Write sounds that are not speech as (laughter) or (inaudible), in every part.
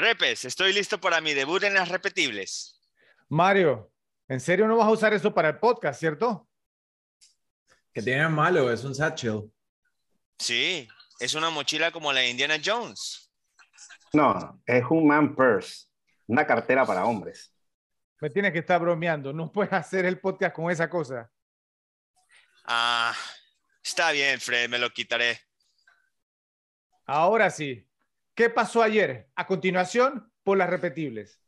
Repes, estoy listo para mi debut en las repetibles. Mario, ¿en serio no vas a usar eso para el podcast, cierto? ¿Qué tiene malo? Es un satchel. Sí, es una mochila como la de Indiana Jones. No, es un man purse, una cartera para hombres. Me tienes que estar bromeando. No puedes hacer el podcast con esa cosa. Ah, está bien, Fred, me lo quitaré. Ahora sí. ¿Qué pasó ayer? A continuación, por las repetibles.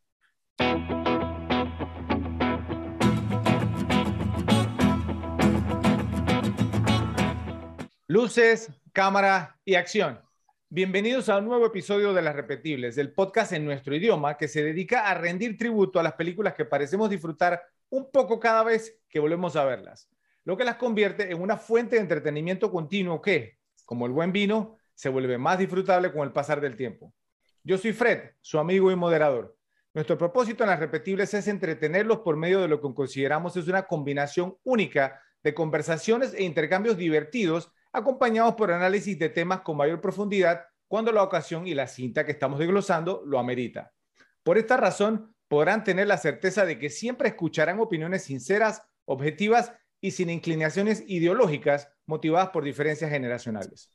Luces, cámara y acción. Bienvenidos a un nuevo episodio de Las Repetibles, el podcast en nuestro idioma que se dedica a rendir tributo a las películas que parecemos disfrutar un poco cada vez que volvemos a verlas, lo que las convierte en una fuente de entretenimiento continuo que, como el buen vino, se vuelve más disfrutable con el pasar del tiempo. Yo soy Fred, su amigo y moderador. Nuestro propósito en Las Repetibles es entretenerlos por medio de lo que consideramos es una combinación única de conversaciones e intercambios divertidos acompañados por análisis de temas con mayor profundidad cuando la ocasión y la cinta que estamos desglosando lo amerita. Por esta razón, podrán tener la certeza de que siempre escucharán opiniones sinceras, objetivas y sin inclinaciones ideológicas motivadas por diferencias generacionales.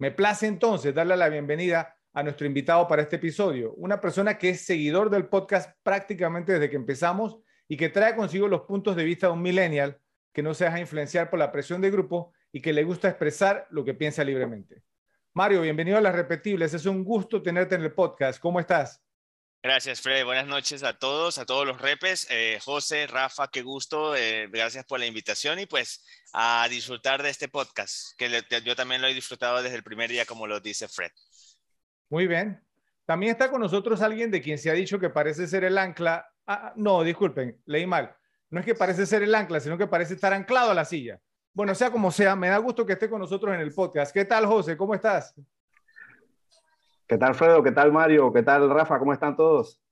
Me place entonces darle la bienvenida a nuestro invitado para este episodio, una persona que es seguidor del podcast prácticamente desde que empezamos y que trae consigo los puntos de vista de un millennial que no se deja influenciar por la presión de grupo y que le gusta expresar lo que piensa libremente. Mario, bienvenido a Las Repetibles. Es un gusto tenerte en el podcast. ¿Cómo estás? Gracias, Fred. Buenas noches a todos, a todos los repes. Eh, José, Rafa, qué gusto. Eh, gracias por la invitación y pues a disfrutar de este podcast, que yo también lo he disfrutado desde el primer día, como lo dice Fred. Muy bien. También está con nosotros alguien de quien se ha dicho que parece ser el ancla. Ah, no, disculpen, leí mal. No es que parece ser el ancla, sino que parece estar anclado a la silla. Bueno, sea como sea, me da gusto que esté con nosotros en el podcast. ¿Qué tal, José? ¿Cómo estás? ¿Qué tal, Fredo? ¿Qué tal, Mario? ¿Qué tal, Rafa? ¿Cómo están todos?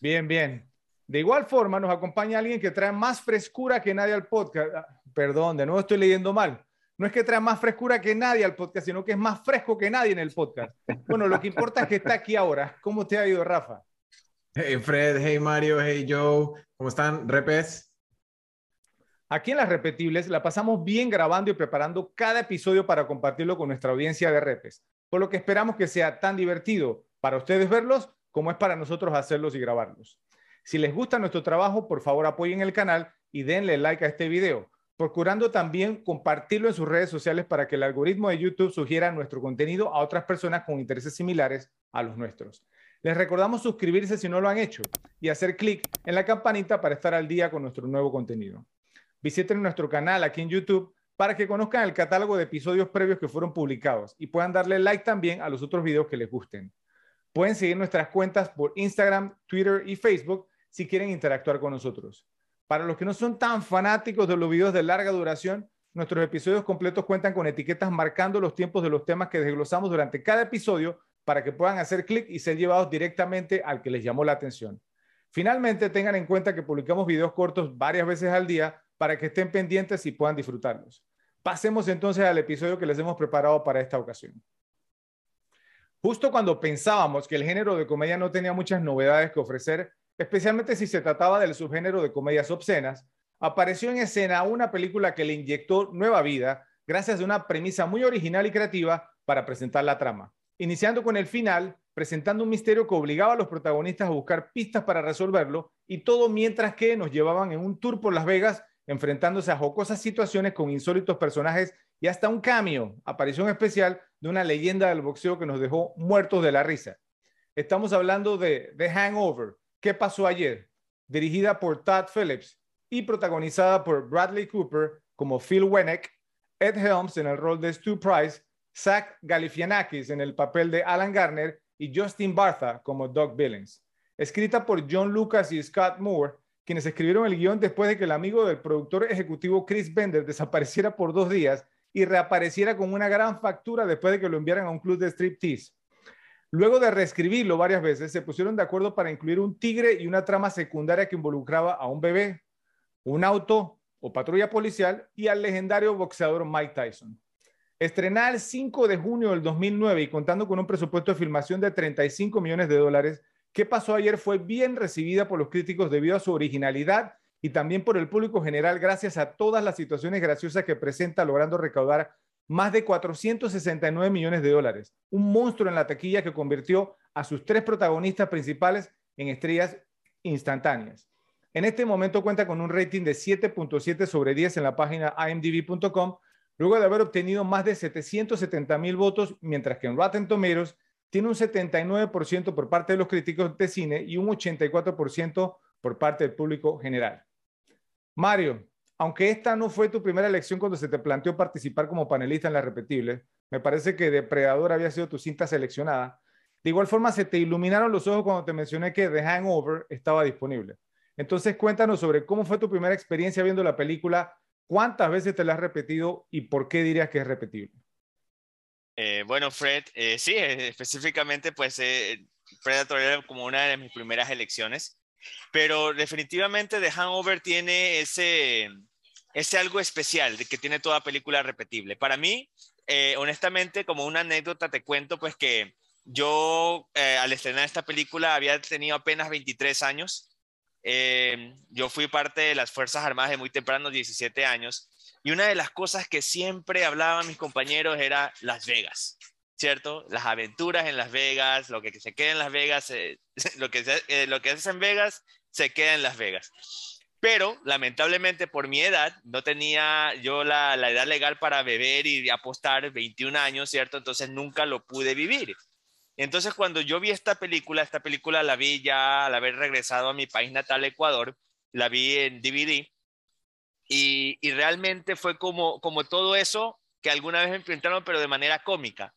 Bien, bien. De igual forma, nos acompaña alguien que trae más frescura que nadie al podcast. Ah, perdón, de nuevo estoy leyendo mal. No es que trae más frescura que nadie al podcast, sino que es más fresco que nadie en el podcast. Bueno, lo que importa es que está aquí ahora. ¿Cómo te ha ido, Rafa? Hey, Fred. Hey, Mario. Hey, Joe. ¿Cómo están? Repes. Aquí en las repetibles la pasamos bien grabando y preparando cada episodio para compartirlo con nuestra audiencia de repes, por lo que esperamos que sea tan divertido para ustedes verlos como es para nosotros hacerlos y grabarlos. Si les gusta nuestro trabajo, por favor apoyen el canal y denle like a este video, procurando también compartirlo en sus redes sociales para que el algoritmo de YouTube sugiera nuestro contenido a otras personas con intereses similares a los nuestros. Les recordamos suscribirse si no lo han hecho y hacer clic en la campanita para estar al día con nuestro nuevo contenido visiten nuestro canal aquí en YouTube para que conozcan el catálogo de episodios previos que fueron publicados y puedan darle like también a los otros videos que les gusten. Pueden seguir nuestras cuentas por Instagram, Twitter y Facebook si quieren interactuar con nosotros. Para los que no son tan fanáticos de los videos de larga duración, nuestros episodios completos cuentan con etiquetas marcando los tiempos de los temas que desglosamos durante cada episodio para que puedan hacer clic y ser llevados directamente al que les llamó la atención. Finalmente, tengan en cuenta que publicamos videos cortos varias veces al día para que estén pendientes y puedan disfrutarlos. Pasemos entonces al episodio que les hemos preparado para esta ocasión. Justo cuando pensábamos que el género de comedia no tenía muchas novedades que ofrecer, especialmente si se trataba del subgénero de comedias obscenas, apareció en escena una película que le inyectó nueva vida gracias a una premisa muy original y creativa para presentar la trama, iniciando con el final, presentando un misterio que obligaba a los protagonistas a buscar pistas para resolverlo y todo mientras que nos llevaban en un tour por Las Vegas enfrentándose a jocosas situaciones con insólitos personajes y hasta un cameo, aparición especial de una leyenda del boxeo que nos dejó muertos de la risa. Estamos hablando de The Hangover, ¿Qué pasó ayer? Dirigida por Todd Phillips y protagonizada por Bradley Cooper como Phil Wennick, Ed Helms en el rol de Stu Price, Zach Galifianakis en el papel de Alan Garner y Justin Bartha como Doug Billings. Escrita por John Lucas y Scott Moore, quienes escribieron el guion después de que el amigo del productor ejecutivo Chris Bender desapareciera por dos días y reapareciera con una gran factura después de que lo enviaran a un club de striptease. Luego de reescribirlo varias veces, se pusieron de acuerdo para incluir un tigre y una trama secundaria que involucraba a un bebé, un auto o patrulla policial y al legendario boxeador Mike Tyson. Estrenada el 5 de junio del 2009 y contando con un presupuesto de filmación de 35 millones de dólares, ¿Qué pasó ayer? Fue bien recibida por los críticos debido a su originalidad y también por el público general gracias a todas las situaciones graciosas que presenta, logrando recaudar más de 469 millones de dólares. Un monstruo en la taquilla que convirtió a sus tres protagonistas principales en estrellas instantáneas. En este momento cuenta con un rating de 7.7 sobre 10 en la página imdb.com, luego de haber obtenido más de 770 mil votos, mientras que en Rotten Tomatoes tiene un 79% por parte de los críticos de cine y un 84% por parte del público general. Mario, aunque esta no fue tu primera elección cuando se te planteó participar como panelista en la repetible, me parece que Depredador había sido tu cinta seleccionada. De igual forma, se te iluminaron los ojos cuando te mencioné que The Hangover estaba disponible. Entonces, cuéntanos sobre cómo fue tu primera experiencia viendo la película, cuántas veces te la has repetido y por qué dirías que es repetible. Eh, bueno, Fred, eh, sí, eh, específicamente, pues Predator era como una de mis primeras elecciones, pero definitivamente The Hangover tiene ese, ese algo especial de que tiene toda película repetible. Para mí, honestamente, como una anécdota, te cuento pues que yo al estrenar esta película había tenido apenas 23 años. Yo fui parte de las Fuerzas Armadas de muy temprano, 17 años, y una de las cosas que siempre hablaban mis compañeros era Las Vegas, ¿cierto? Las aventuras en Las Vegas, lo que se queda en Las Vegas, eh, (laughs) lo, que se, eh, en Vegas, se queda en Las Vegas. Pero lamentablemente por mi edad, no tenía yo la, la edad legal para beber y apostar 21 años, ¿cierto? Entonces nunca lo pude vivir. Entonces cuando yo vi esta película, esta película la vi ya al haber regresado a mi país natal, Ecuador, la vi en DVD y, realmente fue como, como todo eso que alguna vez me enfrentaron, pero de manera cómica.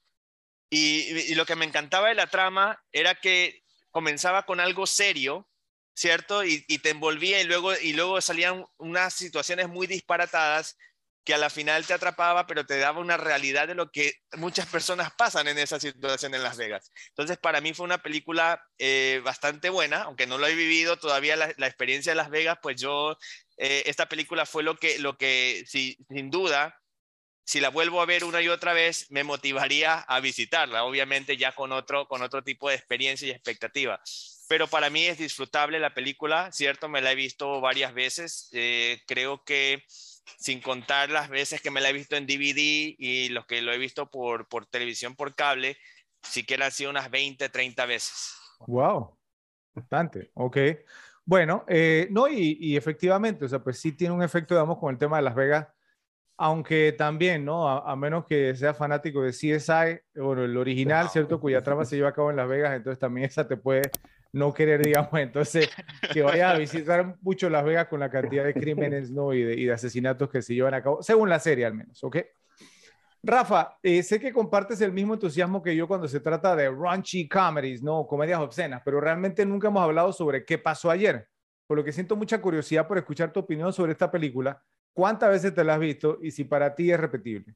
Y, lo que me encantaba de la trama era que comenzaba con algo serio, ¿cierto? Y, y, te envolvía y luego, y luego salían unas situaciones muy disparatadas que a la final te atrapaba, pero te daba una realidad de lo que muchas personas pasan en esa situación en Las Vegas. Entonces, para mí fue una película eh, bastante buena, aunque no lo he vivido todavía la, experiencia de Las Vegas, pues yo, eh, esta película fue lo que, lo que sin duda, si la vuelvo a ver una y otra vez, me motivaría a visitarla, obviamente ya con otro, con otro tipo de experiencia y expectativa. Pero para mí es disfrutable la película, ¿cierto? Me la he visto varias veces. Eh, creo que sin contar las veces que me la he visto en DVD y los que lo he visto por, por televisión por cable, siquiera han sido unas 20, 30 veces. Wow, bastante, ok. Bueno, eh, no, y, y, efectivamente, o sea, pues sí tiene un efecto, digamos, con el tema de Las Vegas, aunque también, ¿no? A, menos que sea fanático de CSI, bueno, el original, ¿cierto? Cuya trama se lleva a cabo en Las Vegas, entonces también esa te puede no querer, digamos, entonces (laughs) que vayas a visitar mucho Las Vegas con la cantidad de crímenes ¿no? y, de, asesinatos que se llevan a cabo, según la serie al menos, ¿ok? Rafa, eh, sé que compartes el mismo entusiasmo que yo cuando se trata de raunchy comedies, ¿no? Comedias obscenas, pero realmente nunca hemos hablado sobre qué pasó ayer, por lo que siento mucha curiosidad por escuchar tu opinión sobre esta película. ¿Cuántas veces te la has visto y si para ti es repetible?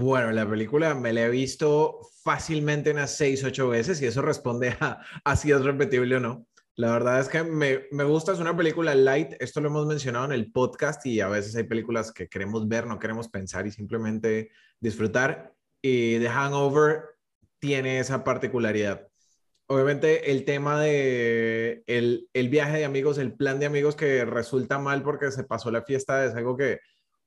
Bueno, la película me la he visto fácilmente unas seis, ocho veces y eso responde a, si es repetible o no. La verdad es que me, me, gusta, es una película light, esto lo hemos mencionado en el podcast y a veces hay películas que queremos ver, no queremos pensar y simplemente disfrutar. Y The Hangover tiene esa particularidad. Obviamente el tema de el, el viaje de amigos, el plan de amigos que resulta mal porque se pasó la fiesta es algo que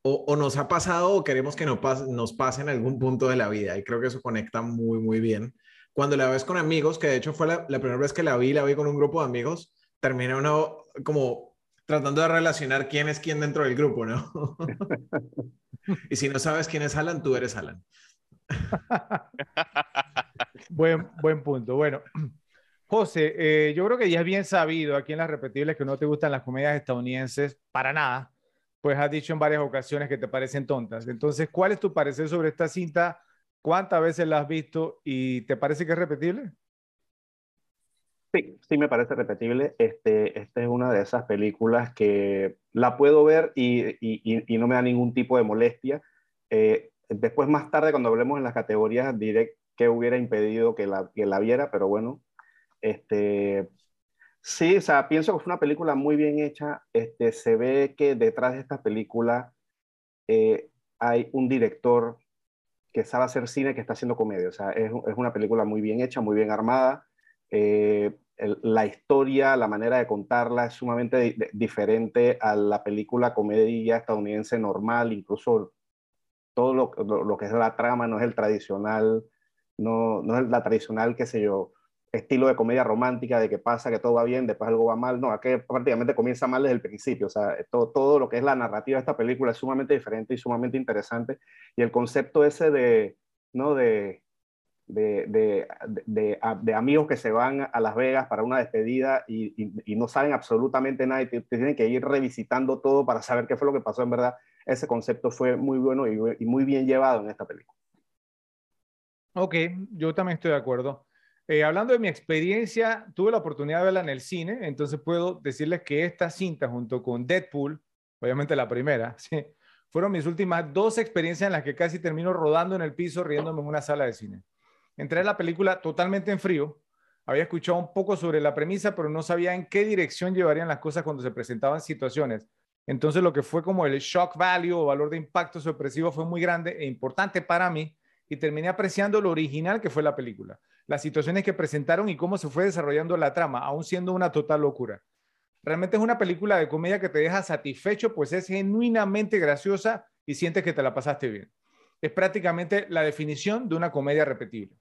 o, nos ha pasado o queremos que no nos pase en algún punto de la vida. Y creo que eso conecta muy, muy bien. Cuando la ves con amigos, que de hecho fue la, primera vez que la vi, la vi con un grupo de amigos, termina uno como tratando de relacionar quién es quién dentro del grupo, ¿no? (laughs) y si no sabes quién es Alan, tú eres Alan. (laughs) buen, buen punto. Bueno, (clears throat) José, eh, yo creo que ya es bien sabido aquí en las repetibles que no te gustan las comedias estadounidenses para nada pues has dicho en varias ocasiones que te parecen tontas. Entonces, ¿cuál es tu parecer sobre esta cinta? ¿Cuántas veces la has visto y te parece que es repetible? Sí, sí me parece repetible. Este, esta es una de esas películas que la puedo ver y, y, no me da ningún tipo de molestia. Eh, después, más tarde, cuando hablemos en las categorías, diré que hubiera impedido que la, que la viera, pero bueno, este, Sí, o sea, pienso que fue una película muy bien hecha. Este, se ve que detrás de esta película eh, hay un director que sabe hacer cine que está haciendo comedia. O sea, es, es una película muy bien hecha, muy bien armada. Eh, la historia, la manera de contarla es sumamente diferente a la película comedia estadounidense normal, incluso todo lo, lo, que es la trama no es el tradicional, no, no es la tradicional, qué sé yo, estilo de comedia romántica, de que pasa, que todo va bien, después algo va mal. No, aquí prácticamente comienza mal desde el principio. O sea, todo, todo lo que es la narrativa de esta película es sumamente diferente y sumamente interesante. Y el concepto ese de, ¿no? de, de, de, de, de amigos que se van a Las Vegas para una despedida y, y, no saben absolutamente nada y tienen que ir revisitando todo para saber qué fue lo que pasó en verdad. Ese concepto fue muy bueno y, y muy bien llevado en esta película. Ok, yo también estoy de acuerdo. Eh, hablando de mi experiencia, tuve la oportunidad de verla en el cine, entonces puedo decirles que esta cinta junto con Deadpool, obviamente la primera, (laughs) fueron mis últimas dos experiencias en las que casi termino rodando en el piso riéndome en una sala de cine. Entré a la película totalmente en frío, había escuchado un poco sobre la premisa, pero no sabía en qué dirección llevarían las cosas cuando se presentaban situaciones. Entonces lo que fue como el shock value o valor de impacto sorpresivo fue muy grande e importante para mí y terminé apreciando lo original que fue la película las situaciones que presentaron y cómo se fue desarrollando la trama, aún siendo una total locura. Realmente es una película de comedia que te deja satisfecho, pues es genuinamente graciosa y sientes que te la pasaste bien. Es prácticamente la definición de una comedia repetible.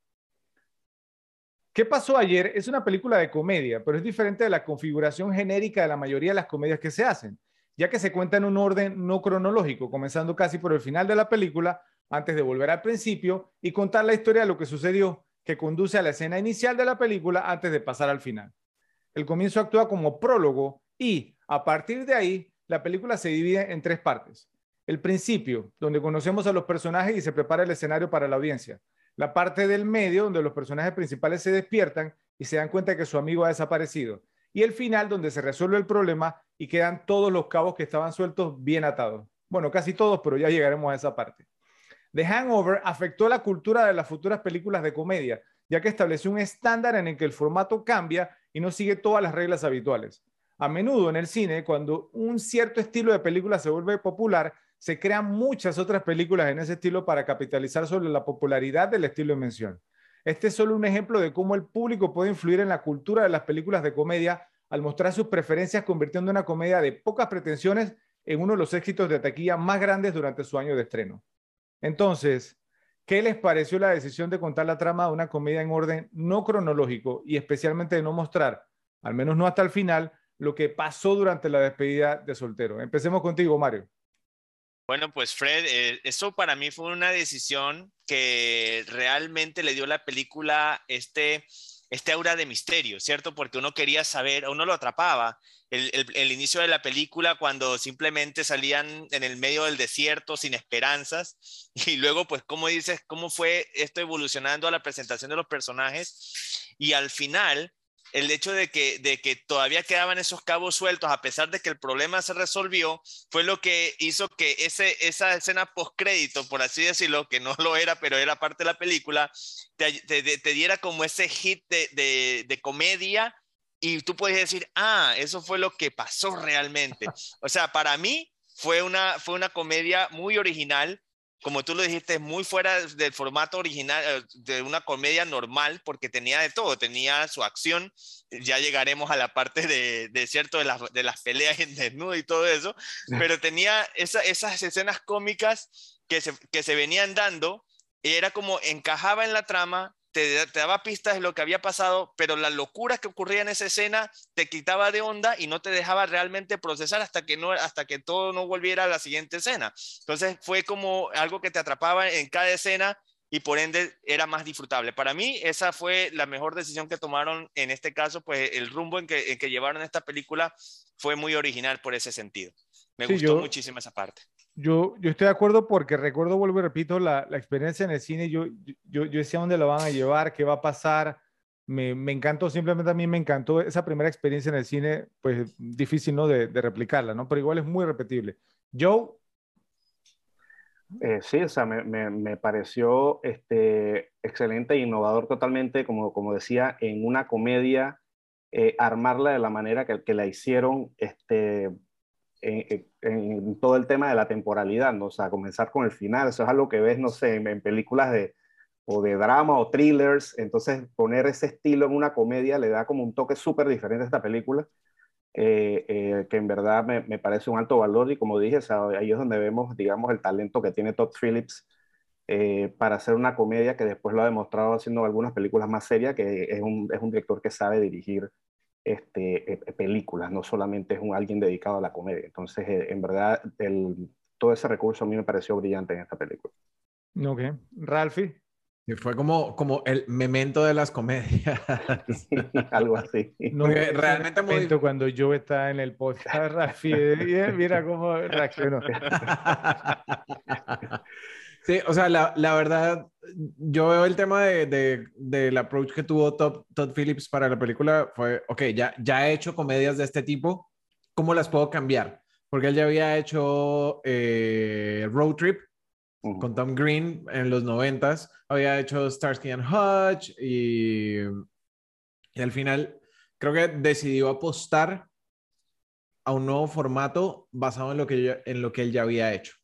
¿Qué pasó ayer? Es una película de comedia, pero es diferente de la configuración genérica de la mayoría de las comedias que se hacen, ya que se cuenta en un orden no cronológico, comenzando casi por el final de la película, antes de volver al principio y contar la historia de lo que sucedió que conduce a la escena inicial de la película antes de pasar al final. El comienzo actúa como prólogo y, a partir de ahí, la película se divide en tres partes. El principio, donde conocemos a los personajes y se prepara el escenario para la audiencia. La parte del medio, donde los personajes principales se despiertan y se dan cuenta que su amigo ha desaparecido. Y el final, donde se resuelve el problema y quedan todos los cabos que estaban sueltos bien atados. Bueno, casi todos, pero ya llegaremos a esa parte. The Hangover afectó la cultura de las futuras películas de comedia, ya que estableció un estándar en el que el formato cambia y no sigue todas las reglas habituales. A menudo en el cine, cuando un cierto estilo de película se vuelve popular, se crean muchas otras películas en ese estilo para capitalizar sobre la popularidad del estilo en mención. Este es solo un ejemplo de cómo el público puede influir en la cultura de las películas de comedia al mostrar sus preferencias convirtiendo una comedia de pocas pretensiones en uno de los éxitos de taquilla más grandes durante su año de estreno. Entonces, ¿qué les pareció la decisión de contar la trama de una comedia en orden no cronológico y especialmente de no mostrar, al menos no hasta el final, lo que pasó durante la despedida de soltero? Empecemos contigo, Mario. Bueno, pues Fred, eh, eso para mí fue una decisión que realmente le dio la película este, este aura de misterio, ¿cierto? Porque uno quería saber, uno lo atrapaba el, inicio de la película cuando simplemente salían en el medio del desierto sin esperanzas (laughs) y luego pues cómo dices, cómo fue esto evolucionando a la presentación de los personajes y al final el hecho de que, de que todavía quedaban esos cabos sueltos a pesar de que el problema se resolvió fue lo que hizo que ese, esa escena postcrédito, por así decirlo, que no lo era, pero era parte de la película, te, diera como ese hit de, de, de comedia y tú puedes decir, ah, eso fue lo que pasó realmente. O sea, para mí fue una, fue una comedia muy original, como tú lo dijiste, muy fuera del formato original eh, de una comedia normal, porque tenía de todo, tenía su acción, ya llegaremos a la parte de, de cierto, de las, de las peleas en desnudo y todo eso, pero tenía esas escenas cómicas que se, que se venían dando, y era como encajaba en la trama, te, daba pistas de lo que había pasado, pero la locura que ocurría en esa escena te quitaba de onda y no te dejaba realmente procesar hasta que, no, hasta que todo no volviera a la siguiente escena. Entonces fue como algo que te atrapaba en cada escena y por ende era más disfrutable. Para mí esa fue la mejor decisión que tomaron en este caso, pues el rumbo en que, en que llevaron esta película fue muy original por ese sentido. Me gustó muchísimo esa parte. Yo, yo estoy de acuerdo porque recuerdo, vuelvo y repito, la, la experiencia en el cine. Yo, yo, yo decía dónde lo van a llevar, qué va a pasar. Me, me, encantó, simplemente a mí me encantó esa primera experiencia en el cine, pues difícil, ¿no? De, de replicarla, ¿no? Pero igual es muy repetible. Joe. Eh, sí, o sea, me, me, me, pareció este, excelente e innovador totalmente, como, como decía, en una comedia, eh, armarla de la manera que, que la hicieron, este, en, todo el tema de la temporalidad, ¿no? O sea, comenzar con el final, eso es algo que ves, no sé, en, películas de, o de drama o thrillers, entonces poner ese estilo en una comedia le da como un toque súper diferente a esta película, eh, eh, que en verdad me, me, parece un alto valor y como dije, ahí es donde vemos, digamos, el talento que tiene Todd Phillips eh, para hacer una comedia que después lo ha demostrado haciendo algunas películas más serias, que es un, es un director que sabe dirigir este, eh, películas, no solamente es un alguien dedicado a la comedia. Entonces, eh, en verdad, el, todo ese recurso a mí me pareció brillante en esta película. Ok. Ralphie. fue como, como el memento de las (laughs) comedias. algo así. No, realmente muy... cuando yo estaba en el podcast, Ralphie, mira cómo reaccionó. (laughs) (laughs) Sí, o sea, la, la, verdad, yo veo el tema de, de, del approach que tuvo Todd, Todd, Phillips para la película, fue, ok, ya, ya he hecho comedias de este tipo, ¿cómo las puedo cambiar? Porque él ya había hecho eh, Road Trip con Tom Green en los noventas, había hecho Starsky and Hutch y, y al final creo que decidió apostar a un nuevo formato basado en lo que, en lo que él ya había hecho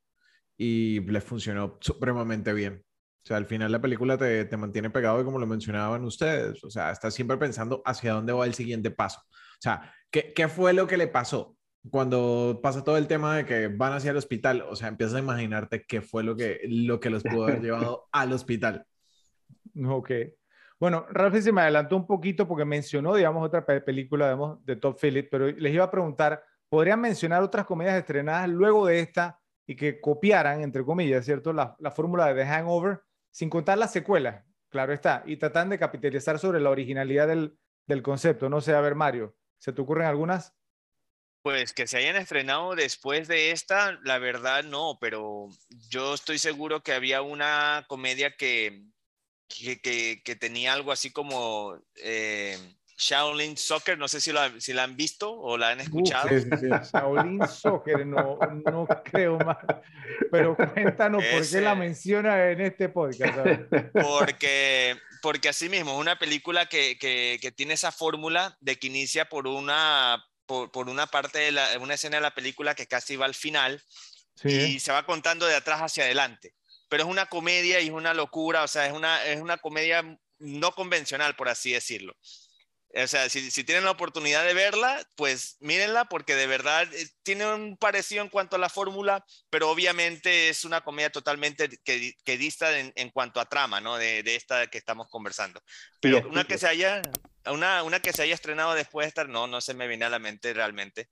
y le funcionó supremamente bien. O sea, al final la película te, te, mantiene pegado y como lo mencionaban ustedes, o sea, estás siempre pensando hacia dónde va el siguiente paso. O sea, ¿qué, ¿qué, fue lo que le pasó cuando pasa todo el tema de que van hacia el hospital? O sea, empiezas a imaginarte qué fue lo que, lo que los pudo haber llevado (laughs) al hospital. Ok. Bueno, Ralph se me adelantó un poquito porque mencionó, digamos, otra película, digamos, de Top Phillips, pero les iba a preguntar, ¿podrían mencionar otras comedias estrenadas luego de esta y que copiaran, entre comillas, ¿cierto? La, la fórmula de The Hangover, sin contar la secuela, claro está, y tratan de capitalizar sobre la originalidad del, del concepto. No sé, a ver, Mario, ¿se te ocurren algunas? Pues que se hayan estrenado después de esta, la verdad no, pero yo estoy seguro que había una comedia que, que, que, que tenía algo así como eh, Shaolin Soccer, no sé si, la, si la han visto o la han escuchado. Shaolin Soccer, no, no creo más. Pero cuéntanos por qué la menciona en este podcast. Porque, porque así mismo, es una película que, que, que, tiene esa fórmula de que inicia por una, por, por una parte de la, una escena de la película que casi va al final y se va contando de atrás hacia adelante. Pero es una comedia y es una locura, o sea, es una, es una comedia no convencional, por así decirlo. O sea, si, si, tienen la oportunidad de verla, pues mírenla porque de verdad eh, tiene un parecido en cuanto a la fórmula, pero obviamente es una comedia totalmente que, que dista en, en, cuanto a trama, ¿no? De, de, esta que estamos conversando. Pero una que se haya, una, una que se haya estrenado después de estar, no, no se me viene a la mente realmente.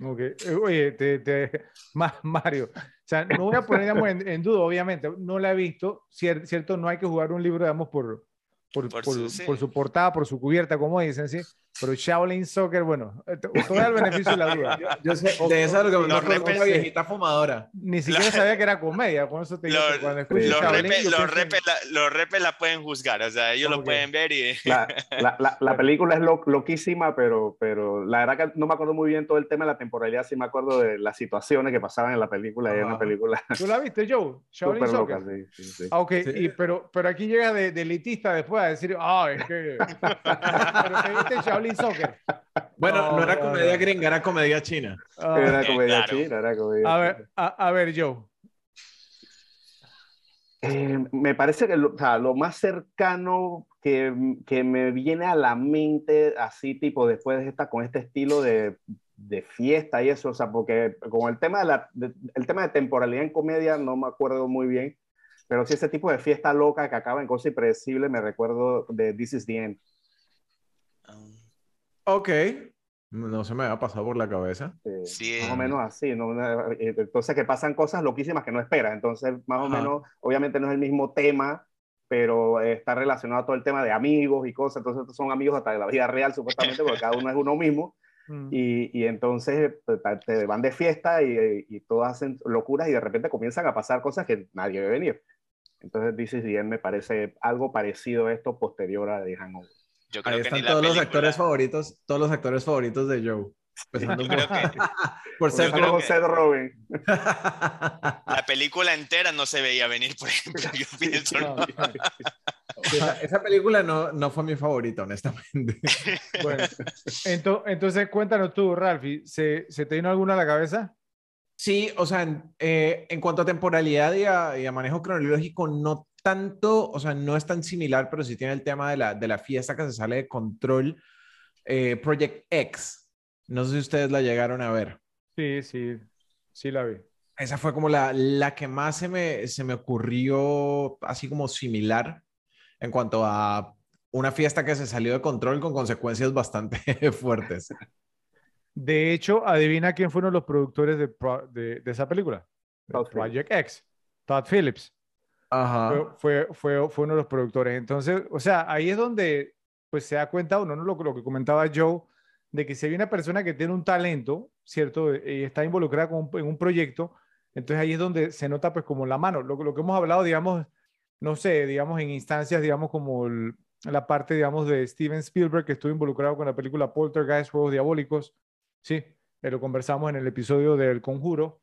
Ok, eh, oye, te, te, (laughs) Mario, o sea, no voy a poner en, en, duda, obviamente, no la he visto, cierto, no hay que jugar un libro, digamos, por, por, por, por, su, sí. por, su, portada, por su cubierta, como dicen, ¿sí? Pero Shaolin Soccer, bueno, eh, todo el beneficio de la duda. Yo, yo sé, de esa lo que no repes, una viejita fumadora. Ni siquiera la, sabía que era comedia, con eso te digo los, cuando escucho los, Shaolin, repes, los, repes la, los repes la pueden juzgar, o sea, ellos okay. lo pueden ver y... La, la, la (laughs) película es lo, loquísima, pero, pero la verdad que no me acuerdo muy bien todo el tema de la temporalidad, sí me acuerdo de las situaciones que pasaban en la película, ah. y una película... (laughs) ¿Tú la viste, Joe? Shaolin Soccer. Loca, sí, sí, sí. Ah, ok, sí. Y, pero, pero aquí llega de, de elitista después a decir, ah, es que... pero te viste Shaolin Soccer. Bueno, no, no era comedia gringa, era comedia china. Uh, era comedia claro. china, era comedia a ver, a, a, ver, Joe. Eh, me parece que lo, o sea, lo más cercano que, que, me viene a la mente, así tipo después de esta, con este estilo de, de fiesta y eso, o sea, porque con el tema de, la, de, el tema de temporalidad en comedia no me acuerdo muy bien, pero sí ese tipo de fiesta loca que acaba en cosas impredecibles, me recuerdo de This is the End. Ok. No se me va a pasar por la cabeza. Eh, sí. Más o menos así, ¿no? Eh, entonces que pasan cosas loquísimas que no esperas. Entonces, más Ajá. o menos, obviamente no es el mismo tema, pero está relacionado a todo el tema de amigos y cosas. Entonces, son amigos hasta de la vida real, supuestamente, porque cada uno es uno mismo. (laughs) Mm. Y, y, entonces te van de fiesta y, y todos hacen locuras y de repente comienzan a pasar cosas que nadie ve venir. Entonces, This Bien me parece algo parecido a esto posterior a The Hangover. Yo creo Ahí están que todos los actores favoritos, todos los actores favoritos de Joe. Empezando por, que, (laughs) por ser Rogen. La película entera no se veía venir, por ejemplo. Yo (laughs) pienso. No, esa, película no, no fue mi favorita, honestamente. (laughs) bueno, entonces, cuéntanos tú, Ralphie, ¿se, ¿se te vino alguna a la cabeza? Sí, o sea, en, eh, en cuanto a temporalidad y a, y a, manejo cronológico, no tanto, o sea, no es tan similar, pero sí tiene el tema de la, de la fiesta que se sale de control. Eh, Project X, no sé si ustedes la llegaron a ver. Sí, sí, sí la vi. Esa fue como la, la que más se me, se me ocurrió así como similar en cuanto a una fiesta que se salió de control con consecuencias bastante (laughs) fuertes. De hecho, adivina quién fueron los productores de, de, esa película. Project X. Todd Phillips. Ajá. Fue, fue, fue, uno de los productores. Entonces, o sea, ahí es donde pues se da cuenta uno, ¿no? Lo, lo que comentaba Joe, de que si hay una persona que tiene un talento, ¿cierto? Y está involucrada en un proyecto, entonces ahí es donde se nota pues como la mano. Lo, lo que hemos hablado, digamos, no sé, digamos en instancias, digamos como la parte, digamos, de Steven Spielberg que estuvo involucrado con la película Poltergeist, Juegos Diabólicos, sí, lo conversamos en el episodio del Conjuro.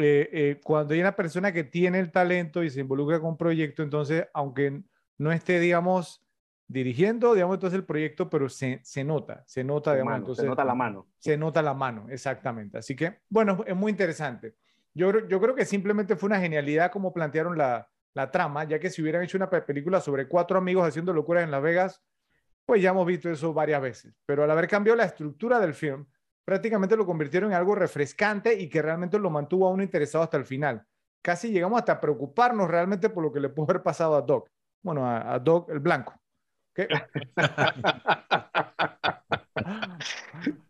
Eh, eh, cuando hay una persona que tiene el talento y se involucra con un proyecto, entonces, aunque no esté, digamos, dirigiendo, digamos, entonces el proyecto, pero se, se nota, se nota, digamos, entonces, se nota la mano. Se nota la mano, exactamente. Así que, bueno, es muy interesante. Yo, yo creo que simplemente fue una genialidad como plantearon la, la trama, ya que si hubieran hecho una película sobre cuatro amigos haciendo locuras en Las Vegas, pues ya hemos visto eso varias veces. Pero al haber cambiado la estructura del film, prácticamente lo convirtieron en algo refrescante y que realmente lo mantuvo a uno interesado hasta el final. Casi llegamos hasta preocuparnos realmente por lo que le pudo haber pasado a Doc. Bueno, a, Doc el blanco. (laughs)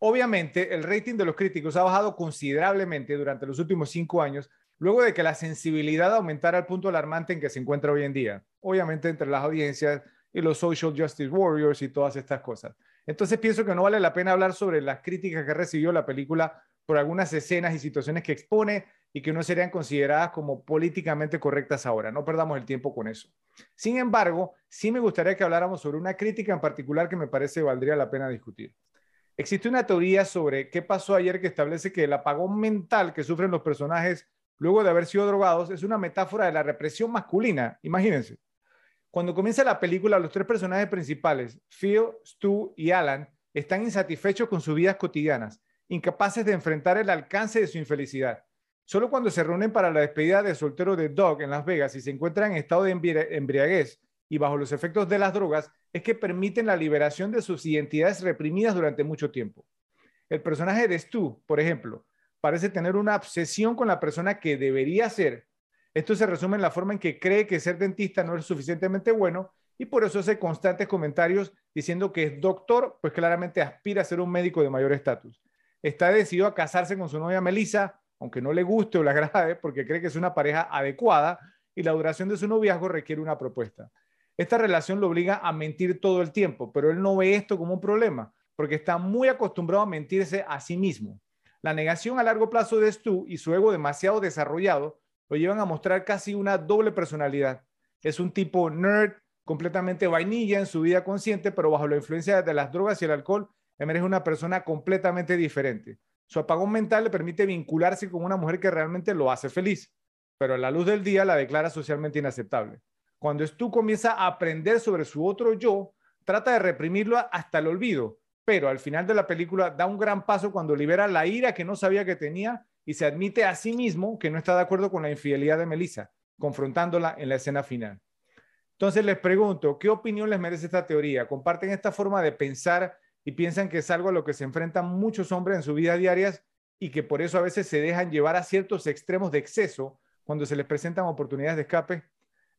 Obviamente, el rating de los críticos ha bajado considerablemente durante los últimos cinco años, luego de que la sensibilidad aumentara al punto alarmante en que se encuentra hoy en día. Obviamente, entre las audiencias y los social justice warriors y todas estas cosas. Entonces pienso que no vale la pena hablar sobre las críticas que recibió la película por algunas escenas y situaciones que expone y que no serían consideradas como políticamente correctas ahora. No perdamos el tiempo con eso. Sin embargo, sí me gustaría que habláramos sobre una crítica en particular que me parece valdría la pena discutir. Existe una teoría sobre qué pasó ayer que establece que el apagón mental que sufren los personajes luego de haber sido drogados es una metáfora de la represión masculina. Imagínense. Cuando comienza la película, los tres personajes principales, Phil, Stu y Alan, están insatisfechos con sus vidas cotidianas, incapaces de enfrentar el alcance de su infelicidad. Solo cuando se reúnen para la despedida de soltero de Doug en Las Vegas y se encuentran en estado de embriaguez y bajo los efectos de las drogas, es que permiten la liberación de sus identidades reprimidas durante mucho tiempo. El personaje de Stu, por ejemplo, parece tener una obsesión con la persona que debería ser esto se resume en la forma en que cree que ser dentista no es suficientemente bueno y por eso hace constantes comentarios diciendo que es doctor, pues claramente aspira a ser un médico de mayor estatus. Está decidido a casarse con su novia Melissa, aunque no le guste o le agrade, porque cree que es una pareja adecuada y la duración de su noviazgo requiere una propuesta. Esta relación lo obliga a mentir todo el tiempo, pero él no ve esto como un problema, porque está muy acostumbrado a mentirse a sí mismo. La negación a largo plazo de Stu y su ego demasiado desarrollado lo llevan a mostrar casi una doble personalidad. Es un tipo nerd, completamente vainilla en su vida consciente, pero bajo la influencia de las drogas y el alcohol, emerge una persona completamente diferente. Su apagón mental le permite vincularse con una mujer que realmente lo hace feliz, pero a la luz del día la declara socialmente inaceptable. Cuando Stu comienza a aprender sobre su otro yo, trata de reprimirlo hasta el olvido, pero al final de la película da un gran paso cuando libera la ira que no sabía que tenía y se admite a sí mismo que no está de acuerdo con la infidelidad de Melissa, confrontándola en la escena final. Entonces les pregunto, ¿qué opinión les merece esta teoría? ¿Comparten esta forma de pensar y piensan que es algo a lo que se enfrentan muchos hombres en su vida diarias y que por eso a veces se dejan llevar a ciertos extremos de exceso cuando se les presentan oportunidades de escape?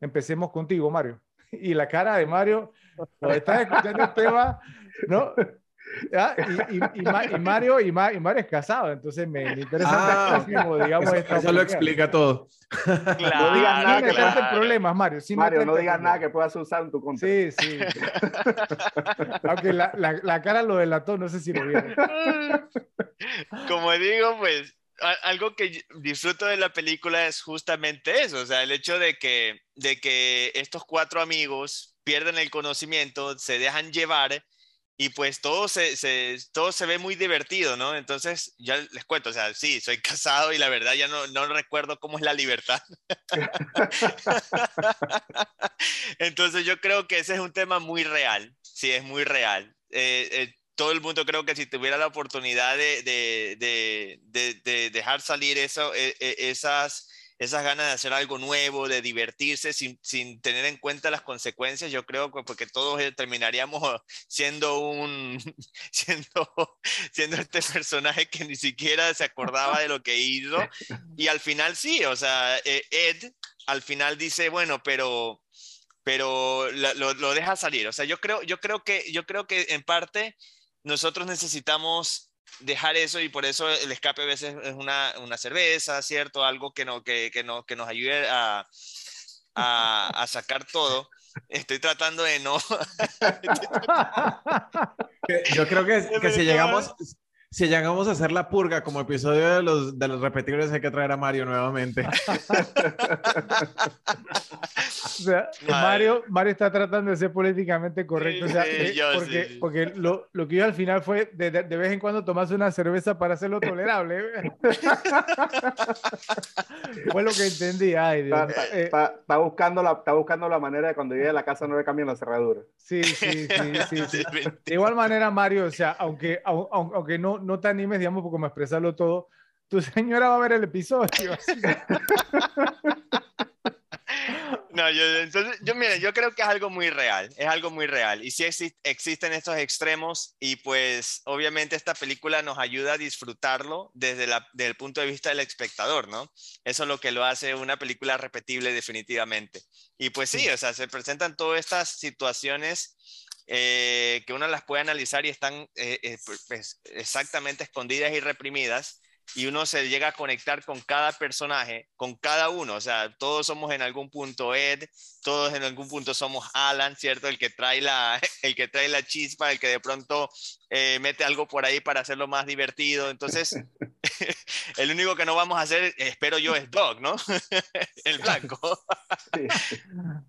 Empecemos contigo, Mario. (laughs) Y la cara de Mario, estás escuchando el tema, ¿no? Ah, y, Mario, y, Mario es casado, entonces me, interesa ah, digamos, eso, lo explica todo. No digas nada que pueda... problemas, Mario. Mario, no digas nada que puedas usar en tu contra. Sí, sí. Aunque la, la, la, cara lo delató, no sé si lo vieron. (laughs) Como digo, pues algo que disfruto de la película es justamente eso, o sea, el hecho de que, de que estos cuatro amigos pierden el conocimiento, se dejan llevar y pues todo se, todo se ve muy divertido, ¿no? Entonces, ya les cuento, o sea, sí, soy (laughs) casado y la verdad ya no, no recuerdo cómo es la libertad. (laughs) Entonces, yo creo que ese es un tema muy real, sí, es muy real. Eh, eh, todo el mundo creo que si tuviera la oportunidad de, de, de, de dejar salir eso, e, e, esas esas ganas de hacer algo nuevo, de divertirse sin, sin tener en cuenta las consecuencias, yo creo que porque todos eh, terminaríamos (laughs) siendo un, (laughs) siendo, (laughs) siendo este personaje que ni siquiera se acordaba de lo que hizo. Y al final sí, o sea, eh, Ed al final dice, bueno, pero, pero lo, lo deja salir. O sea, yo creo, yo creo que, yo creo que en parte nosotros necesitamos dejar eso y por eso el escape a veces es una, una cerveza, ¿cierto? Algo que, no, que, que, no, que nos ayude a, a, sacar todo. Estoy tratando de no. (laughs) Yo creo que, que si llegamos, si llegamos a hacer la purga como episodio de los, de los repetibles, hay que traer a Mario nuevamente. (laughs) Mario, Mario está tratando de ser políticamente correcto. Porque, porque lo, lo, que yo al final fue de, de, vez en cuando tomarse una cerveza para hacerlo tolerable. (laughs) (laughs) fue lo que entendí. Ay, Está, eh, está, está, buscando la, está buscando la manera de cuando llegue a la casa no le cambien la cerradura. Sí, sí, sí. sí, De igual manera, Mario, o sea, aunque, aunque no, no te animes, digamos, como expresarlo todo, tu (laughs) señora va a ver el episodio. (laughs) No, yo, entonces, yo, mire, yo creo que es algo muy real, es algo muy real. Y sí existen estos extremos y pues obviamente esta película nos ayuda a disfrutarlo desde, la, desde el punto de vista del espectador, ¿no? Eso es lo que lo hace una película repetible definitivamente. Y pues sí, o sea, se presentan todas estas situaciones eh, que uno las puede analizar y están eh, eh, pues, exactamente escondidas y reprimidas y uno se llega a conectar con cada personaje, con cada uno, o sea, todos somos en algún punto Ed, todos en algún punto somos Alan, ¿cierto? El que trae la, (laughs) el que trae la chispa, el que de pronto eh, mete algo por ahí para hacerlo más divertido. Entonces, (laughs) el único que no vamos a hacer, espero yo, es Dog, ¿no? (laughs) el blanco.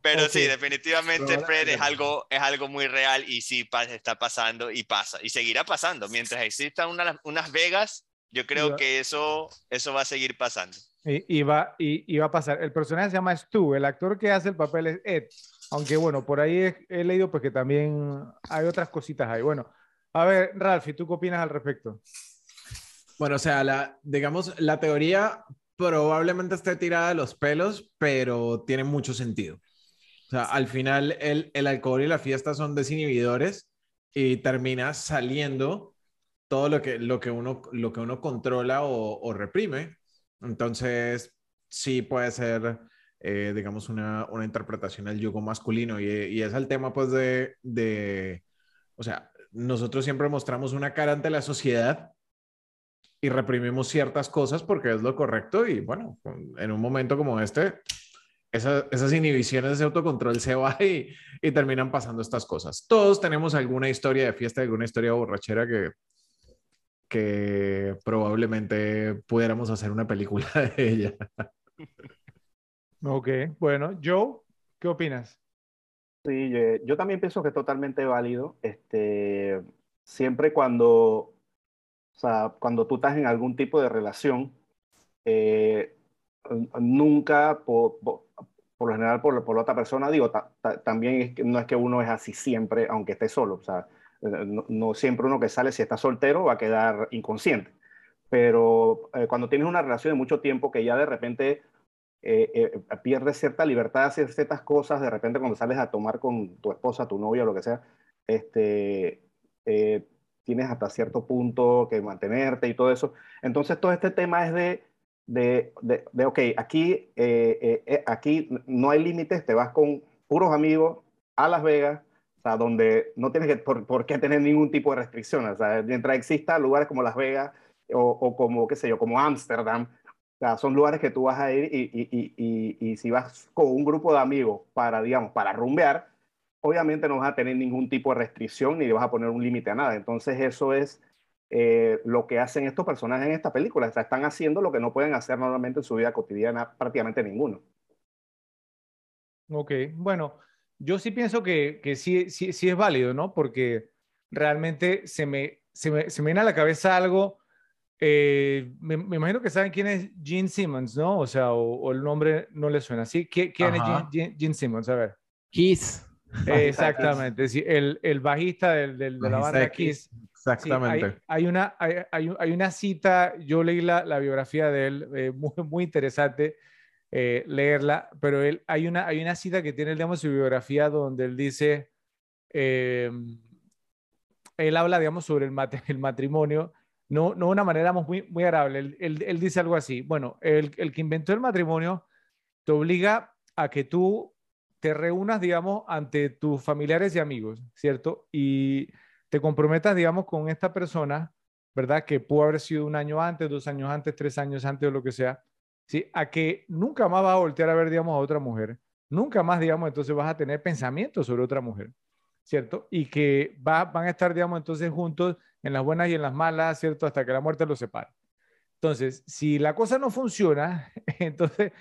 Pero sí, definitivamente Fred es algo, es algo muy real y sí está pasando y pasa y seguirá pasando. Mientras existan unas Vegas, yo creo que eso, eso va a seguir pasando. Y, va, y, va a pasar. El personaje se llama Stu, el actor que hace el papel es Ed. Aunque bueno, por ahí he, leído pues que también hay otras cositas ahí. Bueno, a ver, Ralph, ¿y tú qué opinas al respecto? Bueno, o sea, la, digamos, la teoría probablemente esté tirada de los pelos, pero tiene mucho sentido. O sea, al final el, el alcohol y la fiesta son desinhibidores y termina saliendo todo lo que, lo que, uno, lo que uno controla o, reprime. Entonces, sí puede ser, eh, digamos, una, una, interpretación del yugo masculino y, y, es el tema, pues, de, de, o sea, nosotros siempre mostramos una cara ante la sociedad y reprimimos ciertas cosas porque es lo correcto y, bueno, en un momento como este, esas inhibiciones, ese autocontrol se va (laughs) y, y terminan pasando estas cosas. Todos tenemos alguna historia de fiesta, alguna historia borrachera que que probablemente pudiéramos hacer una película (laughs) de ella. Ok, bueno, Joe, ¿qué opinas? Sí, yo, también pienso que es totalmente válido. Este, siempre cuando, o sea, cuando tú estás en algún tipo de relación, eh, nunca, por, por, lo general, por, por la otra persona, digo, también es que, no es que uno es así siempre, aunque esté solo. O sea, eh, no, siempre uno que sale, si está soltero, va a quedar inconsciente. Pero eh, cuando tienes una relación de mucho tiempo que ya de repente eh, pierdes cierta libertad de hacer ciertas cosas, de repente cuando sales a tomar con tu esposa, tu novia, lo que sea, este, tienes hasta cierto punto que mantenerte y todo eso. Entonces todo este tema es de, de, de, de ok, aquí, aquí no hay límites, te vas con puros amigos a Las Vegas, o sea, donde no tienes que, por, qué tener ningún tipo de restricción. O sea, mientras exista lugares como Las Vegas o, o como, qué sé yo, como Ámsterdam, o sea, son lugares que tú vas a ir y, y, y, y, si vas con un grupo de amigos para, digamos, para rumbear, obviamente no vas a tener ningún tipo de restricción ni le vas a poner un límite a nada. Entonces eso es eh, lo que hacen estos personajes en esta película. O sea, están haciendo lo que no pueden hacer normalmente en su vida cotidiana prácticamente ninguno. Ok, bueno, yo sí pienso que, que sí, sí, sí, es válido, ¿no? Porque realmente se me, se me, se me viene a la cabeza algo. eh, me, me imagino que saben quién es Gene Simmons, ¿no? O sea, o, o el nombre no le suena así. ¿Qui- ¿Quién, es. Gene, Gene- Gene Simmons? A ver. Kiss. (laughs) Exactamente, sí, el, el bajista del, del- de la banda Kiss. Kiss. Sí, Exactamente. hay, hay una, hay, hay- hay una cita, yo leí la, la biografía de él, eh, muy, muy interesante eh, leerla, pero él, hay, una, hay una cita que tiene, digamos, su biografía donde él dice, eh, él habla, digamos, sobre el, mat- el matrimonio, no, no de una manera muy, muy agradable. Él, él- él dice algo así, bueno, el, el que inventó el matrimonio te obliga a que tú te reúnas, digamos, ante tus familiares y amigos, ¿cierto? Y te comprometas, digamos, con esta persona, ¿verdad? Que pudo haber sido un año antes, dos años antes, tres años antes o lo que sea, ¿sí? A que nunca más vas a voltear a ver, digamos, a otra mujer. Nunca más, digamos, entonces vas a tener pensamientos sobre otra mujer, ¿cierto? Y que va- van a estar, digamos, entonces juntos en las buenas y en las malas, ¿cierto? Hasta que la muerte los separe. Entonces, si la cosa no funciona, (laughs) entonces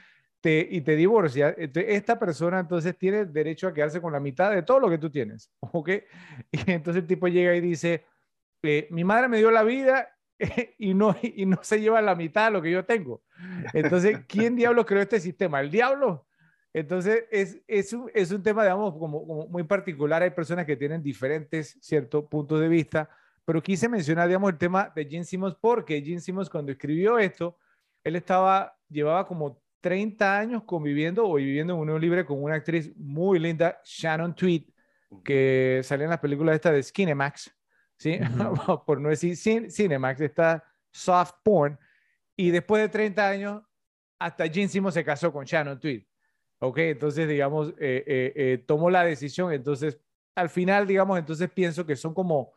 te, y te divorcia, entonces esta persona entonces tiene derecho a quedarse con la mitad de todo lo que tú tienes, (laughs) ¿ok? Y entonces el tipo llega y dice, eh, mi madre me dio la vida (laughs) y no, y no se lleva la mitad de lo que yo tengo. Entonces, ¿quién diablo creó este sistema? ¿El diablo? Entonces, es, es, un, es un tema, digamos, como, como muy particular. Hay personas que tienen diferentes, ciertos puntos de vista, pero quise mencionar, digamos, el tema de Gene Simmons porque Gene Simmons cuando escribió esto, él estaba, llevaba como 30 años conviviendo o viviendo en unión libre con una actriz muy linda, Shannon Tweed, que salía en las películas esta de Skinemax, ¿sí? Ujú. (laughs) Por no decir Cin- Cinemax, esta soft porn. Y después de 30 años, hasta Gene Simmons se casó con Shannon Tweed. Ok, entonces, digamos, eh, eh, eh, tomó la decisión. Entonces, al final, digamos, entonces pienso que son como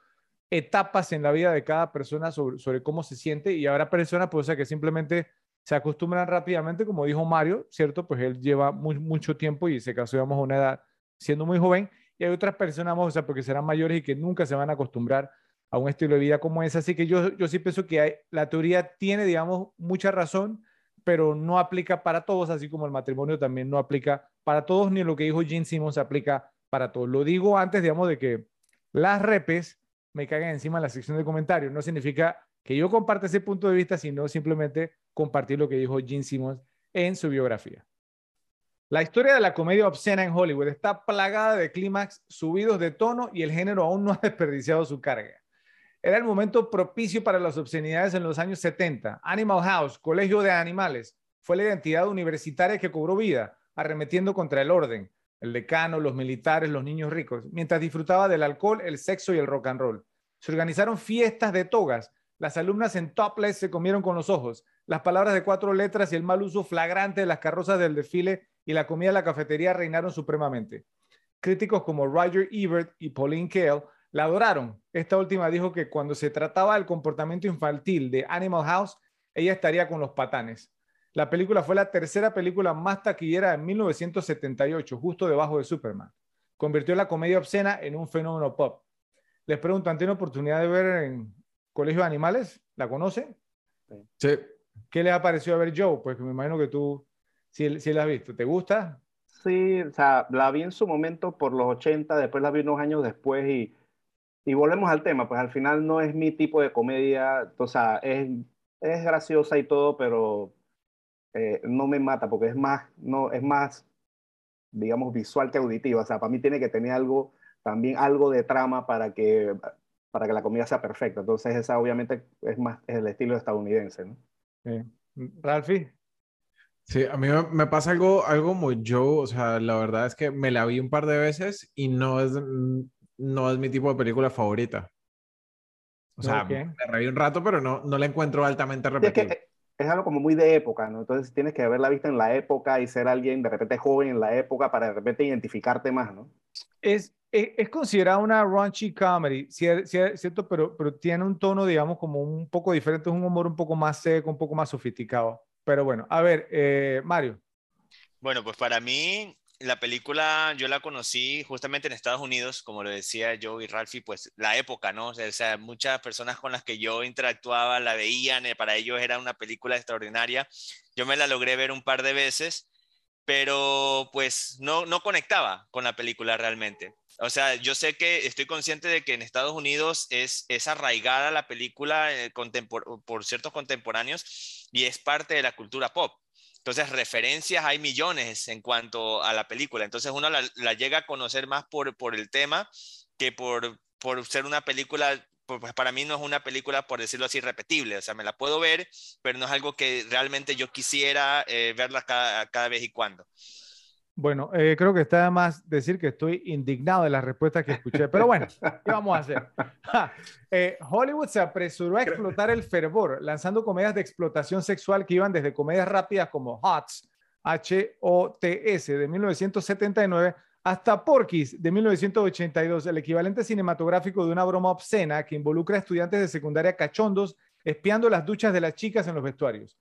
etapas en la vida de cada persona sobre, sobre cómo se siente y habrá personas, pues, o sea, que simplemente se acostumbran rápidamente, como dijo Mario, ¿cierto? Pues él lleva muy, mucho tiempo y se casó, digamos, a una edad siendo muy joven. Y hay otras personas, o sea, porque serán mayores y que nunca se van a acostumbrar a un estilo de vida como ese. Así que yo, yo sí pienso que la teoría tiene, digamos, mucha razón, pero no aplica para todos, así como el matrimonio también no aplica para todos, ni lo que dijo Gene Simmons aplica para todos. Lo digo antes, digamos, de que las repes me caigan encima en la sección de comentarios. No significa que yo comparte ese punto de vista, sino simplemente compartir lo que dijo Gene Simmons en su biografía. La historia de la comedia obscena en Hollywood está plagada de clímax subidos de tono y el género aún no ha (laughs) desperdiciado su carga. Era el momento propicio para las obscenidades en los años 70. Animal House, Colegio de Animales, fue la identidad universitaria que cobró vida, arremetiendo contra el orden, el decano, los militares, los niños ricos, mientras disfrutaba del alcohol, el sexo y el rock and roll. Se organizaron fiestas de togas. Las alumnas en topless se comieron con los ojos. Las palabras de cuatro letras y el mal uso flagrante de las carrozas del desfile y la comida de la cafetería reinaron supremamente. Críticos como Roger Ebert y Pauline Kael la adoraron. Esta última dijo que cuando se trataba del comportamiento infantil de Animal House, ella estaría con los patanes. La película fue la tercera película más taquillera en 1978, justo debajo de Superman. Convirtió la comedia obscena en un fenómeno pop. Les pregunto, ¿han tenido oportunidad de ver en Colegio de Animales? ¿La conocen? Sí. ¿Qué les ha parecido ver Joe? Pues me imagino que tú sí, sí la has visto. ¿Te gusta? Sí, o sea, la vi en su momento por los 80, después la vi unos años después y, y volvemos al tema, pues al final no es mi tipo de comedia, o sea, es, es graciosa y todo, pero eh, no me mata porque es más, no, es más, digamos, visual que auditiva, o sea, para mí tiene que tener algo, también algo de trama para que, para que la comida sea perfecta, entonces esa obviamente es más, es el estilo estadounidense, ¿no? Sí. Ralphie. Sí, a mí me, pasa algo, algo muy Joe, o sea, la verdad es que me la vi un par de veces y no es, mm, no es mi tipo de película favorita. O sea, Ok. me reí un rato, pero no, no la encuentro altamente Sí, es repetible. que es algo como muy de época, ¿no? Entonces tienes que haberla visto en la época y ser alguien de repente joven en la época para de repente identificarte más, ¿no? Es, es, es considerada una raunchy comedy, cier- cier- ¿cierto? Pero, pero tiene un tono, digamos, como un poco diferente, es un humor un poco más seco, un poco más sofisticado. Pero bueno, a ver, eh, Mario. Bueno, pues para mí la película yo la conocí justamente en Estados Unidos, como lo decía Joe y Ralphie, pues la época, ¿no? O sea, muchas personas con las que yo interactuaba la veían, eh, para ellos era una película extraordinaria. Yo me la logré ver un par de veces, pero pues no, no conectaba con la película realmente. O sea, yo sé que estoy consciente de que en Estados Unidos es, es arraigada la película eh, por ciertos contemporáneos y es parte de la cultura pop. Entonces, referencias hay millones en cuanto a la película. Entonces, uno la, llega a conocer más por, por el tema que por, por ser una película pues para mí no es una película, por decirlo así, repetible. O sea, me la puedo ver, pero no es algo que realmente yo quisiera eh, verla cada, cada, vez y cuando. Bueno, eh, creo que está más decir que estoy indignado de las respuestas que escuché, pero bueno, (laughs) ¿qué vamos a hacer? Eh, Hollywood se apresuró a explotar el fervor, lanzando comedias de explotación sexual que iban desde comedias rápidas como HOTS, H-O-T-S, de 1979, hasta Porky's, de 1982, el equivalente cinematográfico de una broma obscena que involucra a estudiantes de secundaria cachondos espiando las duchas de las chicas en los vestuarios.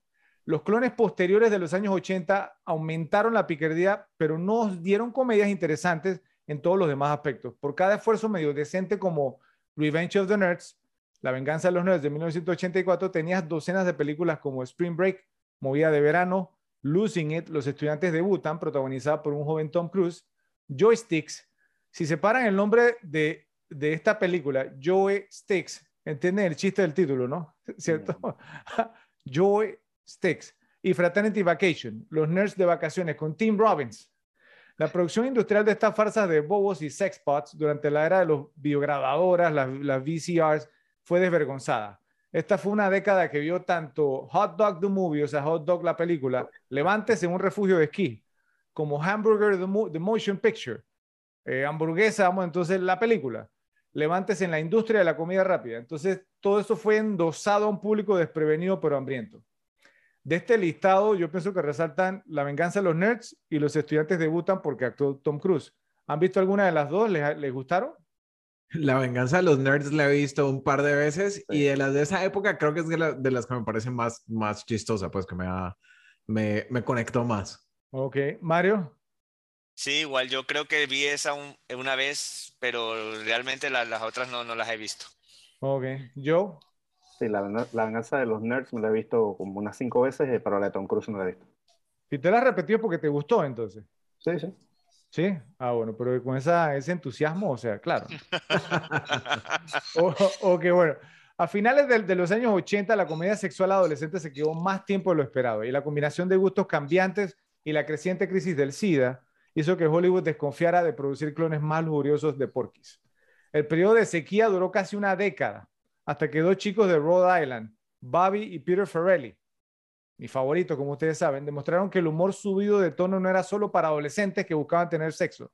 Los clones posteriores de los años 80 aumentaron la picardía, pero nos dieron comedias interesantes en todos los demás aspectos. Por cada esfuerzo medio decente como Revenge of the Nerds, La venganza de los nerds de 1984, tenías docenas de películas como Spring Break, Movida de Verano, Losing It, Los estudiantes debutan, protagonizada por un joven Tom Cruise, Joysticks. Si separan el nombre de, de esta película, Joysticks, entienden el chiste del título, ¿no? (laughs) ¿Cierto? (laughs) Joy Sticks y Fraternity Vacation, los nerds de vacaciones con Tim Robbins. La producción industrial de estas farsas de bobos y sexpots durante la era de los biograbadoras, las, las VCRs, fue desvergonzada. Esta fue una década que vio tanto Hot Dog the Movie, o sea, Hot Dog la película, Levantes en un refugio de esquí, como Hamburger the, Motion Picture, eh, hamburguesa, vamos, entonces la película, Levantes en la industria de la comida rápida. Entonces, todo eso fue endosado a un público desprevenido pero hambriento. De este listado, yo pienso que resaltan La venganza de los nerds y Los estudiantes debutan porque actuó Tom Cruise. ¿Han visto alguna de las dos? ¿Les, gustaron? La venganza de los nerds la he visto un par de veces y de las de esa época creo que es de, las que me parece más, más chistosa, pues que me, me, me conectó más. Ok, Mario. Sí, igual yo creo que vi esa una vez, pero realmente las otras no, no las he visto. Ok, Joe. Sí, la, venganza de los nerds me la he visto como unas cinco veces, eh, pero la de Tom Cruise no la he visto. ¿Y te la has repetido porque te gustó entonces? Sí, sí. Sí, ah, bueno, pero con esa, ese entusiasmo, o sea, claro. (laughs) o, que bueno, a finales de, de, los años 80, la comedia sexual adolescente se quedó más tiempo de lo esperado y la combinación de gustos cambiantes y la creciente crisis del SIDA hizo que Hollywood desconfiara de producir clones más lujuriosos de Porky's. El periodo de sequía duró casi una década hasta que dos chicos de Rhode Island, Bobby y Peter Farrelly, mi favorito, como ustedes saben, demostraron que el humor subido de tono no era solo para adolescentes que buscaban tener sexo.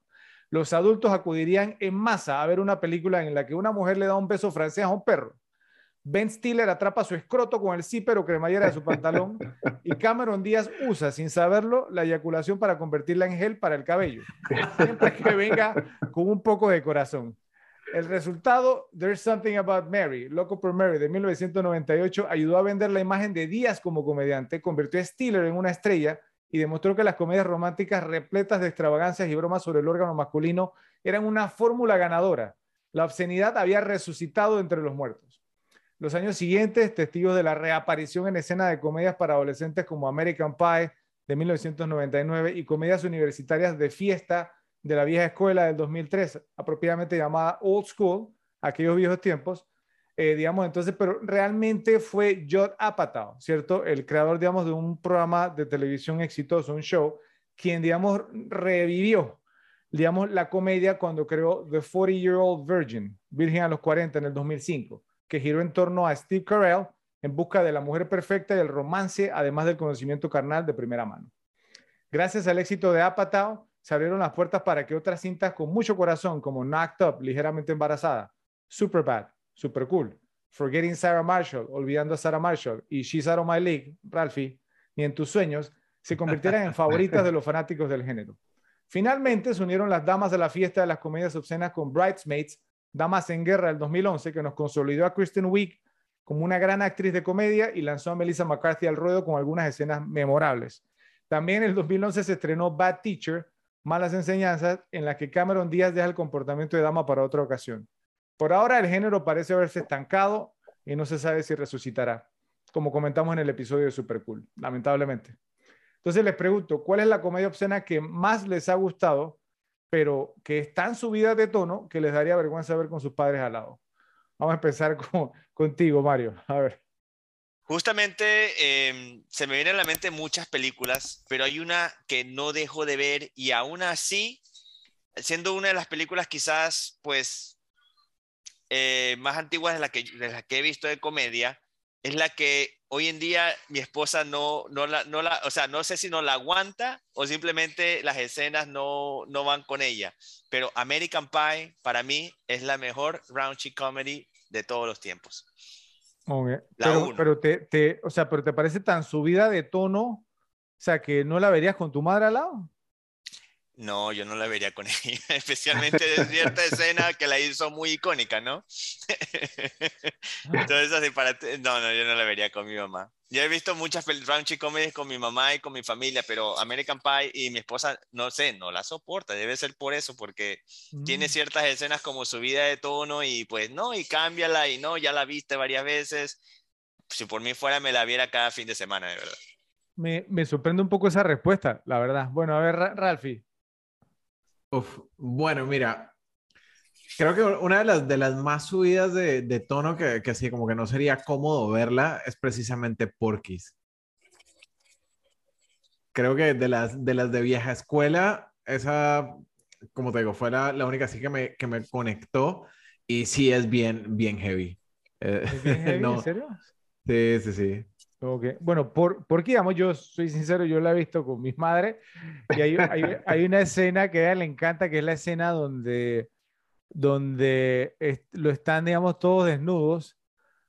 Los adultos acudirían en masa a ver una película en la que una mujer le da un beso francés a un perro. Ben Stiller atrapa su escroto con el zipper o cremallera de su pantalón y Cameron Díaz usa, sin saberlo, la eyaculación para convertirla en gel para el cabello, siempre que venga con un poco de corazón. El resultado, There's Something About Mary, Loco por Mary, de 1998, ayudó a vender la imagen de Díaz como comediante, convirtió a Stiller en una estrella y demostró que las comedias románticas repletas de extravagancias y bromas sobre el órgano masculino eran una fórmula ganadora. La obscenidad había resucitado entre los muertos. Los años siguientes, testigos de la reaparición en escena de comedias para adolescentes como American Pie de 1999 y comedias universitarias de fiesta de la vieja escuela del 2003, apropiadamente llamada Old School, aquellos viejos tiempos, eh, digamos, entonces, pero realmente fue Judd Apatow, ¿cierto? El creador, digamos, de un programa de televisión exitoso, un show, quien, digamos, revivió, digamos, la comedia cuando creó The 40 Year Old Virgin, Virgen a los 40 en el 2005, que giró en torno a Steve Carell en busca de la mujer perfecta y el romance, además del conocimiento carnal de primera mano. Gracias al éxito de Apatow, se abrieron las puertas para que otras cintas con mucho corazón, como Knocked Up, ligeramente embarazada, Superbad, Super Cool, Forgetting Sarah Marshall, Olvidando a Sarah Marshall, y She's Out of My League, Ralphie, ni en tus sueños, se convirtieran en (laughs) favoritas de los fanáticos del género. Finalmente se unieron las damas de la fiesta de las comedias obscenas con Bridesmaids, Damas en Guerra del 2011, que nos consolidó a Kristen Wiig como una gran actriz de comedia y lanzó a Melissa McCarthy al ruedo con algunas escenas memorables. También en el 2011 se estrenó Bad Teacher, malas enseñanzas en las que Cameron Díaz deja el comportamiento de dama para otra ocasión. Por ahora el género parece haberse estancado y no se sabe si resucitará, como comentamos en el episodio de Super Cool, lamentablemente. Entonces les pregunto, ¿cuál es la comedia obscena que más les ha gustado, pero que está en subida de tono, que les daría vergüenza ver con sus padres al lado? Vamos a empezar (laughs) con, contigo, Mario. A ver. Justamente em, se me vienen a la mente muchas películas, pero hay una que no dejo de ver y aún así, siendo una de las películas quizás pues eh, más antiguas de las que, la que he visto de comedia, es la que hoy en día mi esposa no, no, la, no la, o sea, no sé si no la aguanta o simplemente las escenas no, no van con ella. Pero American Pie para mí es la mejor raunchy comedy de todos los tiempos. Pero, pero te, te, o sea, pero te parece tan subida de tono, o sea, que no la verías con tu madre al lado. No, yo no la vería con (laughs) ella, especialmente de cierta escena que la hizo muy icónica, ¿no? (laughs) Entonces, así para... No, no, yo no la vería con mi mamá. Yo he visto muchas raunchy comedies con mi mamá y con mi familia, pero American Pie y mi esposa, no sé, no la soporta. Debe ser por eso, porque tiene mm. ciertas escenas como subida de tono y pues no, y cámbiala y no, ya la viste varias veces. Si por mí fuera, me la viera cada fin de semana, de verdad. Me, me sorprende un poco esa respuesta, la verdad. Bueno, a ver, Ralphie, bueno, mira, creo que una de las, de las más subidas de, de tono que, que así como que no sería cómodo verla es precisamente Porky's. Creo que de las de, las de vieja escuela, esa, como te digo, fue la, la única así que me, que me conectó y sí es bien, bien heavy. Eh, bien (laughs) heavy ¿En serio? Sí, sí, sí. Okay. Bueno, por, porque, digamos, yo soy sincero, yo la he visto con mis madres y hay, hay, hay, una escena que a ella le encanta, que es la escena donde, donde lo están, digamos, todos desnudos,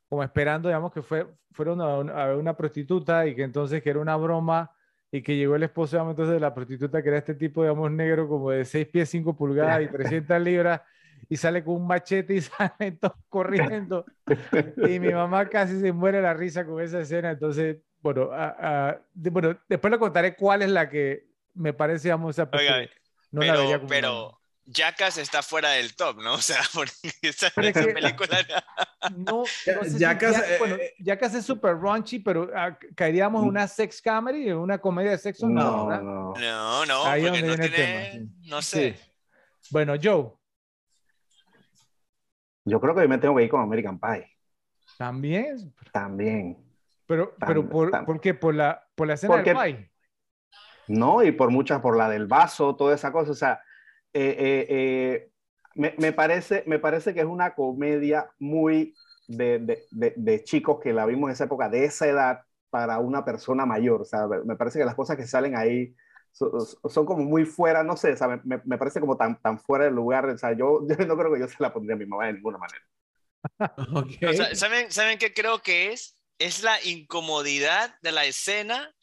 como esperando, digamos, que fue, fueron a, una, una prostituta y que entonces que era una broma y que llegó el esposo, digamos, entonces de la prostituta, que era este tipo, digamos, negro, como de 6 pies, 5 pulgadas y 300 libras y sale con un machete y (laughs) sale todos corriendo. (laughs) Y mi mamá casi se muere la risa con esa escena. Entonces, bueno, bueno después le contaré cuál es la que me parece, vamos a... no pero, la vería pero Jackass está fuera del top, ¿no? (laughs) O sea, porque esa, película... No, no Jackass, eh, bueno, eh, Jackass es súper raunchy, pero ah, caeríamos en una sex comedy, en una comedia de sexo. No, no, no, no, porque no tiene, no sé. Bueno, Joe. Yo creo que yo me tengo que ir con American Pie. ¿También? También. Pero, pero por, ¿por qué? ¿Por la, por la escena del pie? No, y por muchas, por la del vaso, toda esa cosa. O sea, eh, eh, eh, me, me, parece, me parece que es una comedia muy de, de, de, chicos que la vimos en esa época, de esa edad, para una persona mayor. O sea, me parece que las cosas que salen ahí son, como muy fuera, no sé, Me, me, parece como tan, tan fuera del lugar. O sea, yo, (laughs) yo no creo que yo se la pondría a mi mamá de ninguna manera. (laughs) ¿saben, ¿Saben qué creo que es? Es la incomodidad de la escena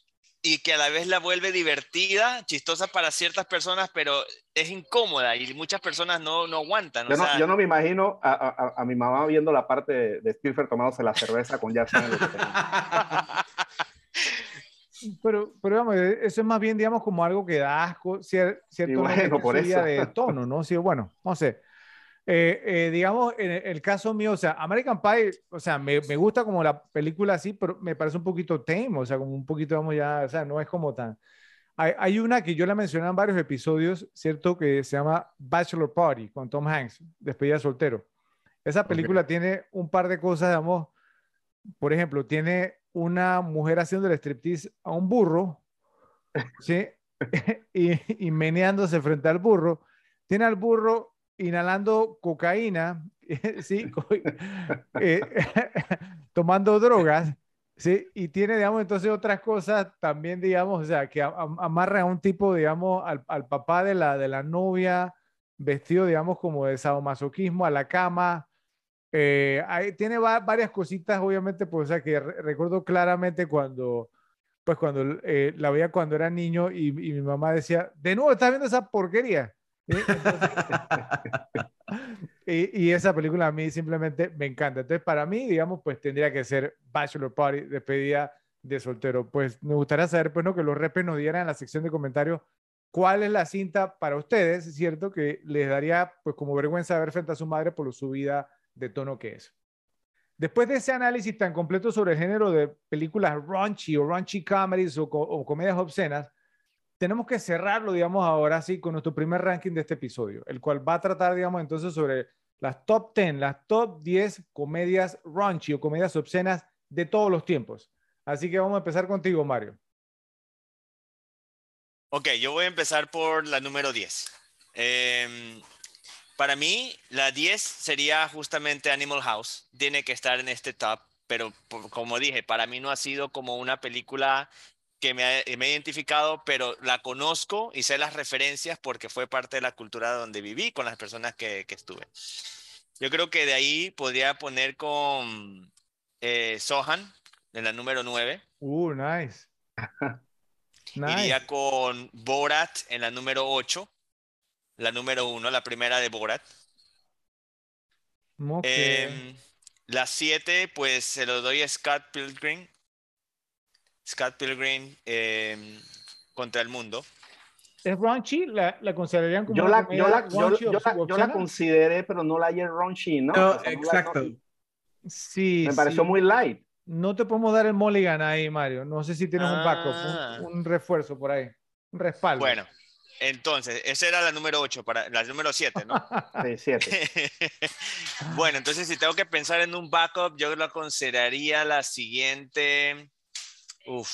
y que a la vez la vuelve divertida, chistosa para ciertas personas, pero es incómoda y muchas personas no, no aguantan. Yo, no, yo no me imagino a, a, a, mi mamá viendo la parte de, de Spielberg tomándose la cerveza con ya (laughs) Pero, pero vamos, e, eso es más bien, digamos, como algo que da asco, cierto bueno, por eso. de tono, ¿no? Sí, bueno, no sé. Eh, eh, digamos, en el caso mío, o sea, American Pie, o sea, me, me, gusta como la película así, pero me parece un poquito tame, o sea, como un poquito, vamos ya, o sea, no es como tan... Hay, hay una que yo la mencioné en varios episodios, ¿cierto? Que se llama Bachelor Party con Tom Hanks, despedida soltero. Esa película tiene un par de cosas, digamos, por ejemplo, tiene una mujer haciendo el striptease a un burro, ¿sí? (laughs) y, y, meneándose frente al burro. Tiene al burro inhalando cocaína, (laughs) ¿sí? Eh, (laughs) tomando drogas, ¿sí? Y tiene, digamos, entonces otras cosas también, digamos, o sea, que amarra a un tipo, digamos, al, al papá de la, de la novia, vestido, digamos, como de sadomasoquismo a la cama, eh, tiene varias cositas, obviamente, pues, o sea, que recuerdo claramente cuando, pues, cuando eh, la veía cuando era niño y, mi mamá decía, de nuevo, ¿estás viendo esa porquería? (laughs) y, esa película a mí simplemente me encanta. Entonces, para mí, digamos, pues tendría que ser Bachelor Party, despedida de soltero. Pues me gustaría saber, pues, ¿no? Que los repes nos dieran en la sección de comentarios cuál es la cinta para ustedes, es cierto, que les daría, pues, como vergüenza ver frente a su madre por su vida de tono que es. Después de ese análisis tan completo sobre el género de películas raunchy o raunchy comedies o, o comedias obscenas, tenemos que cerrarlo, digamos, ahora sí, con nuestro primer ranking de este episodio, el cual va a tratar, digamos, entonces sobre las top 10, las top 10 comedias raunchy o comedias obscenas de todos los tiempos. Así que vamos a empezar contigo, Mario. Ok, yo voy a empezar por la número 10. Em, para mí, la 10 sería justamente Animal House. Tiene que estar en este top, pero como dije, para mí no ha sido como una película que me, he identificado, pero la conozco y sé las referencias porque fue parte de la cultura donde viví con las personas que, estuve. Yo creo que de ahí podría poner con eh, Sohan en la número 9. Uh, (laughs) nice. Iría con Borat en la número 8, la número 1, la primera de Borat. Em, la 7, pues se lo doy a Scott Pilgrim Scott Pilgrim em, contra el mundo. ¿Es raunchy? ¿La, la considerarían como yo la, yo la, yo, la, consideré, pero no la hallé raunchy, ¿no? no exacto. sí. Me pareció muy light. No te podemos dar el mulligan ahí, Mario. No sé si tienes un backup, un, ah. refuerzo por ahí, un respaldo. Bueno, entonces, esa era la número 8, para, la número 7, ¿no? sí, 7. (laughs) bueno, entonces si tengo que pensar en un backup, yo lo consideraría la siguiente. Uf,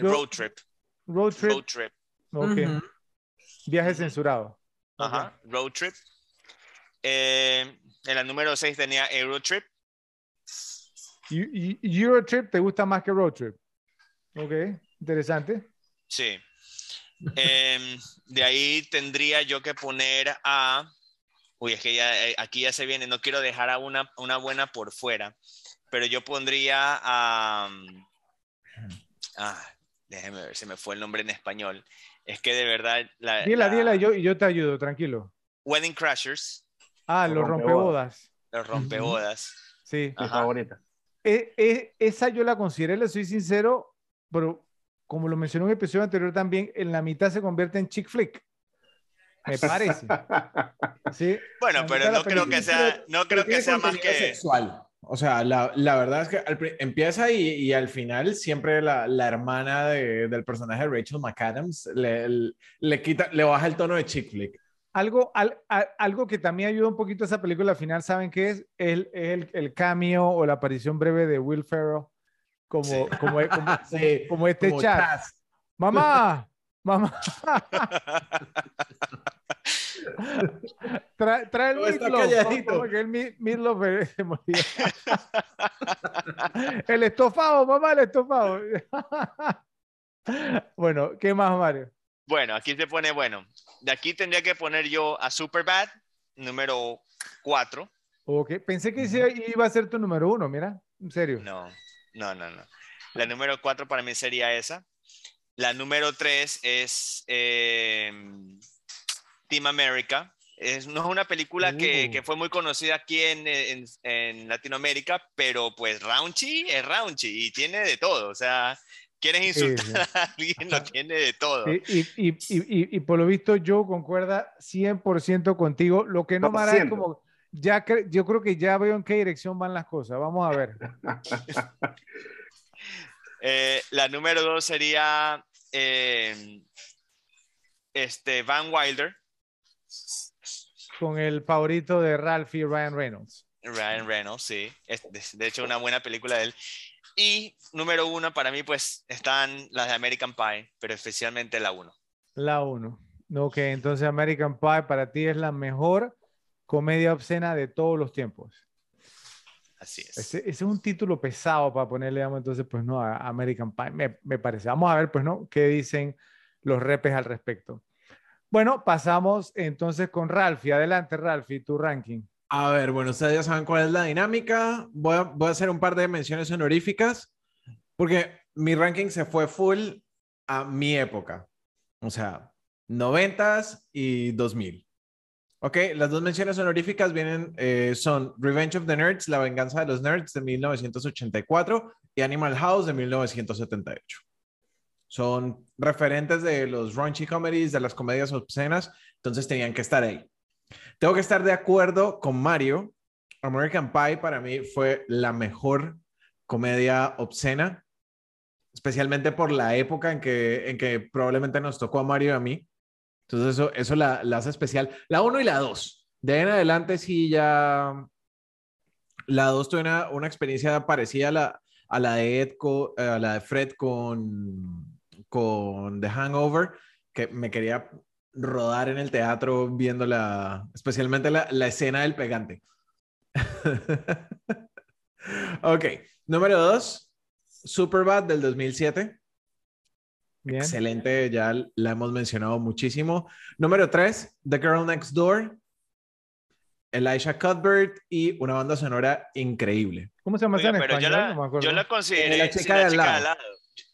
road trip. Road trip. Road trip. Ok. Viaje censurado. Ajá, road trip. Eh, en la número 6 tenía Eurotrip. Eurotrip te gusta más que Road Trip. Ok, interesante. Sí. Em, de ahí tendría yo que poner a. Uy, es que ya, eh, aquí ya se viene. No quiero dejar a una, una buena por fuera. Pero yo pondría a. Ah, déjeme ver, se me fue el nombre en español. Es que de verdad. La, dila, dila, yo, yo te ayudo, tranquilo. Wedding Crashers. Ah, los rompebodas. Los rompebodas. Sí. Mi favorita. E, e, esa yo la consideré, le soy sincero, pero como lo mencionó en un episodio anterior también, en la mitad se convierte en chick flick. Me parece. (laughs) ¿Sí? Bueno, pero no creo que sea, no creo que sea más que sexual. O sea, la, la verdad es que empieza y, y, al final siempre la, la hermana de, del personaje de Rachel McAdams le, le, quita, le baja el tono de chick flick. Algo, algo que también ayuda un poquito a esa película al final, ¿saben qué es? El, el, el cameo o la aparición breve de Will Ferrell como, como, como, (laughs) este chat. Mamá, mamá. (laughs) trae, trae el meatloaf, el meatloaf se (laughs) el estofado, mamá, el estofado. bueno, ¿qué más, Mario? Bueno, aquí se pone, bueno, de aquí tendría que poner yo a Superbad, número 4. Ok, pensé que iba a ser tu número uno, mira, en serio. No, no, no, no. La número 4 para mí sería esa. La número 3 es eh, Team America. Es, no es una película que, uh. que, fue muy conocida aquí en, en, en, Latinoamérica, pero pues Raunchy es Raunchy y tiene de todo. O sea, quieres insultar a alguien, lo tiene de todo. Y, y, y, y, por lo visto, yo concuerda 100% contigo. Lo que no me hará es como, ya yo creo que ya veo en qué dirección van las cosas. Vamos a ver. (laughs) eh, la número dos sería eh, este, Van Wilder con el favorito de Ralph y Ryan Reynolds. Ryan Reynolds, sí. Es, de hecho, una buena película de él. Y número uno, para mí, pues están las de American Pie, pero especialmente la uno. La uno. Ok, entonces American Pie para ti es la mejor comedia obscena de todos los tiempos. Así es. Ese, es un título pesado para ponerle, digamos, entonces, pues no, a American Pie, me, me parece. Vamos a ver, pues, ¿no? ¿Qué dicen los repes al respecto? Bueno, pasamos entonces con Ralphie. Adelante, Ralphie, tu ranking. A ver, bueno, ustedes ya saben cuál es la dinámica. Voy a, voy a hacer un par de menciones honoríficas porque mi ranking se fue full a mi época. O sea, noventas y 2000. Ok, las dos menciones honoríficas vienen, eh, son Revenge of the Nerds, La venganza de los nerds de 1984 y Animal House de 1978 son referentes de los raunchy comedies, de las comedias obscenas, entonces tenían que estar ahí. Tengo que estar de acuerdo con Mario American Pie para mí fue la mejor comedia obscena, especialmente por la época en que, en que probablemente nos tocó a Mario y a mí. Entonces eso, eso la, la hace especial. La 1 y la 2. De ahí en adelante sí ya... La 2 tuve una, una, experiencia parecida a la, a la de Ed, eh, a la de Fred con, con The Hangover, que me quería rodar en el teatro viendo la, especialmente la, la escena del pegante. (laughs) ok, número dos, Superbad del 2007. Excelente, ya la hemos mencionado muchísimo. Número tres, The Girl Next Door. Elisha Cuthbert y una banda sonora increíble. ¿Cómo se llama esa en pero español? Yo la, no me yo la consideré la chica, de, al lado.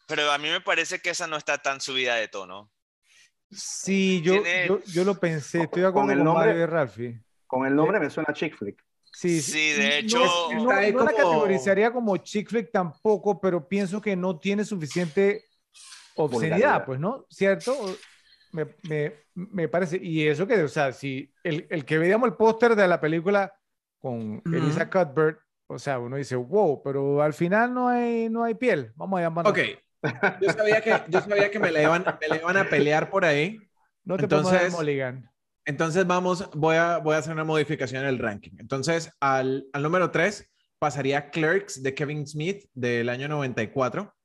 Pero a mí me parece que esa no está tan subida de tono. Sí, yo, yo, yo, lo pensé. Estoy de acuerdo con, el nombre, y Ralphie. Con el nombre me suena chick flick. Sí, sí, de hecho. No, no, no como... la categorizaría como chick flick tampoco, pero pienso que no tiene suficiente obscenidad, pues, ¿no? ¿Cierto? Me, me, me, parece. Y eso que, o sea, si el, el que veíamos el póster de la película con uh -huh. Elisa Cuthbert, o sea, uno dice, wow, pero al final no hay, no hay piel. Vamos a llamarlo. Ok. Yo sabía que, yo sabía que me, la iban, me la iban a pelear por ahí. No te entonces, Mulligan. Entonces vamos, voy a, voy a hacer una modificación en el ranking. Entonces, al, al número 3 pasaría Clerks de Kevin Smith del año 94.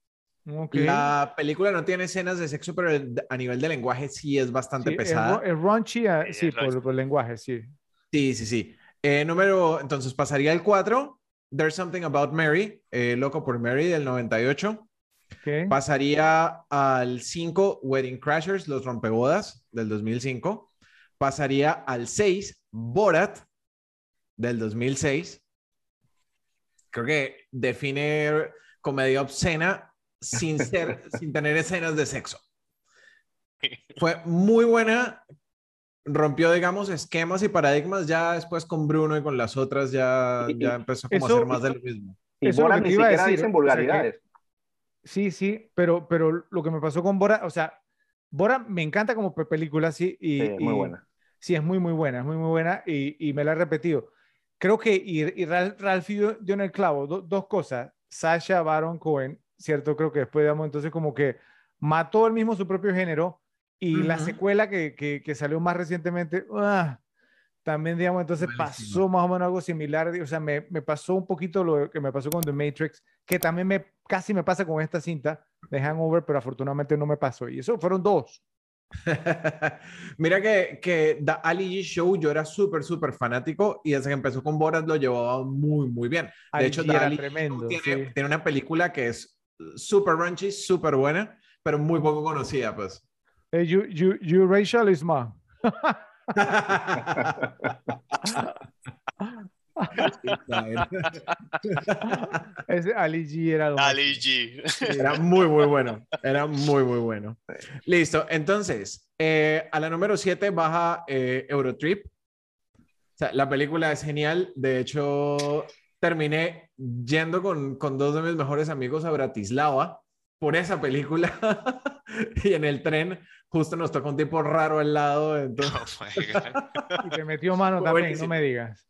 Okay. La película no tiene escenas de sexo, pero a nivel de lenguaje sí es bastante sí, pesada. Es, raunchy, uh, sí, es por, por, el lenguaje, sí. Sí, sí, sí. Eh, número, entonces pasaría el 4, There's Something About Mary, eh, Loco por Mary del 98. Okay. Pasaría al 5, Wedding Crashers, Los Rompebodas del 2005. Pasaría al 6, Borat del 2006. Creo que define comedia obscena sin, ser, (laughs) sin tener escenas de sexo. Fue muy buena, rompió, digamos, esquemas y paradigmas, ya después con Bruno y con las otras ya, ya empezó como eso, a hacer más de lo mismo. Y eso Bora lo ni iba a siquiera decir, dicen o sea, vulgaridades. Sí, sí, pero, pero lo que me pasó con Bora, o sea, Bora me encanta como pe- película, sí, y, Sí, muy y- buena. Sí, es muy, muy buena, es muy, muy buena y, y me la he repetido. Creo que, y, y Ralph, Ralph dio, dio en el clavo, do- dos cosas. Sasha Baron Cohen, ¿cierto? Creo que después, digamos, entonces como que mató él mismo su propio género y la Ujú. secuela que, que, que salió más recientemente, ah, también, digamos, entonces Malísima. pasó más o menos algo similar. O sea, me, me pasó un poquito lo que me pasó con The Matrix, que también me, casi me pasa con esta cinta de Hangover, pero afortunadamente no me pasó. Y eso fueron dos. (laughs) Mira que, que The Ali G Show yo era súper, súper fanático y desde que empezó con Borat lo llevaba muy, muy bien. De Ali hecho, The Ali G Show tiene, sí. tiene una película que es súper raunchy, súper buena, pero muy poco conocida, pues. Eh, you, you, you racialism. (laughs) Ese Ali G era lo Ali. G. Era muy, muy bueno. Era muy, muy bueno. Listo. Entonces, eh, a la número 7 baja eh, Eurotrip. O sea, la película es genial. De hecho, terminé yendo con, con dos de mis mejores amigos a Bratislava por esa película. (laughs) y en el tren justo nos tocó un tipo raro al lado. Entonces, Oh. Y te metió mano Fue también, buenísimo. no me digas.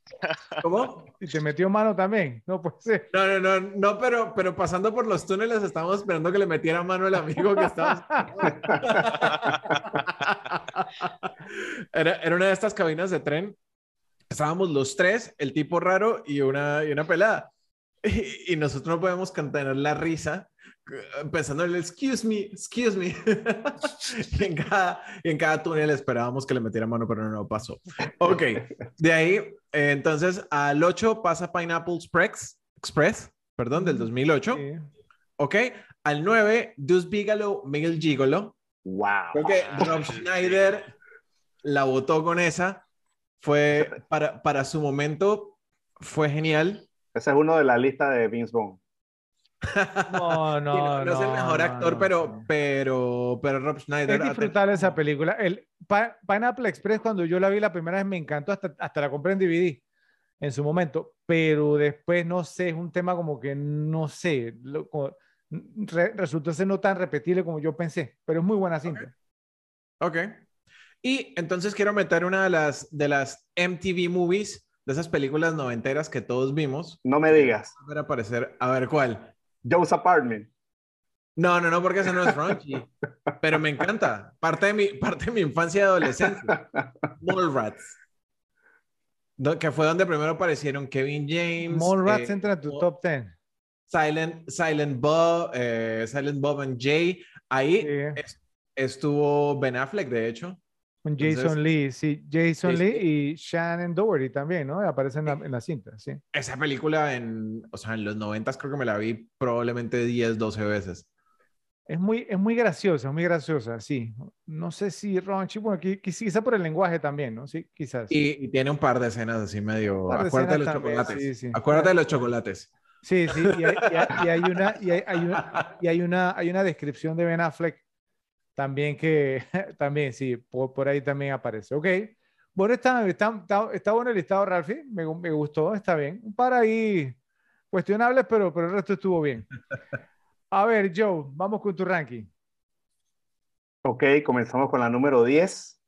¿Cómo? Y te metió mano también, no puede ser. No, no, no, no, pero, pero pasando por los túneles estábamos esperando que le metiera mano el amigo que estaba. (laughs) era, era una de estas cabinas de tren. Estábamos los tres, el tipo raro y una, y una pelada. (laughs) Y, y nosotros no podemos contener la risa eh, pensando en el excuse me, excuse me. (laughs) y, en cada, y en cada túnel esperábamos que le metiera mano, pero no pasó. Ok, de ahí, eh, entonces al 8 pasa Pineapple Express, Express perdón, del 2008. Sí. Ok, al 9, Deuce Bigelow, Miguel Gigolo. Wow. Creo que Rob. Schneider la votó con esa. Fue para, para su momento, fue genial. Ese es uno de la lista de Vince Vaughn. No, Sí, no, no, es el mejor no, actor, no, pero, no. pero, pero Rob Schneider. Es disfrutar esa película. El Pa- Pineapple Express, cuando yo la vi la primera vez, me encantó, hasta, hasta la compré en DVD en su momento, pero después, no sé, es un tema como que, no sé, lo- como- re- resultó ser no tan repetible como yo pensé, pero es muy buena cinta. Ok. Y entonces quiero meter una de las, de las MTV movies de esas películas noventeras que todos vimos. No me digas. A ver, aparecer, a ver cuál. Joe's Apartment. No, no, no, porque ese no es raunchy. (laughs) pero me encanta. Parte de mi, parte de mi infancia y adolescencia. (laughs) Mallrats. Que fue donde primero aparecieron Kevin James. Mallrats eh, entra en tu top 10. Silent, Silent Bob, eh, Silent Bob and Jay. Ahí estuvo Ben Affleck, de hecho. Con Jason Lee, sí, Jason Lee y Shannon Doherty también, ¿no? Aparecen en la, cinta, sí. Esa película en, o sea, en los noventas creo que me la vi probablemente 10, 12 veces. Es muy, es muy graciosa, muy graciosa, sí. No sé si Ronchi, bueno, quizá por el lenguaje también, ¿no? Sí, quizás. Y, tiene un par de escenas así medio... Acuérdate de los chocolates. Acuérdate de los chocolates. Sí, sí, y hay, una, y hay, una, y hay, una, hay una descripción de Ben Affleck también que, (laughs) también, sí, por, ahí también aparece. Ok. Bueno, está, está, está, bueno el listado, Ralphie. Me, me, gustó, está bien. Un par ahí cuestionables, pero, pero el resto estuvo bien. A ver, Joe, vamos con tu ranking. Ok, comenzamos con la número 10.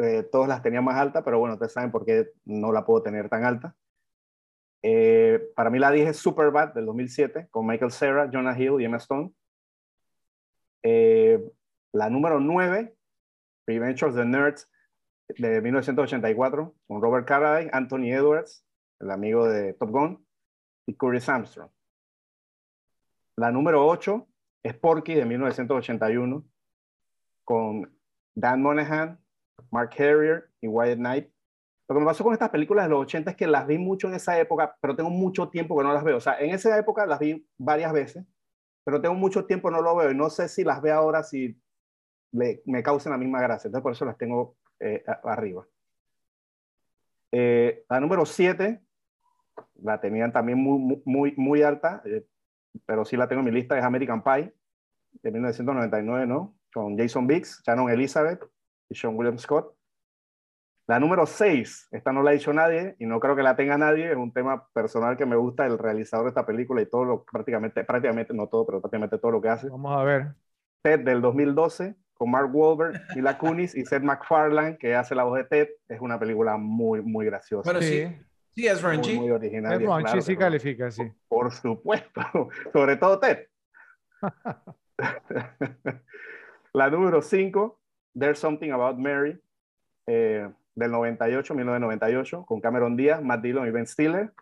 Eh, todos las tenía más alta, pero bueno, ustedes saben por qué no la puedo tener tan alta. Eh, para mí la 10 es Superbad del 2007, con Michael Cera, Jonah Hill y Emma Stone. Eh, la número 9, Revenge of the Nerds de 1984, con Robert Carradine, Anthony Edwards, el amigo de Top Gun, y Curtis Armstrong. La número 8 es Porky de 1981, con Dan Monahan, Mark Harrier y Wyatt Knight. Lo que me pasó con estas películas de los 80 es que las vi mucho en esa época, pero tengo mucho tiempo que no las veo. O sea, en esa época las vi varias veces, pero tengo mucho tiempo no lo veo y no sé si las veo ahora, si me causan la misma gracia. Entonces, por eso las tengo eh, arriba. Eh, la número 7, la tenían también muy, muy, muy alta, eh, pero sí la tengo en mi lista, es American Pie, de 1999, ¿no? Con Jason Biggs, Shannon Elizabeth y Sean William Scott. La número 6, esta no la ha dicho nadie y no creo que la tenga nadie, es un tema personal que me gusta el realizador de esta película y todo lo, prácticamente, prácticamente, no todo, pero prácticamente todo lo que hace. Vamos a ver. Ted del 2012, con Mark Wahlberg, Mila Kunis y Seth MacFarlane, que hace la voz de Ted. Es una película muy, muy graciosa. Bueno, sí. Sí, es raunchy. Muy, original. Es raunchy, sí califica, sí. Por, supuesto. (laughs) Sobre todo Ted. (laughs) la número 5, There's Something About Mary, eh, del 98, 1998, con Cameron Díaz, Matt Dillon y Ben Stiller.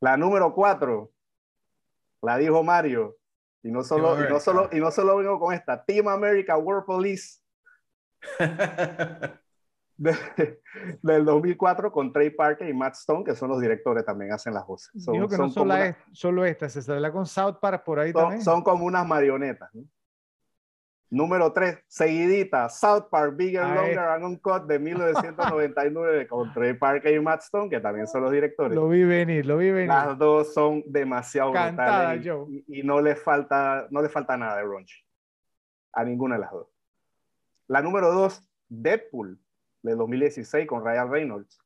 La número 4, la dijo Mario, y no solo, y no solo, y no solo vengo con esta, Team America World Police. (laughs) del 2004 con Trey Parker y Matt Stone, que son los directores, también hacen las voces. Son, Digo que no solo, solo esta, se sale con South Park por ahí son, también. Son como unas marionetas. ¿no? Número 3, seguidita, South Park Bigger, Longer and Uncut de 1999 (laughs) con Trey Parker y Matt Stone, que también son los directores. Lo vi venir, lo vi venir. Las dos son demasiado brutales y, no le falta, no le falta nada de Ronchi. A ninguna de las dos. La número 2, Deadpool de 2016 con Ryan Reynolds.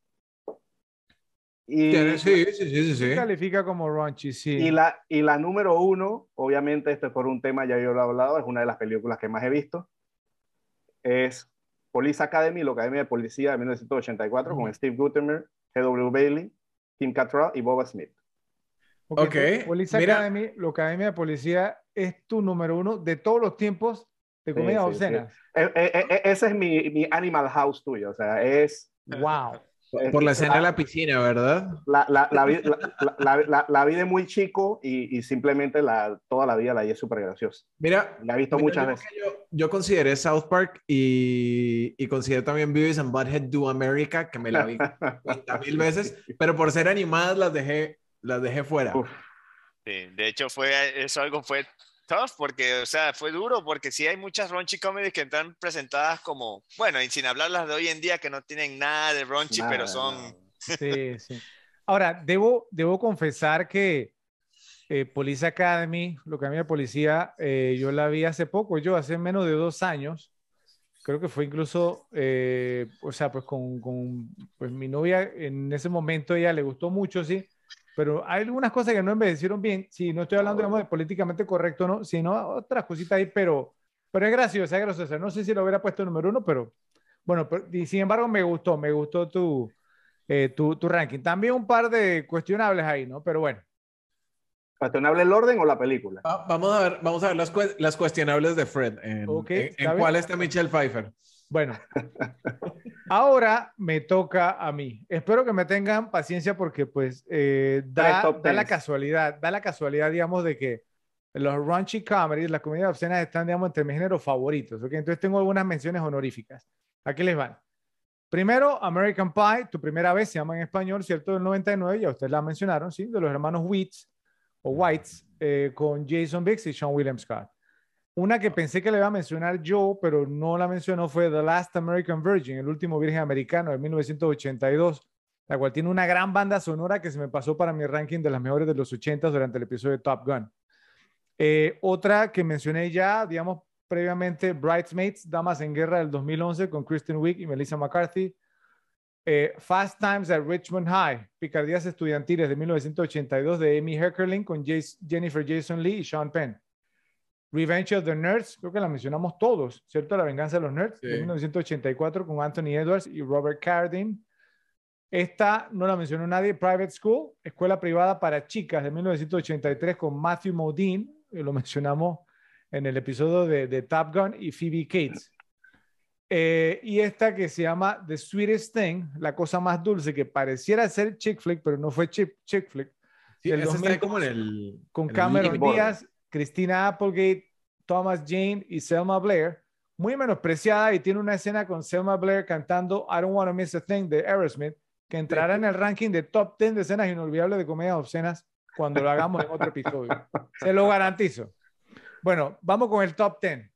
Y, sí, sí, sí, sí, Califica como raunchy, sí. Y la, y la número uno, obviamente, este es por un tema, ya yo lo he hablado, es una de las películas que más he visto. Es Police Academy, la Academia de Policía de 1984, con Steve Gutenberg, G.W. Bailey, Kim Cattrall y Boba Smith. Ok. Police Academy, la Academia de Policía, es tu número uno de todos los tiempos de comedia sí, e, e, e, ese es mi, mi Animal House tuyo, o sea, es... Wow. Por la escena de la piscina, ¿verdad? La, la, la, la, la vi de muy chico y, y simplemente la, toda la vida la vi es súper graciosa. Mira, la he visto muchas veces. Yo, yo, consideré South Park y, y consideré también Beavis and Butthead Do America, que me la vi mil (laughs) veces, pero por ser animadas las dejé, las dejé fuera. Sí, de hecho, fue, eso algo fue tough porque, o sea, fue duro porque sí hay muchas raunchy comedies que están presentadas como, bueno, y sin hablar las de hoy en día que no tienen nada de raunchy, pero son... (laughs) Sí, sí. Ahora, debo, debo confesar que eh, Police Academy, lo que a mí de policía, eh, yo la vi hace poco, yo hace menos de dos años, creo que fue incluso, eh, o sea, pues con, con pues mi novia en ese momento ella le gustó mucho, sí, pero hay algunas cosas que no envejecieron bien. Sí, no estoy hablando, digamos, de políticamente correcto, ¿no? Sino otras cositas ahí, pero, pero es gracioso, es gracioso. No sé si lo hubiera puesto número uno, pero bueno, y sin embargo me gustó, me gustó tu, eh, tu, tu ranking. También un par de cuestionables ahí, ¿no? Pero bueno. ¿Cuestionable el orden o la película? Va- vamos a ver, vamos a ver las, las cuestionables de Fred. En, Ok, en- en cuál está Michelle Pfeiffer? Bueno, (laughs) ahora me toca a mí. Espero que me tengan paciencia porque pues eh, da, la casualidad, da la casualidad, digamos, de que los raunchy comedies, las comedias obscenas están, digamos, entre mis géneros favoritos. ¿ok? Entonces tengo algunas menciones honoríficas. Aquí les van. Primero, American Pie, tu primera vez, se llama en español, ¿cierto? Del 99, ya ustedes la mencionaron, ¿sí? De los hermanos Wheats o Whites, eh, con Jason Biggs y Sean William Scott. Una que pensé que le iba a mencionar yo, pero no la mencionó, fue The Last American Virgin, el último virgen americano de 1982, la cual tiene una gran banda sonora que se me pasó para mi ranking de las mejores de los 80 durante el episodio de Top Gun. Eh, otra que mencioné ya, digamos, previamente, Bridesmaids, Damas en Guerra del 2011 con Kristen Wiig y Melissa McCarthy. Eh, Fast Times at Richmond High, Picardías Estudiantiles de 1982 de Amy Heckerling con Jennifer Jason Lee y Sean Penn. Revenge of the Nerds, creo que la mencionamos todos, ¿cierto? La venganza de los nerds de Sí. 1984 con Anthony Edwards y Robert Carradine. Esta no la mencionó nadie, Private School, escuela privada para chicas de 1983 con Matthew Modine, que lo mencionamos en el episodio de, de Top Gun y Phoebe Cates. Eh, y esta que se llama The Sweetest Thing, la cosa más dulce, que pareciera ser chick flick, pero no fue chick, chick flick, Sí, Del ese está 2002, como en el. con el Cameron. Díaz, Christina Applegate, Thomas Jane y Selma Blair, muy menospreciada y tiene una escena con Selma Blair cantando I Don't Wanna Miss a Thing de Aerosmith, que entrará en el ranking de top 10 de escenas inolvidables de comedias obscenas cuando lo hagamos en otro episodio. Se lo garantizo. Bueno, vamos con el top 10.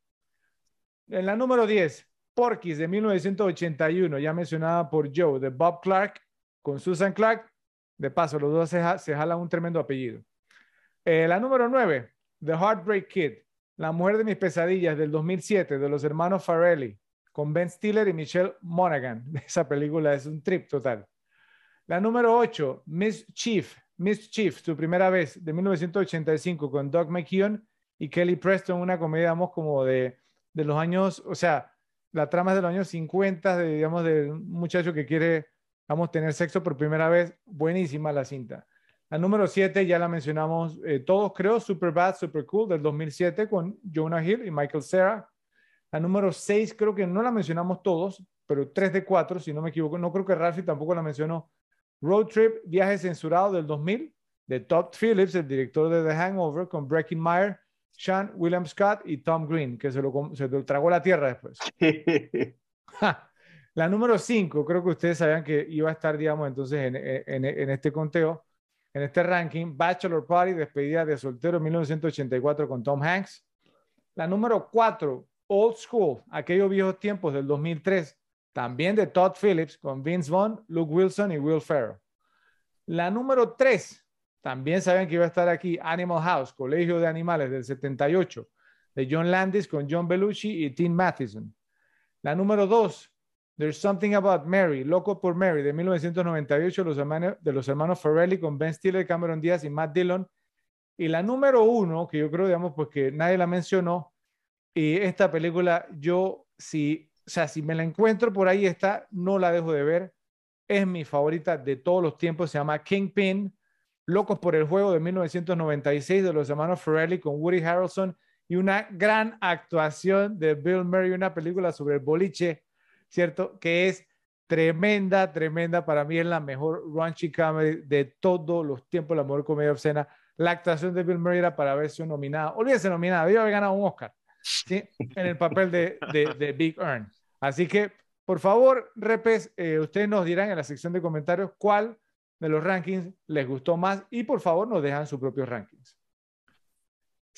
En la número 10, Porky's de 1981, ya mencionada por Joe, de Bob Clark con Susan Clark. De paso, los dos se, ja- se jalan un tremendo apellido. Eh, la número 9, The Heartbreak Kid, La mujer de mis pesadillas del 2007, de los hermanos Farrelly, con Ben Stiller y Michelle Monaghan. (laughs) Esa película es un trip total. La número 8, Miss Chief, Miss Chief, su primera vez, de 1985, con Doug McKeon y Kelly Preston, una comedia, digamos, como de, de los años, o sea, la trama es de los años 50, de, digamos, de muchacho que quiere, vamos, tener sexo por primera vez. Buenísima la cinta. La número 7 ya la mencionamos eh, todos, creo, Super Bad, Super Cool del 2007 con Jonah Hill y Michael Cera. La número 6 creo que no la mencionamos todos, pero 3 de 4, si no me equivoco. No creo que Ralphie tampoco la mencionó. Road Trip, Viaje Censurado del 2000, de Todd Phillips, el director de The Hangover, con Breckenmeyer, Sean William Scott y Tom Green, que se lo, se lo tragó la tierra después. (laughs) Ja. La número 5, creo que ustedes sabían que iba a estar, digamos, entonces en, en- en este conteo, en este ranking, Bachelor Party, despedida de soltero en 1984 con Tom Hanks. La número 4, Old School, aquellos viejos tiempos del 2003, también de Todd Phillips con Vince Vaughn, Luke Wilson y Will Ferrell. La número 3, también sabían que iba a estar aquí, Animal House, Colegio de Animales del 78, de John Landis con John Belushi y Tim Matheson. La número 2, There's Something About Mary, Loco por Mary, de 1998, los hermanos, de los hermanos Farrelly con Ben Stiller, Cameron Díaz y Matt Dillon. Y la número uno, que yo creo, digamos, pues que nadie la mencionó, y esta película, yo, si, o sea, si me la encuentro por ahí está, no la dejo de ver. Es mi favorita de todos los tiempos, se llama Kingpin, Locos por el Juego de 1996, de los hermanos Farrelly con Woody Harrelson, y una gran actuación de Bill Murray, una película sobre el boliche, ¿cierto? Que es tremenda, tremenda. Para mí es la mejor raunchy comedy de todos los tiempos, la mejor comedia obscena. La actuación de Bill Murray era para haberse nominada. Olvídese nominada, debió haber ganado un Oscar, ¿sí? En el papel de, de, Big Earn. Así que, por favor, repes, eh, ustedes nos dirán en la sección de comentarios cuál de los rankings les gustó más y por favor nos dejan sus propios rankings.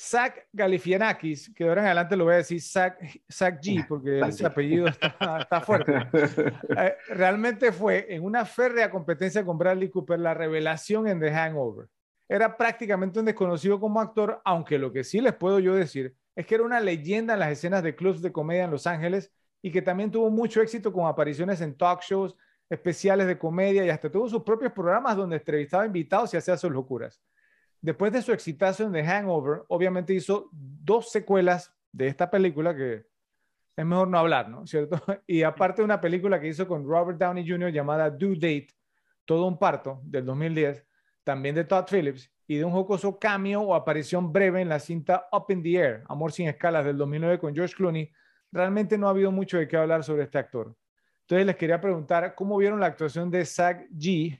Zach Galifianakis, que de ahora en adelante lo voy a decir Zach, Zach G, porque G. apellido está, está fuerte. (laughs) Eh, realmente fue en una férrea competencia con Bradley Cooper la revelación en The Hangover. Era prácticamente un desconocido como actor, aunque lo que sí les puedo yo decir es que era una leyenda en las escenas de clubs de comedia en Los Ángeles y que también tuvo mucho éxito con apariciones en talk shows, especiales de comedia y hasta tuvo sus propios programas donde entrevistaba invitados y hacía sus locuras. Después de su exitazo en The Hangover, obviamente hizo dos secuelas de esta película que es mejor no hablar, ¿no? ¿Cierto? (laughs) Y aparte una película que hizo con Robert Downey Jr. llamada Due Date, Todo un parto del 2010, también de Todd Phillips, y de un jocoso cameo o aparición breve en la cinta Up in the Air, Amor sin escalas del 2009 con George Clooney, realmente no ha habido mucho de qué hablar sobre este actor. Entonces les quería preguntar, ¿cómo vieron la actuación de Zach G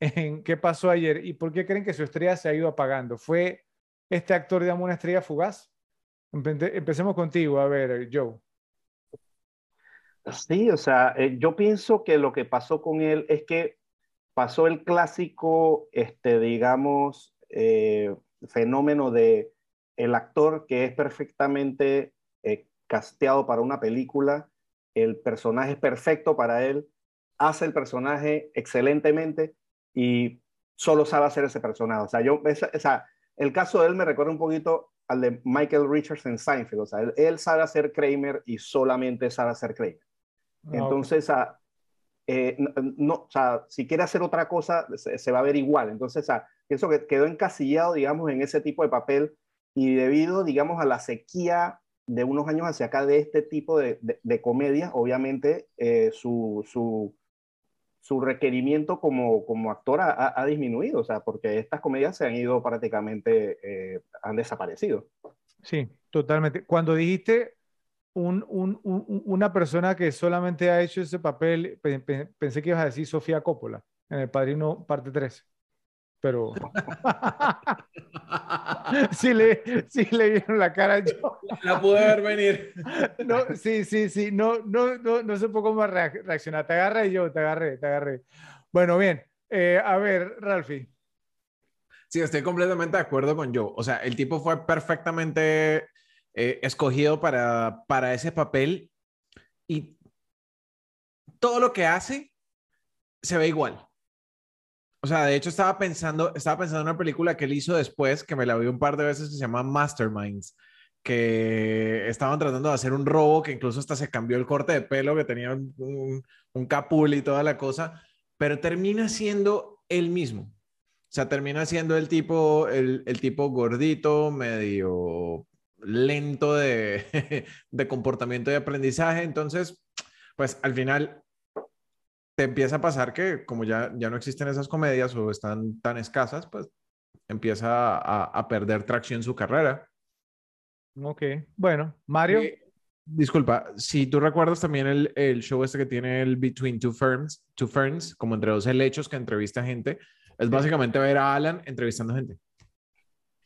en qué pasó ayer y por qué creen que su estrella se ha ido apagando? ¿Fue este actor, digamos, una estrella fugaz? Empecemos contigo, a ver, Joe. Sí, o sea, eh, yo pienso que lo que pasó con él es que pasó el clásico, este, digamos, eh, fenómeno de el actor que es perfectamente eh, casteado para una película, el personaje es perfecto para él, hace el personaje excelentemente y solo sabe hacer ese personaje. O sea, yo, o sea, el caso de él me recuerda un poquito al de Michael Richards en Seinfeld. O sea, él, sabe hacer Kramer y solamente sabe hacer Kramer. Ah, Entonces, eh, no, o sea, si quiere hacer otra cosa, se, va a ver igual. Entonces, pienso que quedó encasillado, digamos, en ese tipo de papel y debido, digamos, a la sequía de unos años hacia acá de este tipo de, de, comedia, obviamente eh, su, su, su, requerimiento como, como actor ha, disminuido, o sea, porque estas comedias se han ido prácticamente, eh, han desaparecido. Sí, totalmente. Cuando dijiste un, un, una persona que solamente ha hecho ese papel, pensé que ibas a decir Sofía Coppola en El Padrino parte 3 pero (laughs) sí, le, sí le vieron la cara yo. La pude ver venir. (laughs) No, sí, sí, sí, no, no, no, no sé cómo más reaccionar. Te agarré yo, te agarré, te agarré. Bueno, bien. Eh, a ver, Ralphie. Sí, estoy completamente de acuerdo con Joe. O sea, el tipo fue perfectamente eh, escogido para, para ese papel y todo lo que hace se ve igual. O sea, de hecho estaba pensando, estaba pensando en una película que él hizo después, que me la vi un par de veces, que se llama Masterminds, que estaban tratando de hacer un robo, que incluso hasta se cambió el corte de pelo, que tenía un, un capul y toda la cosa, pero termina siendo él mismo. O sea, termina siendo el tipo, el, el tipo gordito, medio lento de, (laughs) de comportamiento y aprendizaje. Entonces, pues al final te empieza a pasar que como ya, ya no existen esas comedias o están tan escasas, pues empieza a, a perder tracción su carrera. Ok, bueno, Mario. Eh, disculpa, si tú recuerdas también el, el, show este que tiene el Between Two Ferns, Two Ferns, como entre dos helechos que entrevista gente, es básicamente ver a Alan entrevistando gente.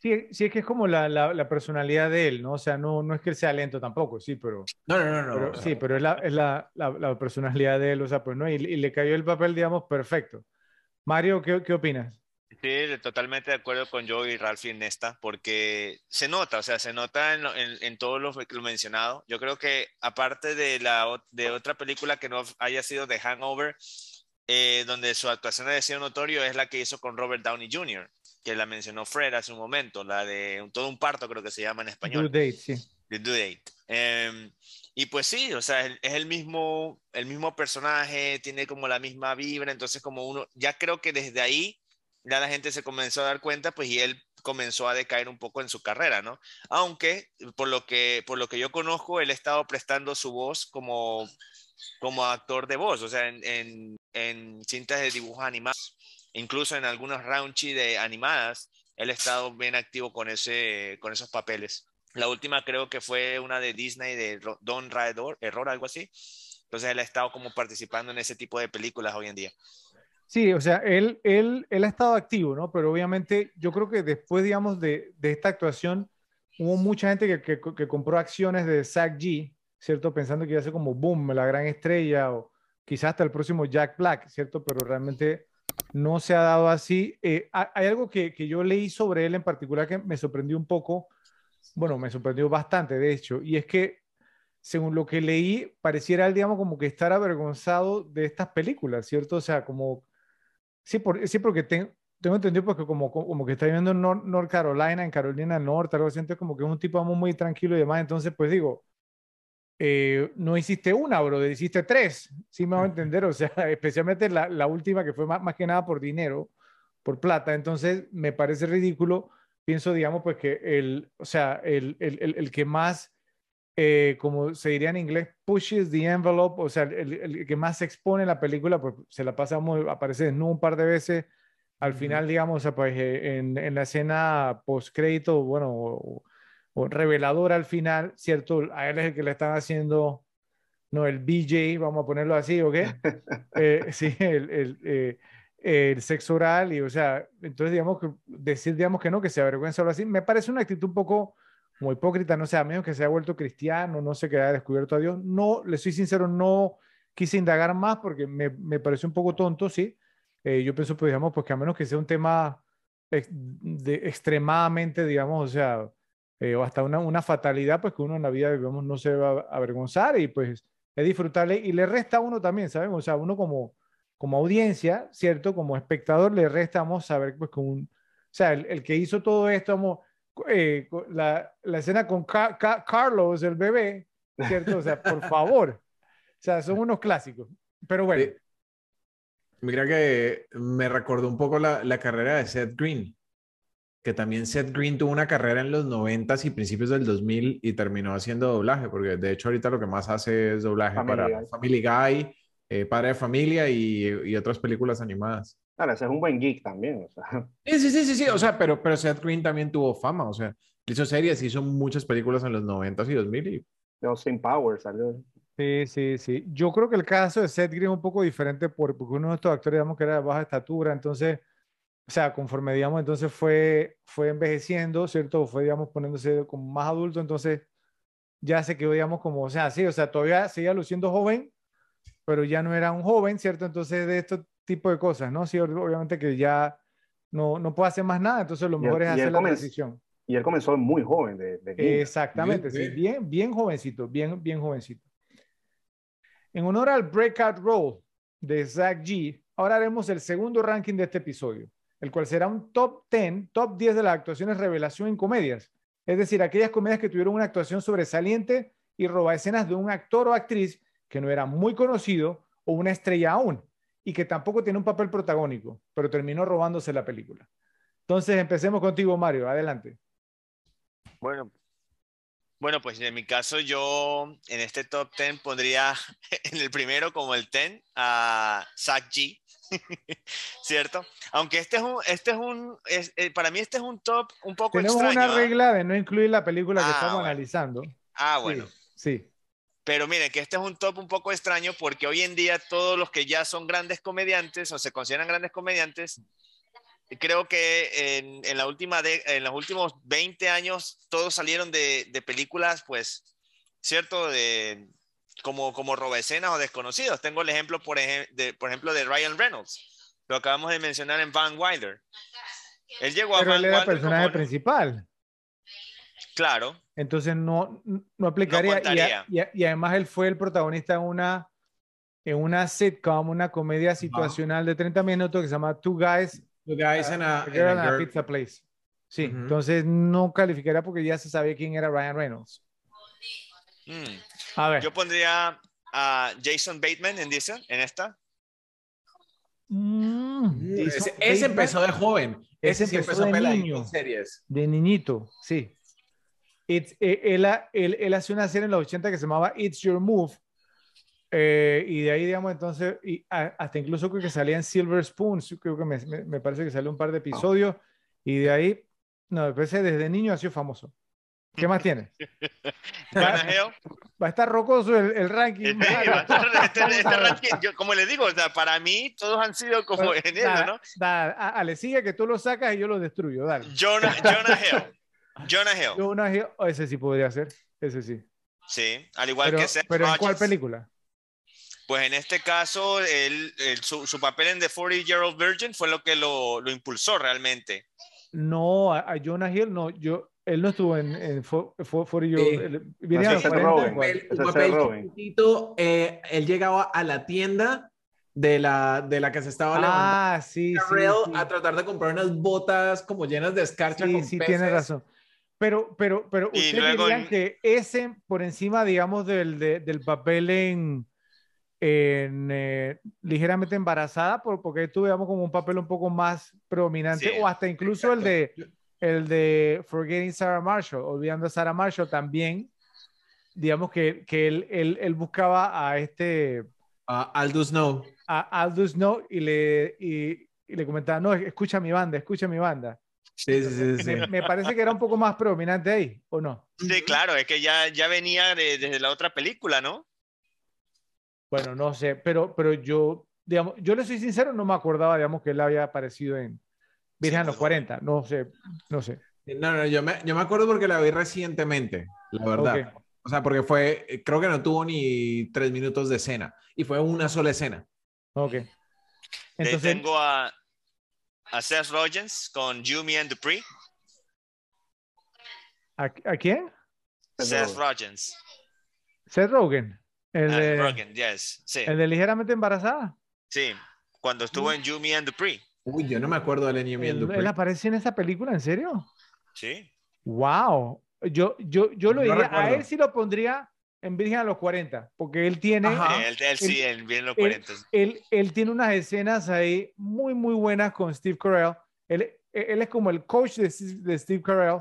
Sí, sí, es que es como la, la, personalidad de él, ¿no? O sea, no, no es que él sea lento tampoco, sí, pero... No, no, no, no. sí, pero es, la, es la, la, personalidad de él, o sea, pues, ¿no? Y, le cayó el papel, digamos, perfecto. Mario, ¿qué, qué opinas? Sí, totalmente de acuerdo con Joe y Ralph en esta, porque se nota, o sea, se nota en, en, en todo lo, lo, mencionado. Yo creo que aparte de, la, de otra película que no haya sido The Hangover, eh, donde su actuación ha sido notorio, es la que hizo con Robert Downey Jr., que la mencionó Fred hace un momento, la de todo un parto creo que se llama en español. Due date, sí. The due date. Em, y pues sí, o sea, es, el mismo, el mismo personaje, tiene como la misma vibra, entonces como uno, ya creo que desde ahí ya la gente se comenzó a dar cuenta, pues y él comenzó a decaer un poco en su carrera, ¿no? Aunque por lo que, por lo que yo conozco, él ha estado prestando su voz como como actor de voz, o sea, en, en, cintas de dibujos animados, incluso en algunos raunchy de animadas, él ha estado bien activo con, ese, con esos papeles. La última creo que fue una de Disney de Don Raedor, Error, algo así. Entonces él ha estado como participando en ese tipo de películas hoy en día. Sí, o sea, él, él, él ha estado activo, ¿no? Pero obviamente yo creo que después, digamos, de, esta actuación, hubo mucha gente que, que, compró acciones de Zach G, ¿cierto? Pensando que iba a como boom, la gran estrella o quizás hasta el próximo Jack Black, ¿cierto? Pero realmente no se ha dado así. Eh, hay algo que, que, yo leí sobre él en particular que me sorprendió un poco, bueno, me sorprendió bastante, de hecho, y es que según lo que leí, pareciera digamos, como que estar avergonzado de estas películas, ¿cierto? O sea, como, sí, por, sí porque tengo entendido porque como, como que está viviendo en North, Carolina, en Carolina del Norte, algo así, entonces como que es un tipo muy tranquilo y demás, entonces pues digo, eh, no hiciste una, bro, hiciste tres, sí me va a entender, o sea, (laughs) especialmente la, la última que fue más, más, que nada por dinero, por plata, entonces me parece ridículo, pienso, digamos, pues que el, o sea, el, el, el que más eh, como se diría en inglés, pushes the envelope, o sea, el, el que más se expone en la película, pues se la pasa aparece desnudo un par de veces. Al final, digamos, pues eh, en, en la escena post-crédito, bueno, o, reveladora al final, ¿cierto? A él es el que le están haciendo, no, el BJ, vamos a ponerlo así, ¿ok? (laughs) eh, sí, el, el, eh, el, sexo oral, y o sea, entonces, digamos, que decir, digamos, que no, que se avergüenza o así, me parece una actitud un poco como hipócrita, no sé, a menos que se haya vuelto cristiano, no sé, que haya descubierto a Dios. No, le soy sincero, no quise indagar más porque me, me pareció un poco tonto, sí. Eh, yo pienso, pues, digamos, pues que a menos que sea un tema de, extremadamente, digamos, o sea, eh, o hasta una, una, fatalidad, pues que uno en la vida, digamos, no se va a avergonzar y pues es disfrutarle y le resta a uno también, ¿saben? O sea, uno como, como audiencia, ¿cierto? Como espectador le resta, vamos a ver, pues con un, o sea, el, el que hizo todo esto, vamos, eh, la, la, escena con Ca Ca Carlos, el bebé, ¿cierto? O sea, por (laughs) favor. O sea, son unos clásicos. Pero bueno. Sí. Mira que me recordó un poco la, la, carrera de Seth Green, que también Seth Green tuvo una carrera en los 90 y principios del 2000 y terminó haciendo doblaje, porque de hecho ahorita lo que más hace es doblaje Family para Guy. Family Guy, eh, Padre de Familia y, y otras películas animadas. Claro, ese es un buen geek también. O sea. (laughs) Sí, sí, sí, sí, sí, o sea, pero, pero Seth Green también tuvo fama, o sea, hizo series, hizo muchas películas en los 90 y 2000 y... Austin Powers salió. Sí, sí, sí. Yo creo que el caso de Seth Green es un poco diferente por, porque uno de estos actores, digamos, que era de baja estatura, entonces, o sea, conforme, digamos, entonces fue, fue envejeciendo, ¿cierto? Fue, digamos, poniéndose como más adulto, entonces ya se quedó, digamos, como, o sea, sí, o sea, todavía seguía luciendo joven, pero ya no era un joven, ¿cierto? Entonces, de esto tipo de cosas, ¿no? Sí, obviamente que ya no, no puede hacer más nada, entonces lo mejor y, es hacer la transición. Y él comenzó muy joven. De, de Exactamente, bien, sí, bien, bien jovencito, bien, bien jovencito. En honor al Breakout Role de Zach G, ahora haremos el segundo ranking de este episodio, el cual será un top 10, top 10 de las actuaciones revelación en comedias, es decir, aquellas comedias que tuvieron una actuación sobresaliente y roba escenas de un actor o actriz que no era muy conocido o una estrella aún y que tampoco tiene un papel protagónico, pero terminó robándose la película. Entonces, empecemos contigo, Mario. Adelante. Bueno, bueno, pues en mi caso yo en este top 10 pondría (laughs) en el primero como el 10 a Zach G, ¿cierto? Aunque este es un, este es un, es, eh, para mí este es un top un poco Tenemos extraño. una regla ¿eh? de no incluir la película que Ah, estamos bueno. analizando. Ah, bueno. Sí, sí. Pero miren que este es un top un poco extraño porque hoy en día todos los que ya son grandes comediantes o se consideran grandes comediantes, creo que en, en la última de, en los últimos 20 años todos salieron de, de películas, pues, ¿cierto? De, como, como robaescenas o desconocidos. Tengo el ejemplo, por, ejem de, por ejemplo, de Ryan Reynolds. Lo acabamos de mencionar en Van Wilder. Él llegó Pero a él Van era Wilder personaje como- principal. Claro, Entonces no, no aplicaría. y, contaría. a- y, a- y además él fue el protagonista en una, en una sitcom, una comedia situacional de 30 minutos que se llama Two Guys You guys in a, a Girl and a girl- Pizza Place. Sí, Ujú. entonces no calificaría porque ya se sabía quién era Ryan Reynolds. Mm. A ver. yo pondría a Jason Bateman en, esa, en esta. Mm, Ese, ese empezó de joven. Ese Ese empezó empezó de niño. en series. De niñito, sí. It's- eh, él, él, él hace una serie en los 80 que se llamaba It's Your Move. eh, y de ahí, digamos, entonces, y a- hasta incluso creo que salía en Silver Spoons, creo que me, me- me parece que salió un par de episodios. Y de ahí, no, me parece desde niño ha sido famoso. ¿Qué más tiene? (laughs) Jonah Hill. Va a estar rocoso el, el ranking. Este, va a estar- este- este yo, como les digo, o sea, para mí todos han sido como Bueno, en eso, ¿no? dale, sigue que tú lo sacas y yo lo destruyo, dale. Jonah, Jonah Hill. Jonah Hill. Una, oh, ese sí podría ser, ese sí. Sí, al igual Pero, que Seth pero ¿en cuál película? Pues en este caso, él- él- su, su papel en The 40 Year Old Virgin fue lo que lo, lo impulsó realmente. No, a, a Jonah Hill no, yo, él no estuvo en, en fo- fo- For You. Sí. él- viene No, a ese es 40, Robin. papel Seth Rogen. chiquitito, eh, él llegaba a la tienda de la, de la que se estaba levantando Ah, sí, sí, Rail sí. a tratar de comprar unas botas como llenas de escarcha Sí, con sí, peces. tiene razón. Pero, pero, pero ustedes luego dirían que ese, por encima, digamos, del, de- del papel en, en eh, ligeramente embarazada, por, porque tuvo, digamos, como un papel un poco más predominante, Sí, o hasta incluso el de, el de Forgetting Sarah Marshall, olvidando a Sarah Marshall también. digamos que, que él, él, él buscaba a este, A Aldous Snow. a Aldous Snow y le, y, y le comentaba, no, escucha mi banda, escucha mi banda. Sí, sí, sí. me parece que era un poco más predominante ahí, ¿o no? Sí, claro, es que ya, ya venía de- desde la otra película, ¿no? Bueno, no sé, pero, pero yo, digamos, yo le soy sincero, no me acordaba, digamos, que él había aparecido en Virgen a los pues, 40, no sé, no sé. No, no, yo me, yo me acuerdo porque la vi recientemente, la verdad. O sea, porque fue, eh, creo que no tuvo ni tres minutos de escena. Y fue una sola escena. Ok. Entonces, tengo a, a Seth Rogens con Yumi and Dupree. ¿a, a quién? Seth Seth Rogen. Rogens. Seth Rogen. El Ah, de, Rogen, yes. Sí, el de ligeramente embarazada. sí. Cuando estuvo en Yumi and Dupree. Uy, yo no me acuerdo de Lenny Él, él aparece en esa película, ¿en serio? Sí. Wow. Yo, yo, yo lo No diría, a recuerdo. él sí lo pondría en Virgen a los 40, porque él tiene, Ajá. Él, él sí, él viene en los él- 40. él, él tiene unas escenas ahí muy, muy buenas con Steve Carell. Él, él es como el coach de, de Steve Carell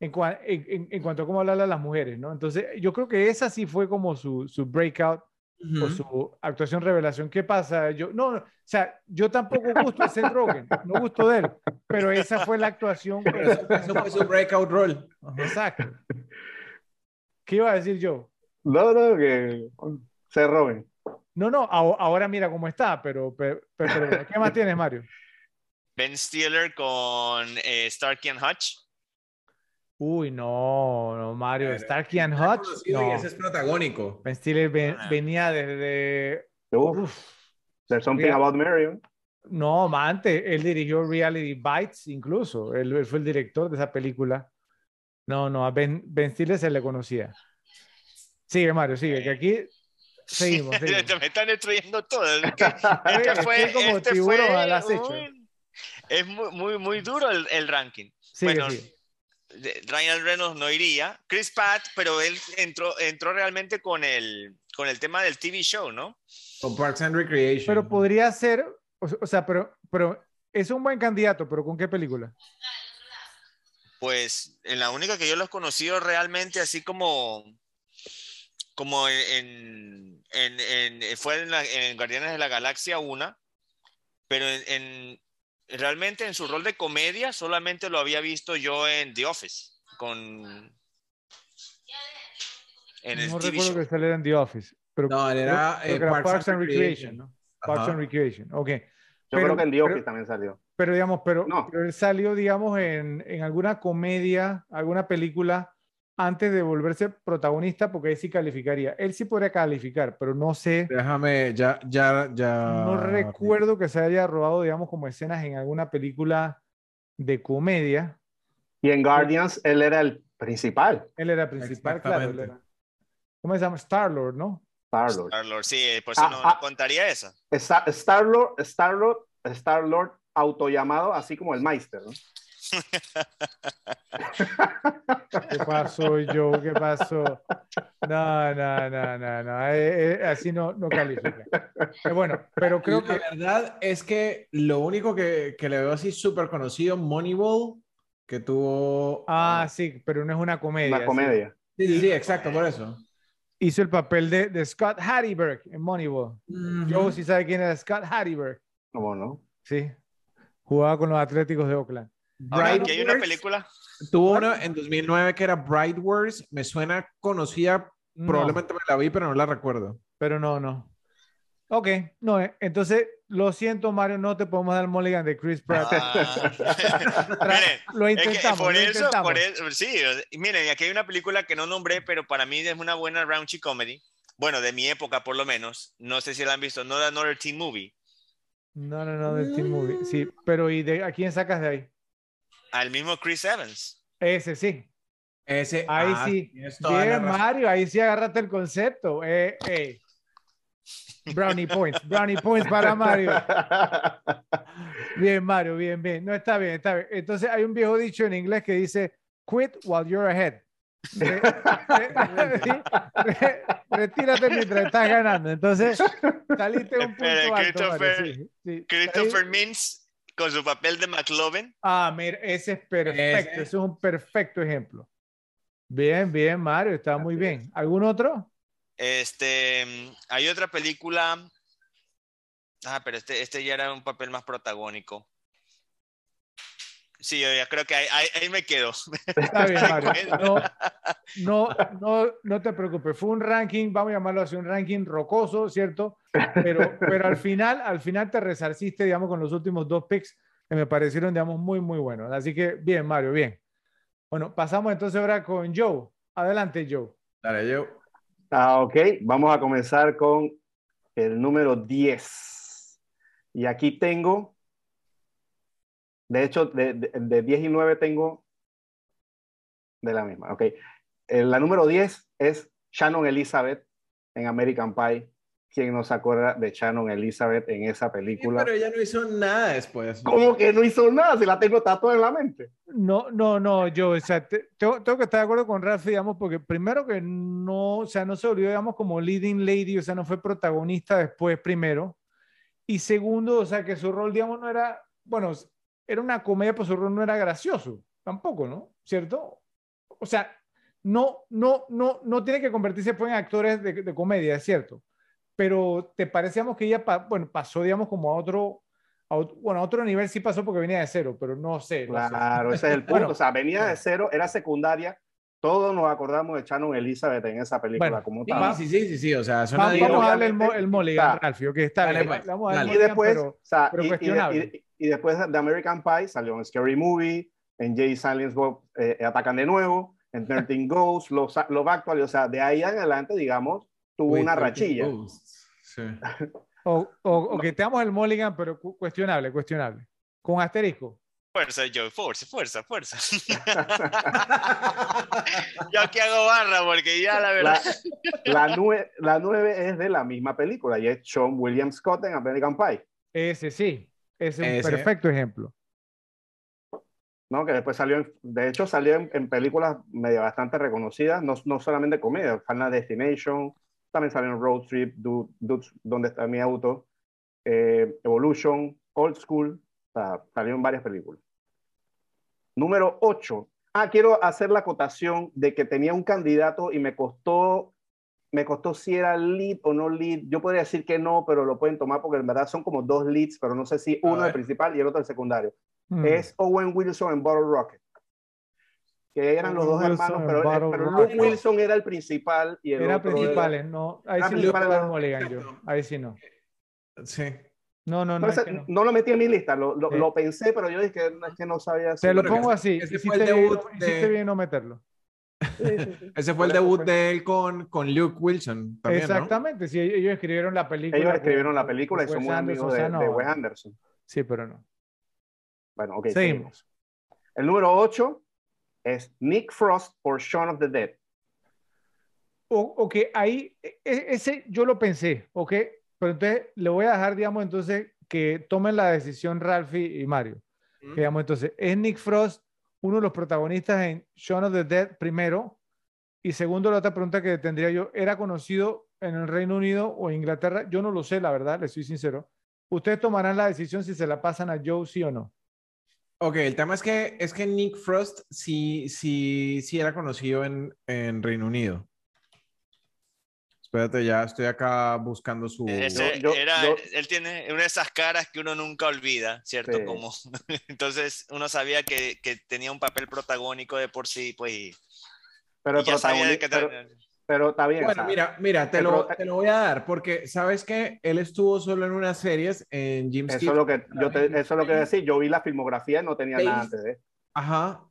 en, cua- en, en- en cuanto a cómo hablarle a las mujeres, ¿no? Entonces, yo creo que esa sí fue como su, su breakout o su actuación revelación. ¿Qué pasa? Yo, no, no, o sea, yo tampoco gusto de Seth Rogen, no gusto de él, pero esa fue la actuación. Eso, eso fue su breakout role. Exacto. ¿Qué iba a decir yo? No, no, que se roben. No, no, aho- ahora mira cómo está, pero, pero, pero- pero, ¿qué más tienes, Mario? Ben Stiller con eh, Starkey and Hutch. Uy, no, no, Mario, Pero, Starkey and Hutch. conocido Y No, ese es protagónico. Ben Stiller ven- Ah. venía desde. Uf, uf, there's something Mira. about Marion. no, ma, antes, él dirigió Reality Bites, incluso. Él, él fue el director de esa película. No, no, a Ben, ben Stiller se le conocía. Sigue, Mario, sigue, que aquí seguimos. (laughs) seguimos. Me están destruyendo todo. Es (laughs) Este fue, como este tiburón fue acecho. un- es muy, muy, muy duro el, el ranking. Sigue, bueno, sigue. Ryan Reynolds no iría. Chris Pratt, pero él entró, entró realmente con el, con el tema del TV show, ¿no? Con Parks and Recreation. Pero podría ser, o, o sea, pero, pero es un buen candidato, pero ¿con qué película? Pues en la única que yo los conocido realmente así como como en, en, en- en- fue en, la- en Guardianes de la Galaxia 1, pero en, en- realmente en su rol de comedia solamente lo había visto yo en The Office con en el no TV recuerdo show. que saliera en The Office. Pero No, él era, eh, era Parks Parks and Recreation, ¿no? Parks Ajá. and Recreation, ok. Yo Pero- creo que en The pero- Office también salió. Pero digamos, pero, No. pero él salió, digamos, en, en alguna comedia, alguna película antes de volverse protagonista, porque ahí sí calificaría. Él sí podría calificar, pero no sé, Déjame, ya, ya, ya. no recuerdo que se haya robado, digamos, como escenas en alguna película de comedia. Y en Guardians él era el principal, Él era principal, claro. él era- ¿Cómo se llama? Star-Lord, ¿no? Star-Lord. Star-Lord, sí, por eso Ah, no, ah. no contaría esa. Sta- Star-Lord, Star-Lord, Star-Lord autollamado, así como el Meister, ¿no? ¿Qué pasó, Joe? ¿Qué pasó? No, no, no, no, no. eh, eh, así no, no califica. Eh, bueno, pero creo la que verdad es que lo único que, que le veo así súper conocido, Moneyball, que tuvo. Ah, sí, pero no es una comedia. Una comedia. sí, sí, sí, exacto, por eso. Hizo el papel de, de Scott Hatteberg en Moneyball. Joe sí sabe quién era Scott Hatteberg. ¿Cómo no? Sí. Jugaba con los Atléticos de Oakland. Ahora, aquí hay una película. Tuvo una en 2009 que era Bright Wars. Me suena conocida, No, probablemente me la vi, pero no la recuerdo. pero no, no. Ok, no, eh, entonces lo siento, Mario, no te podemos dar mulligan de Chris Pratt. Ah. (laughs) Miren, lo Es que intentamos, por lo eso, intentamos. por eso, sí, y miren, aquí hay una película que no nombré, pero para mí es una buena raunchy comedy. Bueno, de mi época por lo menos. No sé si la han visto. No de Another Teen Movie. No, no, no, del Team Movie. Sí, pero ¿y de, a quién sacas de ahí? Al mismo Chris Evans. Ese sí. Ese, Ahí ah, sí. Bien. Mario, ahí sí agarraste el concepto. Eh, eh. Brownie points, brownie points para Mario. (laughs) Bien, Mario, bien, bien. No, está bien, está bien. Entonces hay un viejo dicho en inglés que dice, quit while you're ahead. Re- re- (laughs) sí, re- retírate mientras estás ganando. Entonces, saliste un punto Espera, alto, Mario, Christopher- sí, sí. Christopher Mintz con su papel de McLovin. Ah, mira, ese es perfecto. Ese. Ese es un perfecto ejemplo. Bien, bien, Mario, está muy bien. ¿Algún otro? Este, hay otra película. Ah, pero este, este ya era un papel más protagónico. Sí, yo ya creo que ahí, ahí, me quedo. Está bien, (laughs) Mario. No, no, no, no, te preocupes. Fue un ranking, vamos a llamarlo así, un ranking rocoso, ¿cierto? Pero, pero al final, al final te resarciste, digamos, con los últimos dos picks que me parecieron, digamos, muy, muy buenos. Así que bien, Mario, bien. Bueno, pasamos entonces ahora con Joe. Adelante, Joe. Dale, Joe. Ah, ok, vamos a comenzar con el número 10. Y aquí tengo, de hecho, de, de, 10 y 9 tengo de la misma, ok. La número 10 es Shannon Elizabeth en American Pie. ¿Quién no se acuerda de Shannon Elizabeth en esa película? pero ella no hizo nada después. ¿Cómo que no hizo nada? Si la tengo tatuada en la mente. No, no, no, yo, o sea, tengo, que estar de acuerdo con Ralph, digamos, porque primero que no, o sea, no se olvidó, digamos, como leading lady, o sea, no fue protagonista después, primero. Y segundo, o sea, que su rol, digamos, no era, bueno, era una comedia, pues su rol no era gracioso, tampoco, ¿no? ¿Cierto? O sea, no, no, no, no tiene que convertirse pues, en actores de, de comedia, es cierto pero te parecíamos que ella, bueno, pasó, digamos, como a otro, bueno, a otro nivel sí pasó porque venía de cero, pero no sé. claro, ese es el (laughs) punto. o sea, venía de cero, era secundaria. Todos nos acordamos de Shannon Elizabeth en esa película. como tal. Sí, sí, sí, sí, o sea, vamos, vamos a darle el, el Mulligan, Ralphio, que está bien. Pues, y después, pero, o sea, y, y, después de American Pie salió en Scary Movie, en Jay Silence Bob eh, Atacan de nuevo, en 13 (laughs) Ghosts, Love, Love Actually, o sea, de ahí en adelante, digamos, tuvo una rachilla. O, o, (laughs) que te damos el Mulligan, pero cuestionable, cuestionable. Con asterisco. Fuerza, Joe, fuerza, fuerza, fuerza. (laughs) yo aquí hago barra porque ya la verdad. La, la, nueve, es de la misma película y es Sean William Scott en American Pie. Ese sí, es un perfecto ejemplo. ¿no? Que después salió, de hecho salió en, películas medio bastante reconocidas, no, no solamente comedia, Final Destination, también salió en Road Trip, Dudes, donde está mi auto, eh, Evolution, Old School, o salió en varias películas. Número 8. Ah, quiero hacer la acotación de que tenía un candidato y me costó, me costó si era lead o no lead. Yo podría decir que no, pero lo pueden tomar porque en verdad son como dos leads, pero no sé si uno es el principal y el otro el secundario. Mm. Es Owen Wilson en Bottle Rocket que eran los dos hermanos, pero, pero Luke Wilson era el principal y el era otro principal, era... no, ahí sí no yo, ahí sí no. Sí. No, no, no, no. no. lo metí en mi lista, lo, lo, lo pensé, pero yo dije que, es que no sabía. Te lo pongo así, ese fue el debut bien, de... bien no meterlo. Ese fue el debut de él con, con Luke Wilson. También, Exactamente, ¿no? sí, ellos escribieron la película. Ellos escribieron la película y son muy amigos de, de Wes Anderson. Sí, pero no. Bueno, ok. Seguimos. El número 8 es Nick Frost por Shaun of the Dead. O, ok, ahí, e, e, ese yo lo pensé, ok, pero entonces le voy a dejar, digamos, entonces que tomen la decisión Ralphie y Mario. Digamos, entonces, es Nick Frost uno de los protagonistas en Shaun of the Dead primero, y segundo, la otra pregunta que tendría yo, ¿era conocido en el Reino Unido o Inglaterra? Yo no lo sé, la verdad, le soy sincero. Ustedes tomarán la decisión si se la pasan a Joe, sí o no. Ok, el tema es que, es que Nick Frost sí, sí, sí era conocido en, en Reino Unido. Espérate, ya estoy acá buscando su. él tiene una de esas caras que uno nunca olvida, ¿cierto? Como, (laughs) entonces uno sabía que, que, tenía un papel protagónico de por sí, pues. pero, pero, pero está bien. Bueno, mira, mira, te lo, te lo, voy a dar, porque sabes que él estuvo solo en unas series en Jim Eso es lo que yo te, eso es lo que decir. Yo vi la filmografía y no tenía nada antes de. Ajá.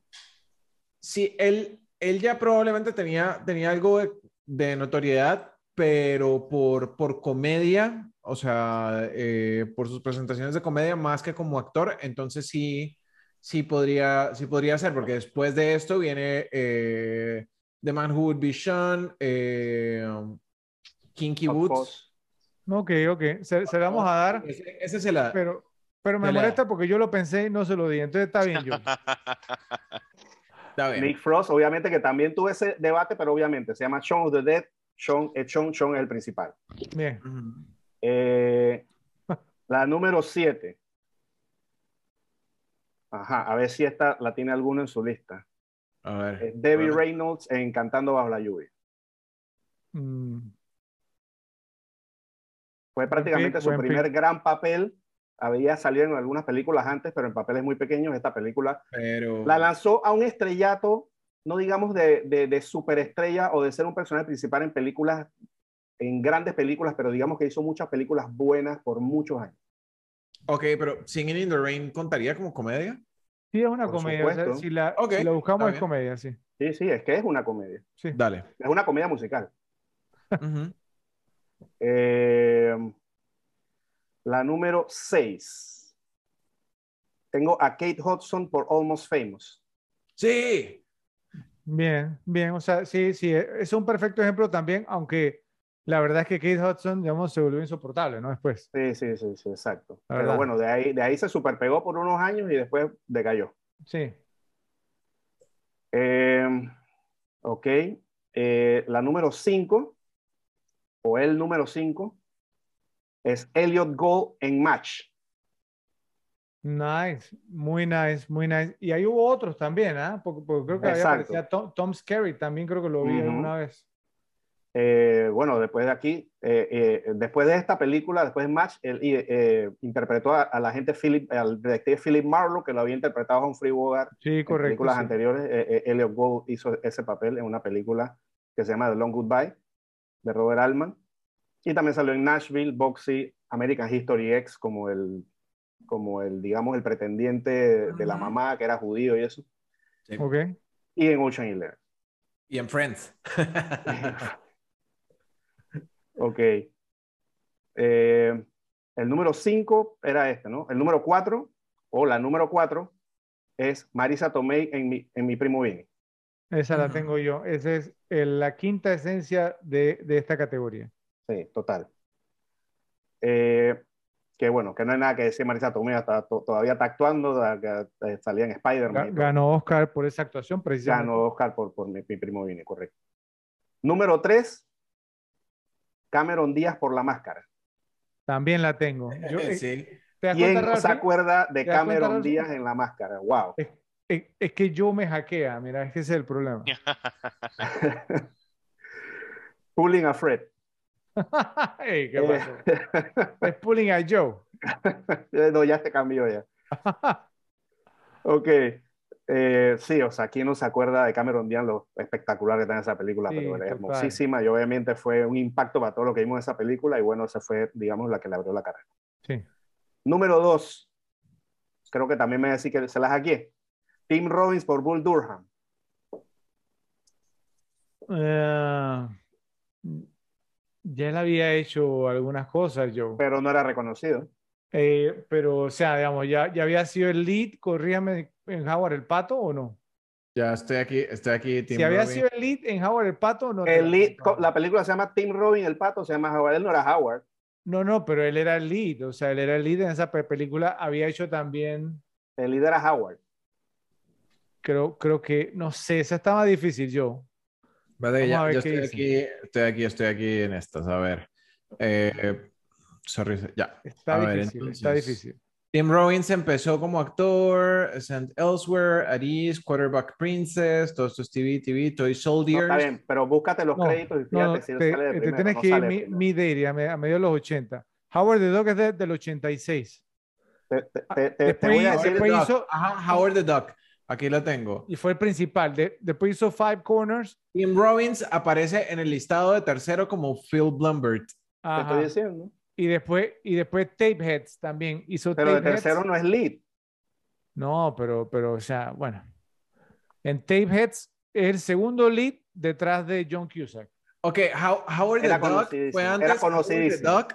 Sí, él, él ya probablemente tenía, tenía algo de, notoriedad, pero por, por comedia, o sea, eh, por sus presentaciones de comedia más que como actor, entonces sí, sí podría, sí podría ser, porque después de esto viene eh, The Man Who Would Be Sean, eh, Kinky Woods. Ok, ok. Se, se vamos a dar. Ese, se la. Pero, pero me molesta porque yo lo pensé y no se lo di. Entonces está bien, yo. (laughs) está bien. Nick Frost, obviamente que también tuve ese debate, pero obviamente se llama Shaun of the Dead. Sean, eh, Sean, Sean es el principal. Bien. Eh, la número 7. Ajá, a ver si esta la tiene alguno en su lista. A ver. Es Debbie Bueno. Reynolds en Cantando bajo la lluvia. Mm, Fue prácticamente su buen primer gran papel. Había salido en algunas películas antes, pero en papeles muy pequeños. Esta película Pero. la lanzó a un estrellato, no digamos de, de, de superestrella o de ser un personaje principal en películas, en grandes películas, pero digamos que hizo muchas películas buenas por muchos años. Ok, pero Singing in the Rain contaría como comedia. Sí, es una Por comedia. o sea, supuesto. si, la, Ok, si la buscamos es comedia, sí. Sí, sí, es que es una comedia. sí. Dale. Es una comedia musical. Eh, la número 6. Tengo a Kate Hudson por Almost Famous. Sí. Bien, bien. O sea, sí, sí, e- es un perfecto ejemplo también, aunque la verdad es que Kate Hudson, digamos, se volvió insoportable, ¿no? Después. Sí, sí, sí, sí, exacto. La Pero verdad. bueno, de ahí, de ahí se superpegó por unos años y después decayó. Sí. Eh, ok. Eh, la número 5, o el número 5, es Elliot Gould en Match. Nice, muy nice, muy nice. Y ahí hubo otros también, ¿ah? Porque, porque creo que había aparecido Tom, Tom Skerritt, también creo que lo vi Ujú. alguna vez. Eh, bueno, después de aquí, eh, eh, después de esta película, después de Match, él eh, interpretó a, a la gente Philip, al detective Philip Marlowe, que lo había interpretado a Humphrey Bogart Sí, en correcto. películas sí. anteriores. Eh, eh, Elliot Gould hizo ese papel en una película que se llama The Long Goodbye, de Robert Altman. Y también salió en Nashville, Boxy, American History X, como el, como el, digamos, el pretendiente de la mamá, que era judío y eso. Ok. Y en Ocean Eleven. Y en Friends. (laughs) Ok. Eh, el número 5 era este, ¿no? El número 4, o la número 4, es Marisa Tomei en mi, en mi primo Vini. Esa la Ujú. tengo yo. Esa es el- la quinta esencia de, de esta categoría. Sí, total. Eh, que bueno, que no hay nada que decir, Marisa Tomei está, to- todavía está actuando, da- que, eh, salía en Spider-Man. Ganó Oscar por esa actuación, precisamente. Ganó Oscar por, por mi, mi primo Vini, correcto. Número 3, Cameron Díaz por la máscara. También la tengo. Yo, eh, sí. ¿te ¿Quién no se acuerda de ¿Te das cuenta, Cameron? Díaz en la máscara? ¡Wow! Es, es- es que yo me hackea, mira, es que ese es el problema. (laughs) Pulling a Fred. (laughs) Ey, ¿qué Eh, pasó? Es (laughs) pulling a Joe. no, ya se cambió ya. (laughs) Ok. Eh, sí, o sea, ¿quién no se acuerda de Cameron Díaz, lo espectacular que está en esa película? Sí, pero es hermosísima y obviamente fue un impacto para todo lo que vimos en esa película y bueno, esa fue, digamos, la que le abrió la carrera. Sí. Número dos, creo que también me decía que se las aquí. Tim Robbins por Bull Durham. Eh, ya él había hecho algunas cosas, Joe. pero no era reconocido. Eh, pero, o sea, digamos, ya, ya había sido el lead, corríame en Howard el Pato o no. Ya estoy aquí, estoy aquí. Tim si había sido el lead en Howard el Pato, no. El la lead- la película se llama Tim Robbins, el pato se llama Howard, él no era Howard. No, no, pero él era el lead, o sea, él era el lead en esa pe- película. Había hecho también, El líder era Howard. creo, creo que, no sé, esa estaba difícil, yo. Vale, ya- ver yo estoy aquí, estoy aquí, estoy aquí en estas. A ver. Eh, sorry, ya. Está A ver, difícil, está entonces, difícil. Tim Robbins empezó como actor, Sent Elsewhere, Aris, Quarterback Princess, todo esto es TV, TV, Toy No, Soldiers. está bien, pero búscate los No, créditos y No, fíjate no, si te, sale de te tienes no que ir mi, mi a, me- a medio de los 80. Howard the Dog es de- del 86. Te, te- te- te Después voy a hizo- decir, después Duck. hizo- Ajá, Howard the Duck. Aquí lo tengo. Y fue el principal. De- después hizo Five Corners. Tim Robbins aparece en el listado de tercero como Phil Blumbert. te estoy diciendo. Y después, y después Tapeheads también. Hizo Pero de tercero no es lead. No, pero, pero, o sea, bueno. En Tapeheads es el segundo lead detrás de John Cusack. Ok, How- Howard the Era Duck fue era antes. Howard the conocidísimo. Duck,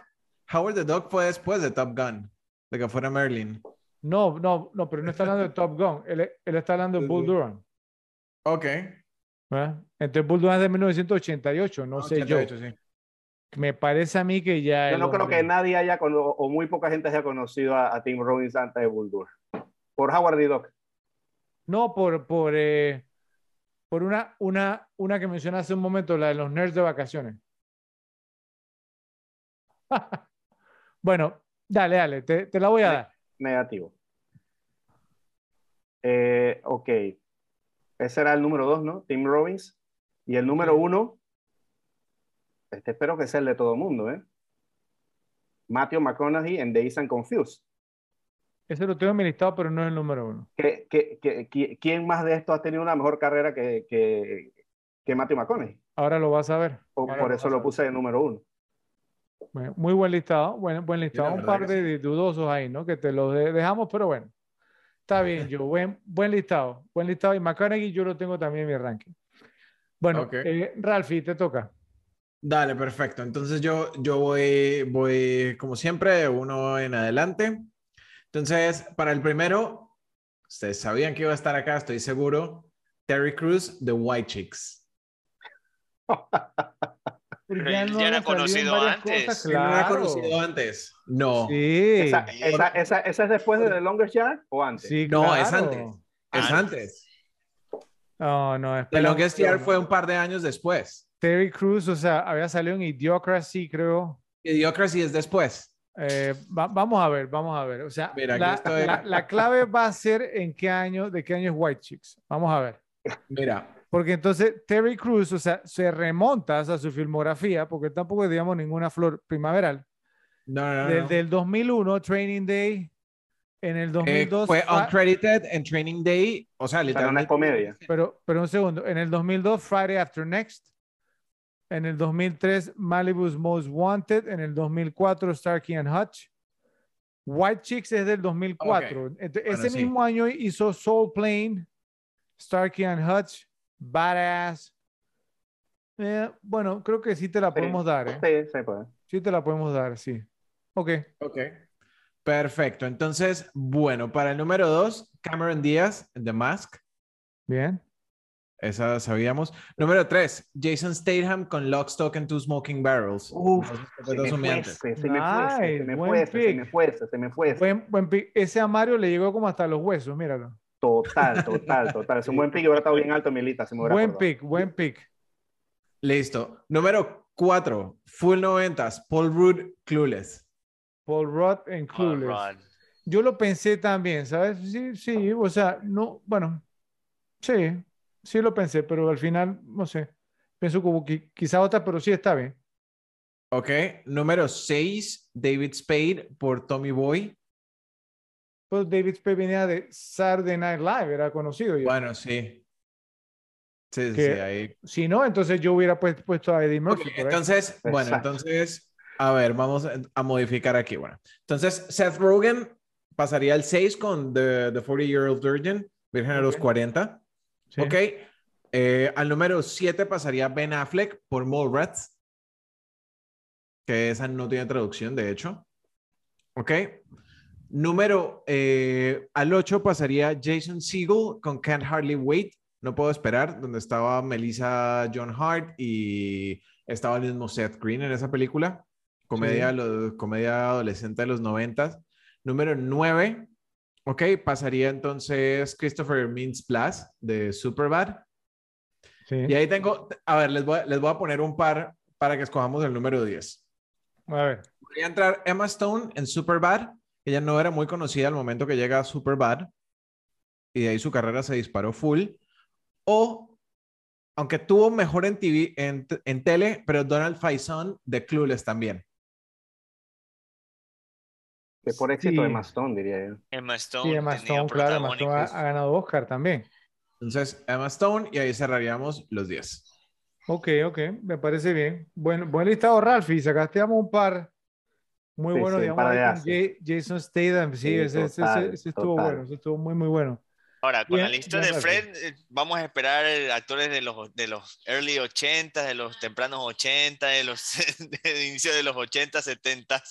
Howard the Duck fue después de Top Gun, de que fuera Merlin. No, no, no, pero no está hablando de Top Gun. Él, él está hablando de Bull. Durham. Ok. ¿verdad? Entonces Bull Durham es de 1988, no sé yo. 88, sí. Me parece a mí que ya. Yo no creo hombre- que nadie haya, cono- o muy poca gente haya conocido a, a Tim Robbins antes de Bulldog. Por Howard the Duck. No, por, por, eh, por una, una, una que mencioné hace un momento, la de los nerds de vacaciones. (laughs) bueno, dale, dale, te, te la voy a Sí. dar. Negativo. Eh, ok. Ese era el número dos, ¿no? Tim Robbins. Y el número uno, este espero que sea el de todo el mundo, ¿eh? Matthew McConaughey en Days and Confused. Ese lo tengo en mi listado, pero no es el número uno. ¿Qué, qué, qué, qui- quién más de estos ha tenido una mejor carrera que, que, que Matthew McConaughey? Ahora lo vas a ver. O- por eso lo puse de número uno. Bueno, muy buen listado, buen, buen listado. Un par de dudosos ahí, ¿no? Que te los de- dejamos, pero bueno. Está (laughs) bien, yo. Buen, buen listado. Buen listado. Y McConaughey yo lo tengo también en mi ranking. Bueno, Ok. eh, Ralphie, te toca. Dale, perfecto. Entonces yo, yo voy, voy, como siempre, uno en adelante. Entonces, para el primero, ustedes sabían que iba a estar acá, estoy seguro. Terry Crews, The White Chicks. (laughs) Pero él no ya era conocido antes. cosas, ¿Quién no claro. conocido antes? No. Sí. Esa, esa, esa, esa es después de The Longest Yard o antes? sí, No, es claro. antes. Es Antes. antes. No, no, The. Longest Yard fue un par de años después. Terry Crews, o sea, había salido en Idiocracy, creo. Idiocracy es después. Eh, va- vamos a ver, vamos a ver. O sea, Mira, la, estoy. la- la clave va a ser en qué año, de qué año es White Chicks. Vamos a ver. Mira, Porque entonces Terry Crews, o sea, se remonta a su filmografía, porque tampoco es, digamos, ninguna flor primaveral. no, no, no. Desde el 2001, Training Day, en el Eh, 2002, fue Fri- uncredited en Training Day, o sea, O sea, no es literalmente. comedia. pero, pero un segundo, en el 2002, Friday After Next, en el 2003, Malibu's Most Wanted, en el 2004, Starkey and Hutch. White Chicks es del 2004. Ent- Bueno, Ese sí. mismo año hizo Soul Plane, Starkey and Hutch, Badass. Eh, bueno, creo que sí te la Sí. podemos dar, ¿eh? Sí, sí, pues. Sí te la podemos dar, sí. Ok. Ok. Perfecto. Entonces, bueno, para el número dos, Cameron Díaz, The Mask. Bien. Esa sabíamos. Número tres, Jason Statham con Lock, Stock and Two Smoking Barrels. Uf, Se me fuese, se me fuese, se me fuese, se me fuese, se me fuese. Buen, buen pick. Ese a Mario le llegó como hasta los huesos, míralo. Total, total, (laughs) total. Es un buen pick y hubiera estado bien alto en mi lista. si me hubiera Buen acordado. pick, buen pick. Listo. Número cuatro, Full Noventas, Paul Rudd, Clueless. Paul Rudd en Clueless. Yo lo pensé también, ¿sabes? Sí, sí, o sea, no, bueno, sí, sí lo pensé, pero al final, no sé, pienso como que quizá otra, pero sí está bien. Ok. Número seis, David Spade por Tommy Boy. Pues David Spade venía de Saturday Night Live, era conocido ya. Bueno, sí. Sí, sí, Que- sí, ahí. Si no, entonces yo hubiera pues- puesto a Eddie Murphy. ahí. entonces, bueno, entonces, a ver, vamos a- modificar aquí. Bueno, entonces Seth Rogen pasaría al 6 con The, the 40 Year Old Virgin, Virgen de los Ok. 40. Sí. Ok. Eh, al número 7 pasaría Ben Affleck por Mallrats, que esa no tiene traducción, de hecho. Ok. Número eh, al 8 pasaría Jason Segel con Can't Hardly Wait, No Puedo Esperar, donde estaba Melissa John Hart y estaba el mismo Seth Green en esa película. Comedia, Sí. comedia adolescente de los noventas. Número 9, ok, pasaría entonces Christopher Mintz Plasse de Superbad. Sí. Y ahí tengo, a ver, les voy, a- les voy a poner un par para que escojamos el número 10. A ver, Podría entrar Emma Stone en Superbad. Ella no era muy conocida al momento que llega a Superbad. Y de ahí su carrera se disparó full. O, aunque tuvo mejor en TV, en, en tele, pero Donald Faison de Clueless también. Que por éxito Sí. de Mastón, diría yo. Emma Stone. sí, Emma tenía Stone, claro, Emma Stone ha, ganado Oscar también. Entonces, Emma Stone y ahí cerraríamos los 10. Ok, ok, me parece bien. Buen, buen listado, Ralphie. Sacaste un par muy Sí, buenos, sí, digamos. Ja- Jason Statham. Sí, Sí, ese, total, ese- ese estuvo total. bueno, ese estuvo muy, muy bueno. Ahora, con la Bien, lista bien, de. Fred, eh, vamos a esperar eh, actores de los, de los early 80, de los tempranos 80, de los (laughs) de inicio de los 80, 70.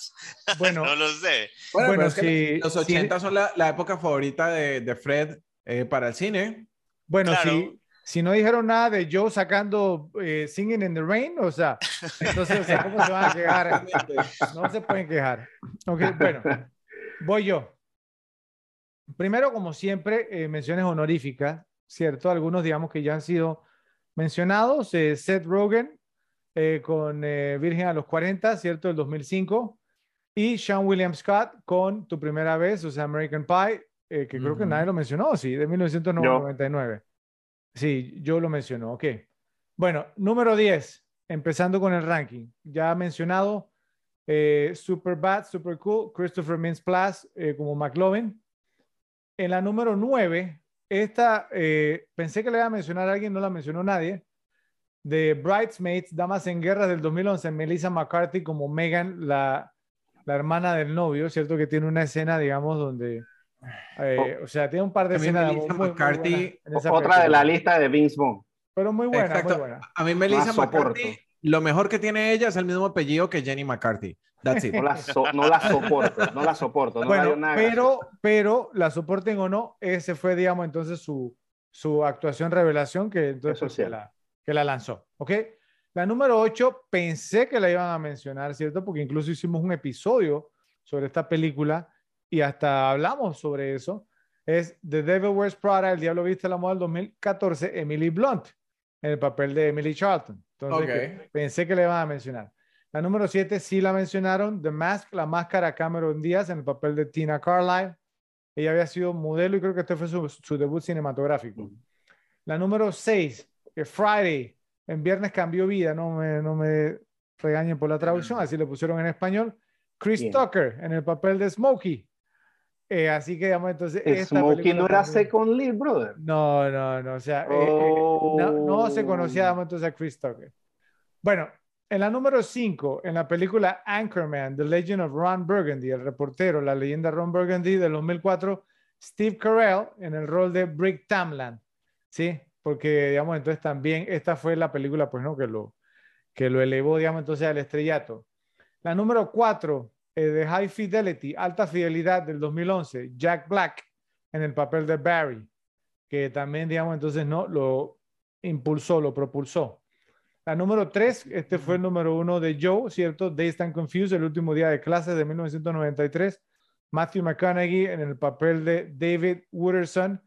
Bueno, (laughs) no lo sé. Bueno, pero es que sí, los sí. 80 son la, la época favorita de, de Fred eh, para el cine. bueno, Claro. si, si no dijeron nada de Joe sacando eh, Singing in the Rain, o sea, entonces, o sea, ¿cómo se van a quejar? No se pueden quejar. Ok, bueno, voy yo. Primero, como siempre, eh, menciones honoríficas, ¿cierto? Algunos, digamos, que ya han sido mencionados. eh, Seth Rogen eh, con eh, Virgen a los 40, ¿cierto? El 2005. Y Sean William Scott con Tu Primera Vez, o sea, American Pie, eh, que creo que nadie lo mencionó, sí, de 1999. Sí, yo lo menciono, ok. Bueno, número 10, empezando con el ranking. Ya mencionado, eh, Super Bad, Super Cool, Christopher Mintz Plus eh, como McLovin. En la número 9, esta eh, pensé que le iba a mencionar a alguien, no la mencionó nadie. De Bridesmaids, Damas en Guerra del 2011, Melissa McCarthy como Megan, la, la hermana del novio, ¿cierto? Que tiene una escena, digamos, donde eh, o sea, tiene un par de escenas McCarthy, otra de la lista de Vince Vaughn. Pero muy buena, muy buena. A mí Melissa McCarthy, lo mejor que tiene ella es el mismo apellido que Jenny McCarthy. That's it. No, la no la soporto, no la soporto. No bueno, pero, pero la soporten o no, ese fue, digamos, entonces su, su actuación revelación que entonces pues, que, la, que la lanzó. ¿Ok? La número 8, pensé que la iban a mencionar, ¿cierto? Porque incluso hicimos un episodio sobre esta película y hasta hablamos sobre eso, es The Devil Wears Prada, El Diablo Viste la Moda del 2014, Emily Blunt, en el papel de Emily Charlton. Entonces, pensé que le iban a mencionar. La número 7 sí la mencionaron, The Mask, la máscara Cameron Díaz, en el papel de Tina Carlyle. Ella había sido modelo y creo que este fue su, debut cinematográfico. La número 6, Friday, en Viernes Cambió Vida, no me, no me regañen por la traducción, así le pusieron en español. Chris Tucker, en el papel de Smokey, eh, así que, digamos, entonces. Smokey no era Second Lead, brother. No, no, no. O sea, eh, eh, no, se conocía, digamos, entonces a Chris Tucker. Bueno, en la número 5, en la película Anchorman, The Legend of Ron Burgundy, el reportero, la leyenda Ron Burgundy del 2004, Steve Carell en el rol de Brick Tamland. ¿Sí? Porque, digamos, entonces también esta fue la película, pues, ¿no? Que lo, que lo elevó, digamos, entonces al estrellato. La número 4, eh, de High Fidelity, Alta Fidelidad del 2011, Jack Black en el papel de Barry, que también, digamos, entonces no lo impulsó, lo propulsó. La número 3, este fue el número uno de Joe, ¿cierto? Days and Confused, el último día de clases de 1993. Matthew McConaughey en el papel de David Wooderson.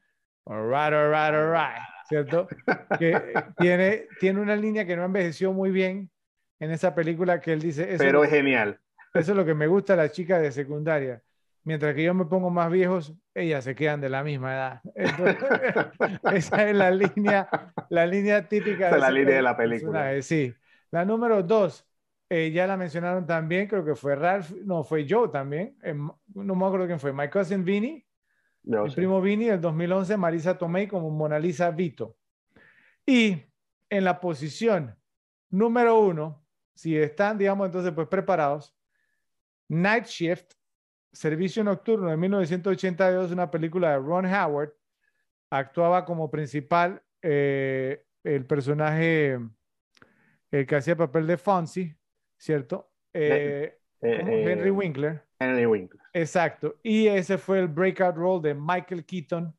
Alright, alright, alright, ¿cierto? Que tiene, tiene una línea que no envejeció muy bien en esa película que él dice. Pero es genial. Eso es lo que me gusta a las chicas de secundaria. Mientras que yo me pongo más viejos, ellas se quedan de la misma edad. (laughs) esa es la línea, la línea típica. de la línea de la película. Sí. La número dos, eh, ya la mencionaron también, creo que fue Ralph, no, fue Joe también. Eh, no me acuerdo quién fue. My cousin Vinny, mi primo Vinny, del 2011, Marisa Tomei como Mona Lisa Vito. Y en la posición número uno, si están, digamos, entonces, pues preparados, Night Shift, Servicio Nocturno de 1982, una película de Ron Howard. Actuaba como principal eh, el personaje, el que hacía papel de Fonzie, ¿cierto? Eh, eh, Henry Winkler. Henry Winkler. Exacto. Y ese fue el breakout role de Michael Keaton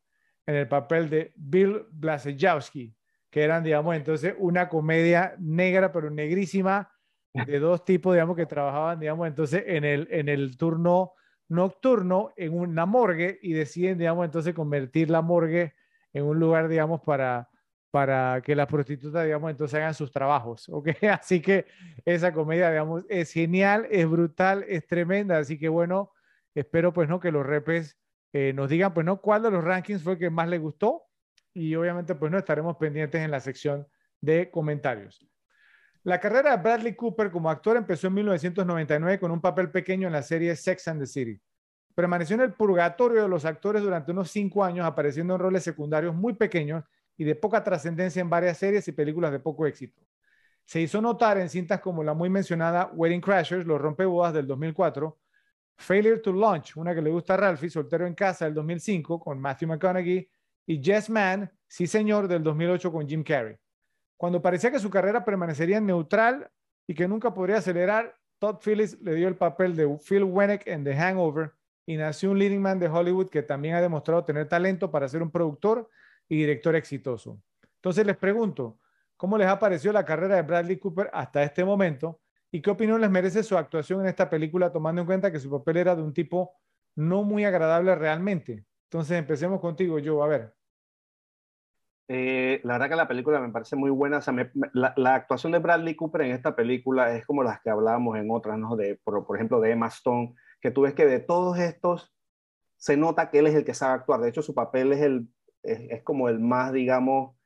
en el papel de Bill Blazejowski, que eran, digamos, entonces una comedia negra, pero negrísima, de dos tipos, digamos, que trabajaban, digamos, entonces en el, en el turno nocturno en una morgue y deciden, digamos, entonces convertir la morgue en un lugar, digamos, para, para que las prostitutas, digamos, entonces hagan sus trabajos. (laughs) Así que esa comedia, digamos, es genial, es brutal, es tremenda, así que bueno, espero pues, ¿no? Que los repes eh, nos digan, pues, ¿no? ¿Cuál de los rankings fue que más les gustó? Y obviamente, pues, no estaremos pendientes en la sección de comentarios. La carrera de Bradley Cooper como actor empezó en 1999 con un papel pequeño en la serie Sex and the City. Permaneció en el purgatorio de los actores durante unos cinco años, apareciendo en roles secundarios muy pequeños y de poca trascendencia en varias series y películas de poco éxito. Se hizo notar en cintas como la muy mencionada Wedding Crashers, Los Rompebodas del 2004, Failure to Launch, una que le gusta a Ralphie, Soltero en Casa del 2005 con Matthew McConaughey, y Yes Man, Sí Señor del 2008 con Jim Carrey. Cuando parecía que su carrera permanecería neutral y que nunca podría acelerar, Todd Phillips le dio el papel de Phil Wennick en The Hangover y nació un leading man de Hollywood que también ha demostrado tener talento para ser un productor y director exitoso. Entonces les pregunto, ¿cómo les ha parecido la carrera de Bradley Cooper hasta este momento? ¿Y qué opinión les merece su actuación en esta película, tomando en cuenta que su papel era de un tipo no muy agradable realmente? Entonces empecemos contigo, Joe. A ver. Eh, la verdad que la película me parece muy buena. la, actuación de Bradley Cooper en esta película es como las que hablábamos en otras, ¿no? De, por, ejemplo, de Emma Stone, que tú ves que de todos estos se nota que él es el que sabe actuar. De hecho, su papel es, el, es, como el más, digamos,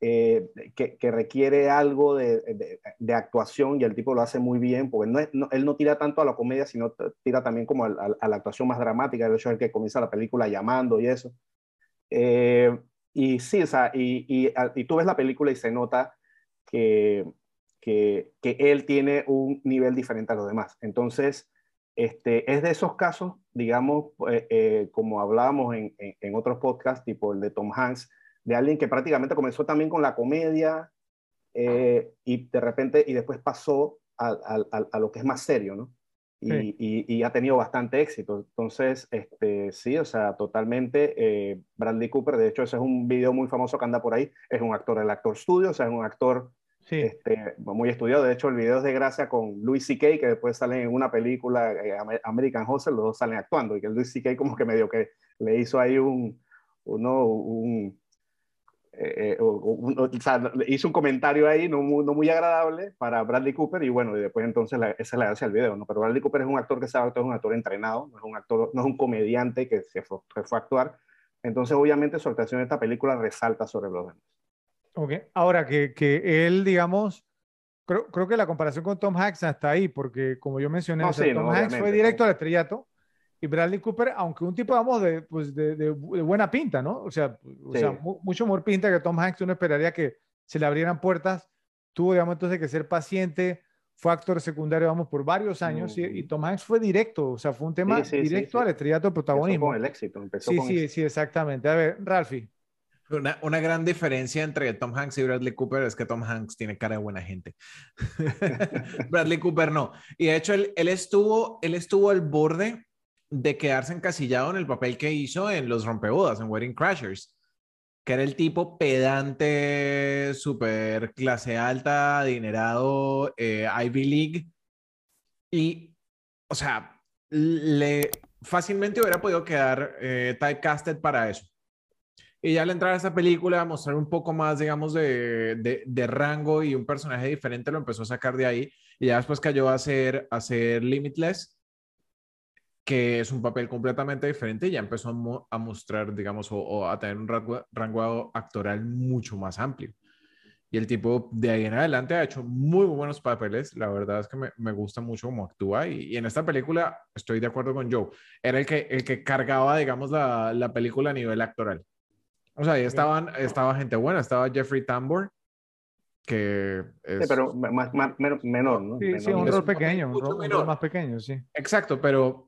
eh, que, que, requiere algo de, de, actuación y el tipo lo hace muy bien, porque no él no tira tanto a la comedia, sino tira también como a, a, la actuación más dramática, el hecho de que comienza la película llamando y eso. Eh, y sí, o sea, y, y, y, tú ves la película y se nota que, que, que, él tiene un nivel diferente a los demás. Entonces, este, es de esos casos, digamos, eh, como hablábamos en, en, en otros podcasts, tipo el de Tom Hanks, de alguien que prácticamente comenzó también con la comedia eh, y de repente, y después pasó a, a, a, lo que es más serio, ¿no? Y, y, y, ha tenido bastante éxito. Entonces, este, sí, o sea, totalmente. Eh, Bradley Cooper, de hecho, ese es un video muy famoso que anda por ahí. Es un actor del Actor Studio, o sea, es un actor sí. este, muy estudiado. De hecho, el video es de gracia con Louis C.K., que después sale en una película, eh, American Hustle, los dos salen actuando. Y que Louis C.K. como que medio que le hizo ahí un, uno, un, eh, eh o, sea, hizo un comentario ahí no muy, no muy, agradable para Bradley Cooper y bueno, y después entonces la, esa es la gracia del video, ¿no? Pero Bradley Cooper es un actor que sabe, es un actor entrenado, no es un actor, no es un comediante que se fue, fue a actuar. Entonces, obviamente, su actuación en esta película resalta sobre los demás. Ok, ahora que, que él, digamos, creo, creo que la comparación con Tom Hanks está ahí, porque como yo mencioné, no, o sea, sí, Tom Hanks fue directo al estrellato y Bradley Cooper, aunque un tipo, vamos, de, pues de, de, de buena pinta, ¿no? O sea, o sí. sea mu mucho mejor pinta que Tom Hanks, uno esperaría que se le abrieran puertas, tuvo, digamos, entonces que ser paciente, fue actor secundario, vamos, por varios años, mm. y, y, Tom Hanks fue directo, o sea, fue un tema sí, sí, directo al estrellato de protagonismo. Empezó con el éxito, empezó sí, con sí, sí, exactamente. A ver, Ralphie. Una, una, gran diferencia entre Tom Hanks y Bradley Cooper es que Tom Hanks tiene cara de buena gente. (laughs) Bradley Cooper no. Y de hecho, él, él, estuvo, él estuvo al borde de quedarse encasillado en el papel que hizo en Los Rompebodas, en Wedding Crashers, que era el tipo pedante, súper clase alta, adinerado, eh, Ivy League. Y, o sea, le fácilmente hubiera podido quedar eh, typecasted para eso. Y ya al entrar a esa película, mostrar un poco más, digamos, de, de, rango y un personaje diferente, lo empezó a sacar de ahí. Y ya después cayó a hacer, a hacer Limitless que es un papel completamente diferente y ya empezó a, mo a mostrar, digamos, o, o, a tener un rango, rango actoral mucho más amplio. Y el tipo de ahí en adelante ha hecho muy buenos papeles. La verdad es que me, me gusta mucho cómo actúa. Y, y, en esta película estoy de acuerdo con Joe. Era el que, el que cargaba, digamos, la, la película a nivel actoral. O sea, ahí estaban, estaba gente buena. Estaba Jeffrey Tambor, que es... Sí, pero más, más, menor, ¿no? Sí, menor. sí un rol pequeño, un rol, un rol más pequeño, sí. Exacto, pero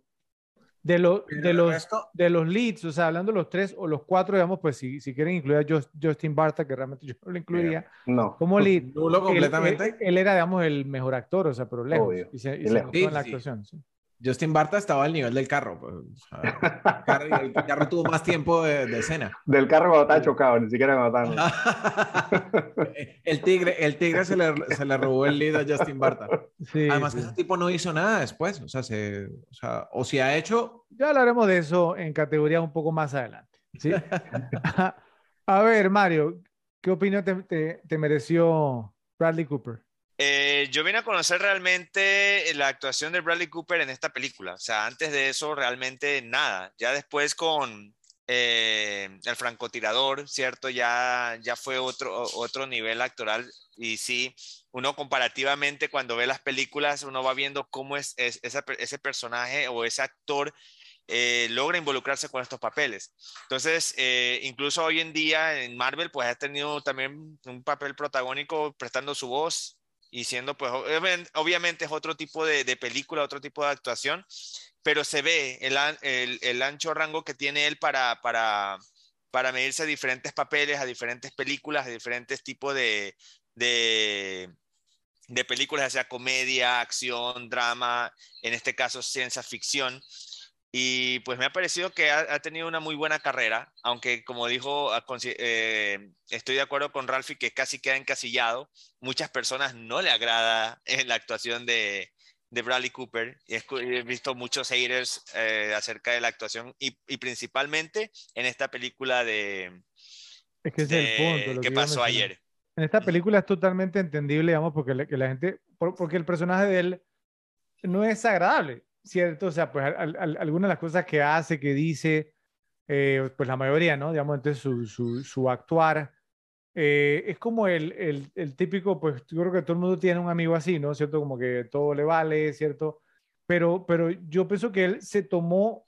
de, lo, de, los, resto... de los leads, o sea, hablando de los tres o los cuatro, digamos, pues si, si quieren incluir a Justin Barta, que realmente (laughs) yo no lo incluiría no. como lead, Nulo completamente. Él, él, él, era, digamos, el mejor actor, o sea, pero lejos. Obvio. Y se, y se. Sí, en la actuación. Sí. Justin Barta estaba al nivel del carro. Pues, o sea, el, carro el, carro tuvo más tiempo de, de, escena. Del carro cuando estaba chocado, ni siquiera cuando estaba. (laughs) el tigre, el tigre se, le, se le robó el lead a Justin Barta. Sí, Además, sí. ese tipo no hizo nada después. O sea, se, o sea, o si ha hecho. Ya hablaremos de eso en categorías un poco más adelante. ¿sí? (laughs) a ver, Mario, ¿qué opinión te, te, te mereció Bradley Cooper? Eh, yo vine a conocer realmente la actuación de Bradley Cooper en esta película. O sea, antes de eso realmente nada. Ya después con eh, el francotirador, ¿cierto? Ya, ya fue otro, otro nivel actoral. Y sí, uno comparativamente cuando ve las películas, uno va viendo cómo es, es esa, ese personaje o ese actor eh, logra involucrarse con estos papeles. Entonces, eh, incluso hoy en día en Marvel, pues ha tenido también un papel protagónico prestando su voz y siendo, pues, obviamente es otro tipo de, de, película, otro tipo de actuación, pero se ve el, el, el ancho rango que tiene él para, para, para medirse a diferentes papeles, a diferentes películas, a diferentes tipos de, de, de películas, ya sea comedia, acción, drama, en este caso ciencia ficción. Y pues me ha parecido que ha, ha, tenido una muy buena carrera, aunque como dijo, eh, estoy de acuerdo con Ralphie que casi queda encasillado. Muchas personas no le agrada (laughs) la actuación de, de Bradley Cooper. He, he visto muchos haters eh, acerca de la actuación y, y, principalmente en esta película de... Es que es de, el punto. Lo que, pasó ayer. En esta película es totalmente entendible, digamos, porque la, que la gente, porque el personaje de él no es agradable ¿cierto? O sea, pues al, al, algunas de las cosas que hace, que dice, eh, pues la mayoría, ¿no? Digamos, entonces su, su, su, actuar, eh, es como el, el, el, típico, pues yo creo que todo el mundo tiene un amigo así, ¿no? ¿Cierto? Como que todo le vale, ¿cierto? Pero, pero yo pienso que él se tomó,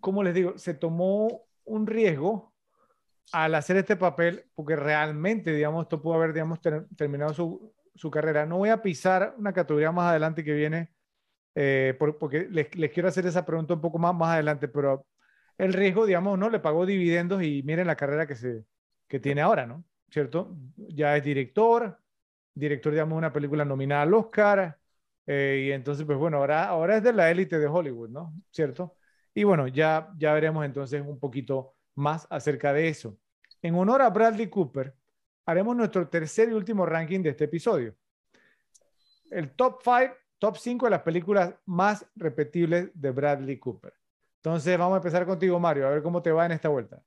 ¿cómo les digo? Se tomó un riesgo al hacer este papel, porque realmente, digamos, esto pudo haber, digamos, terminado su, su, carrera. No voy a pisar una categoría más adelante que viene, eh, porque les, quiero hacer esa pregunta un poco más, más adelante, pero el riesgo, digamos, no le pagó dividendos y miren la carrera que, se, que tiene ahora, ¿no? ¿Cierto? Ya es director, director, digamos, de una película nominada al Oscar, eh, y entonces, pues bueno, ahora, ahora es de la élite de Hollywood, ¿no? ¿Cierto? Y bueno, ya, ya veremos entonces un poquito más acerca de eso. En honor a Bradley Cooper, haremos nuestro tercer y último ranking de este episodio. El top 5, top 5 de las películas más repetibles de Bradley Cooper. Entonces, vamos a empezar contigo, Mario, a ver cómo te va en esta vuelta.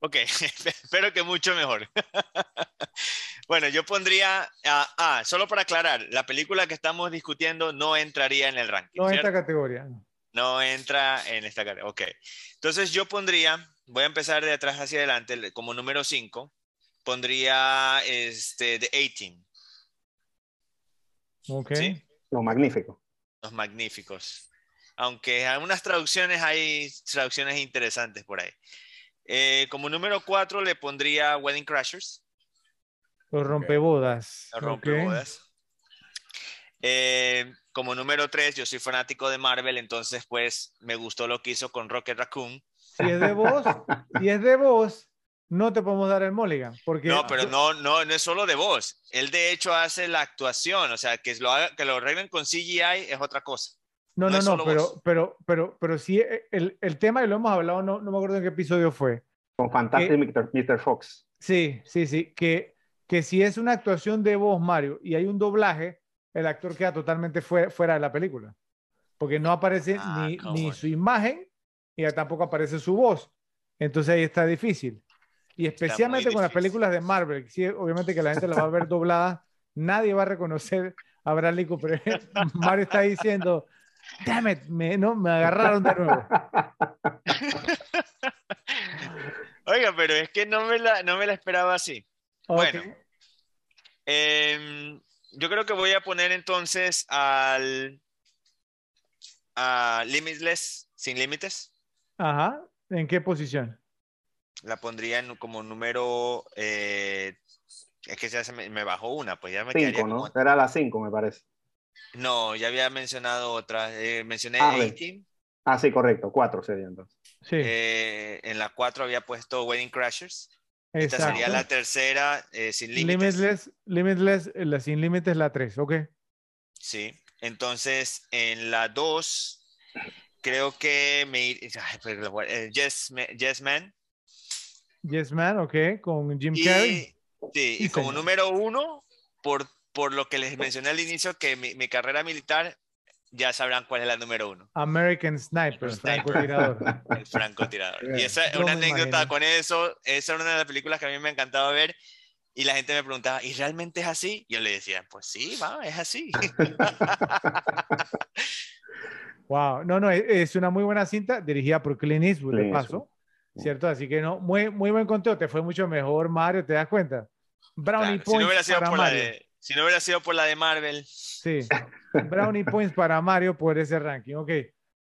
Ok, (laughs) espero que mucho mejor. (laughs) bueno, yo pondría, ah, ah, solo para aclarar, la película que estamos discutiendo no entraría en el ranking. No en esta categoría. No entra en esta categoría. Ok, entonces yo pondría, voy a empezar de atrás hacia adelante, como número 5, pondría este, The 18. Ok. Lo magnífico. Los magníficos aunque algunas traducciones hay traducciones interesantes por ahí. Eh, como número cuatro le pondría Wedding Crashers. Los rompebodas. Los rompebodas. Eh, como número tres, yo soy fanático de Marvel, entonces pues me gustó lo que hizo con Rocket Raccoon. Si es de vos, si es de vos, no te podemos dar el mulligan. Porque... No, pero no, no, no es solo de voz. Él de hecho hace la actuación, o sea, que lo, haga, que lo arreglen con CGI es otra cosa. No, no, no, pero, pero, pero, pero sí, eh, el, el, tema, y lo hemos hablado, no, no me acuerdo en qué episodio fue. Con Fantastic Mr. Fox. Sí, sí, sí, que, que si es una actuación de voz, Mario, y hay un doblaje, el actor queda totalmente fuera, de la película. Porque no aparece ah, ni, ni su imagen y tampoco aparece su voz. Entonces ahí está difícil. Y especialmente con las películas de Marvel, sí, obviamente que la gente la va a ver doblada, nadie va a reconocer a Bradley Cooper. (laughs) Mario está diciendo, Damn it, me, no, me agarraron de nuevo. (laughs) Oiga, pero es que no me la, no me la esperaba así. Bueno, em, yo creo que voy a poner entonces al a Limitless, sin límites. Ajá, ¿en qué posición? La pondría en, como número. Eh, es que ya se me, bajó una, pues ya me cinco, ¿no? Era la 5, me parece. No, ya había mencionado otra. Eh, mencioné ah, Ah, sí, correcto. Cuatro sería entonces. Sí. Eh, en la cuatro había puesto Wedding Crashers. Esta sería la tercera, eh, sin límites. Limitless, limitless, la sin límites la tres, ok. Sí. Entonces, en la dos, creo que me. Yes, yes Man. Yes Man, ok, con Jim Carrey. Sí, y como número uno, por por lo que les mencioné al inicio, que mi, mi carrera militar, ya sabrán cuál es la número uno. American Sniper, el francotirador. (laughs) El francotirador. y esa es una anécdota con eso. Esa es una de las películas que a mí me ha encantado ver. Y la gente me preguntaba, ¿y realmente es así? Y yo le decía, pues sí, va, es así. (laughs) wow, no, no, es una muy buena cinta dirigida por Clint Eastwood, de paso, ¿cierto? Así que no, muy, muy buen conteo, te fue mucho mejor, Mario, ¿te das cuenta? Brownie si no hubiera sido por la de, si no hubiera sido por la de Marvel. Sí. Brownie Points para Mario por ese ranking. Ok.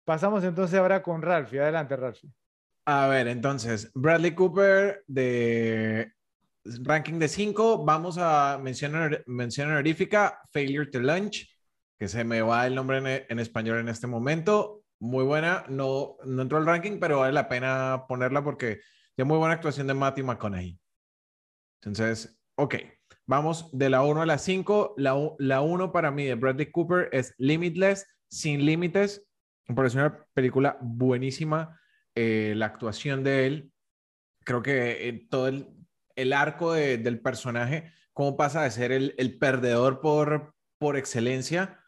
Pasamos entonces ahora con Ralphie. Adelante, Ralphie. A ver, entonces, Bradley Cooper de ranking de 5. Vamos a mencionar mención honorífica, Failure to Lunch, que se me va el nombre en, español en este momento. Muy buena. No, no entró al ranking, pero vale la pena ponerla porque tiene muy buena actuación de Matthew McConaughey. Entonces, ok. Vamos de la 1 a la 5. La 1 para mí de Bradley Cooper es Limitless, Sin Límites. Me parece una película buenísima. Eh, la actuación de él, creo que eh, todo el, el arco del personaje, cómo pasa de ser el, el perdedor por, por excelencia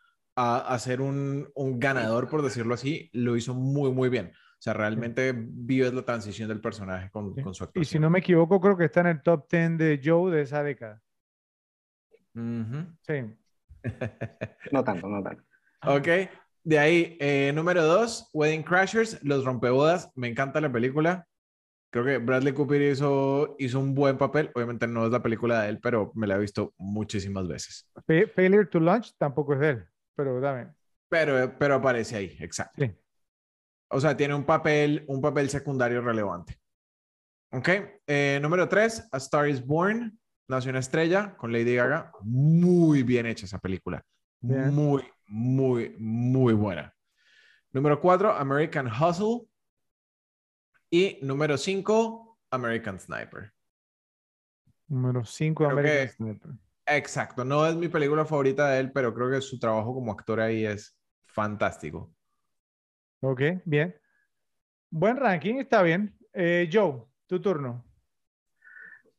a, a ser un, un, ganador, por decirlo así, lo hizo muy, muy bien. O sea, realmente vives la transición del personaje con, con su actuación. Y si no me equivoco, creo que está en el top 10 de Joe de esa década. Sí. (laughs) no tanto, no tanto. Ok. De ahí, eh, número dos, Wedding Crashers, Los Rompebodas. Me encanta la película. Creo que Bradley Cooper hizo, hizo un buen papel. Obviamente no es la película de él, pero me la he visto muchísimas veces. Failure to Launch tampoco es de él, pero dame. Pero, pero aparece ahí, exacto. O sea, tiene un papel, un papel secundario relevante. Ok. Eh, número tres, A Star is Born. Nació una estrella con Lady Gaga. Muy bien hecha esa película. Muy, muy, muy buena. Número cuatro, American Hustle. Y número 5, American Sniper. Número 5, American Sniper. Exacto, no es mi película favorita de él, pero creo que su trabajo como actor ahí es fantástico. Ok, bien. Buen ranking, está bien. Eh, Joe, tu turno.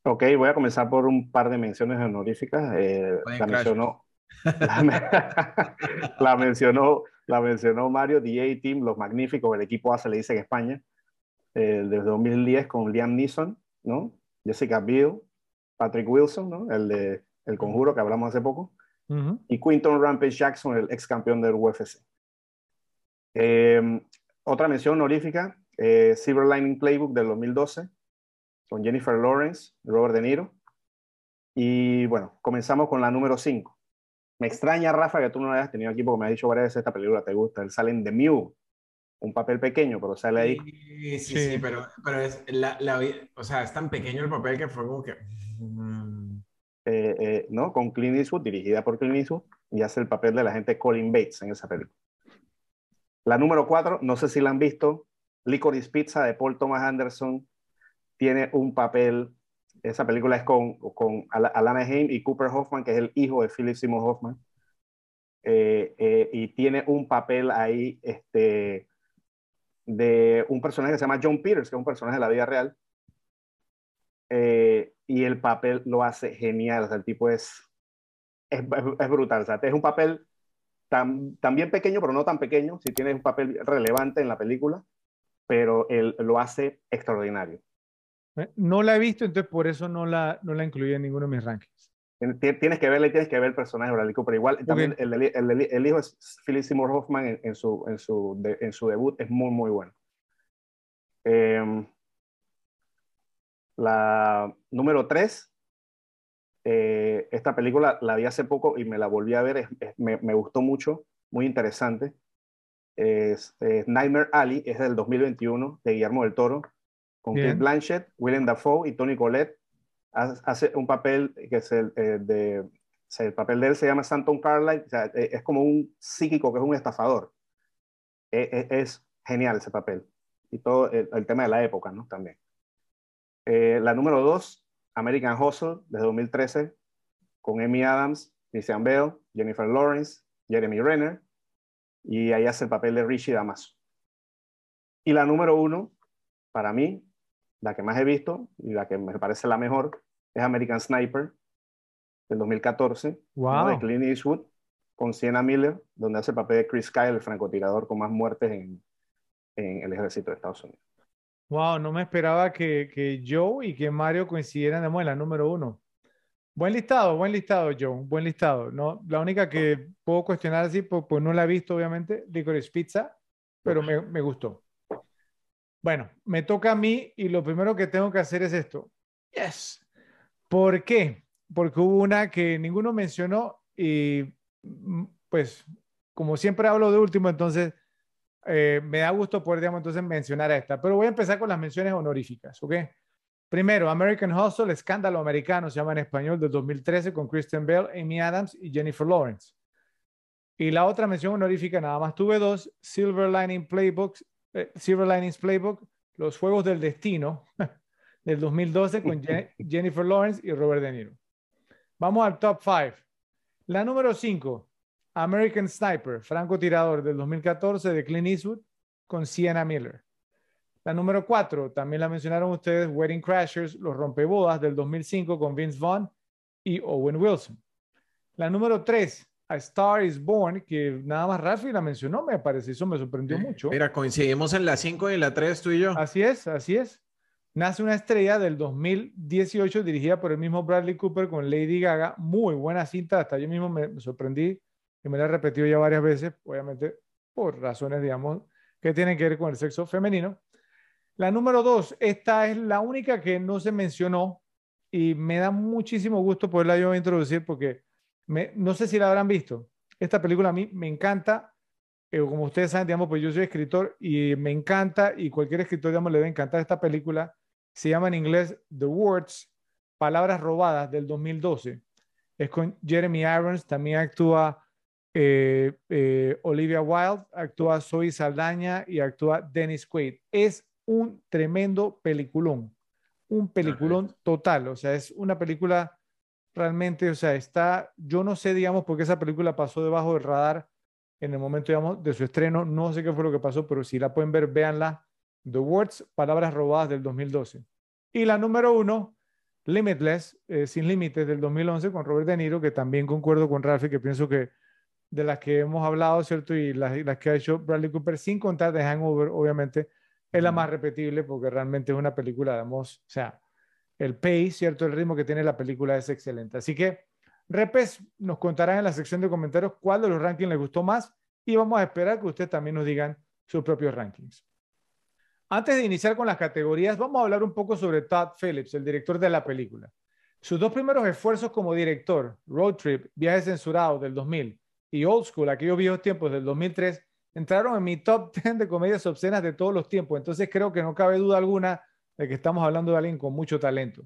Ok, voy a comenzar por un par de menciones honoríficas. Eh, la, mencionó, (laughs) la, mencionó, la mencionó Mario, The A-Team, Los Magníficos, el equipo A se le dice en España eh, desde 2010 con Liam Neeson, ¿no? Jessica Biel, Patrick Wilson, ¿no? El de El Conjuro que hablamos hace poco, y Quinton Rampage Jackson, el ex campeón del UFC. Em, otra mención honorífica, eh, Silver Lining Playbook del 2012, con Jennifer Lawrence, Robert De Niro. Y bueno, comenzamos con la número 5. Me extraña, Rafa, que tú no hayas tenido aquí porque me has dicho varias veces esta película te gusta. Él sale en The Mule, un papel pequeño, pero sale ahí. Sí, sí, sí, pero, pero es, la, la, o sea, es tan pequeño el papel que fue como que... Mm. Eh, eh, ¿No? Con Clint Eastwood, dirigida por Clint Eastwood, y hace el papel de la gente Colin Bates en esa película. La número cuatro, no sé si la han visto, Licorice Pizza de Paul Thomas Anderson, tiene un papel, esa película es con, con Alana Haim y Cooper Hoffman, que es el hijo de Philip Seymour Hoffman, eh, y tiene un papel ahí, este, de un personaje que se llama John Peters, que es un personaje de la vida real. Eh, y el papel lo hace genial, o sea, el tipo es, es, brutal, o sea, es un papel tan, también pequeño, pero no tan pequeño, si tiene un papel relevante en la película, pero él lo hace extraordinario. Eh, no la he visto, entonces por eso no la, no la incluí en ninguno de mis rankings. Tienes que verle, tienes que ver el personaje de Bradley Cooper. Igual, también el, el, el, hijo es Philip Seymour Hoffman en, su, en, su, en su debut es muy, muy bueno. Em, la número 3, eh, esta película la vi hace poco y me la volví a ver, me, me, gustó mucho, muy interesante. Es, Nightmare Alley, es del 2021, de Guillermo del Toro, con Kate Blanchett, Willem Dafoe y Tony Collette hace un papel que es el eh, de el papel de él se llama Stanton Carlyle, e, es como un psíquico que es un estafador. E, e, es genial ese papel. Y todo el, tema de la época, ¿no? También. Eh, la número dos, American Hustle, de 2013, con Amy Adams, Christian Bale, Jennifer Lawrence, Jeremy Renner, y ahí hace el papel de Richie Damaso. Y la número uno, para mí, la que más he visto y la que me parece la mejor es American Sniper del 2014, de Clint Eastwood, con Sienna Miller, donde hace el papel de Chris Kyle, el francotirador con más muertes en, en el ejército de Estados Unidos. Wow, no me esperaba que, que Joe y que Mario coincidieran en la número uno. Buen listado, buen listado, Joe, buen listado. ¿no? La única que puedo cuestionar así, pues, pues no la he visto, obviamente, Licorice Pizza, pero me, me gustó. Bueno, me toca a mí y lo primero que tengo que hacer es esto. Yes. ¿Por qué? Porque hubo una que ninguno mencionó y mm, pues como siempre hablo de último, entonces eh, me da gusto poder, digamos, entonces mencionar a esta. Pero voy a empezar con las menciones honoríficas, ¿ok? Primero, American Hustle, Escándalo Americano, se llama en español, del 2013, con Kristen Bell, Amy Adams y Jennifer Lawrence. Y la otra mención honorífica, nada más tuve dos, Silver Lining Playbooks, eh, Silver Linings Playbook, Los Juegos del Destino, (laughs) del 2012 con (laughs) Jennifer Lawrence y Robert De Niro. Vamos al top 5. La número 5, American Sniper, Franco Tirador del 2014 de Clint Eastwood con Sienna Miller. La número 4, también la mencionaron ustedes, Wedding Crashers, Los Rompebodas del 2005 con Vince Vaughn y Owen Wilson. La número 3, a Star is Born, que nada más Rafi la mencionó, me parece, eso me sorprendió mucho. Mira, coincidimos en la 5 y la 3 tú y yo. Así es, así es. Nace una estrella del 2018 dirigida por el mismo Bradley Cooper con Lady Gaga, muy buena cinta, hasta yo mismo me, sorprendí y me la he repetido ya varias veces, obviamente por razones, digamos, que tienen que ver con el sexo femenino. La número dos, esta es la única que no se mencionó y me da muchísimo gusto poderla yo introducir porque me, no sé si la habrán visto. Esta película a mí me encanta. Eh, como ustedes saben, digamos, pues yo soy escritor y me encanta y cualquier escritor, digamos, le debe encantar esta película. Se llama en inglés The Words, Palabras Robadas del 2012. Es con Jeremy Irons, también actúa eh, eh, Olivia Wilde, actúa Zoe Saldaña y actúa Dennis Quaid. Es un tremendo peliculón, un peliculón total, o sea, es una película realmente, o sea, está, yo no sé, digamos, por qué esa película pasó debajo del radar en el momento, digamos, de su estreno, no sé qué fue lo que pasó, pero si la pueden ver, véanla, The Words, Palabras Robadas del 2012. Y la número uno, Limitless, eh, Sin Límites del 2011 con Robert De Niro, que también concuerdo con Ralphie, que pienso que de las que hemos hablado, ¿cierto? Y las, las que ha hecho Bradley Cooper, sin contar de Hangover, obviamente, es la más repetible porque realmente es una película, digamos, o sea, el pace, ¿cierto? El ritmo que tiene la película es excelente. Así que, Repes nos contarán en la sección de comentarios cuál de los rankings les gustó más y vamos a esperar que ustedes también nos digan sus propios rankings. Antes de iniciar con las categorías, vamos a hablar un poco sobre Todd Phillips, el director de la película. Sus dos primeros esfuerzos como director, Road Trip, Viajes Censurados del 2000 y Old School, aquellos viejos tiempos del 2003, entraron en mi top (laughs) 10 de comedias obscenas de todos los tiempos. Entonces creo que no cabe duda alguna de que estamos hablando de alguien con mucho talento.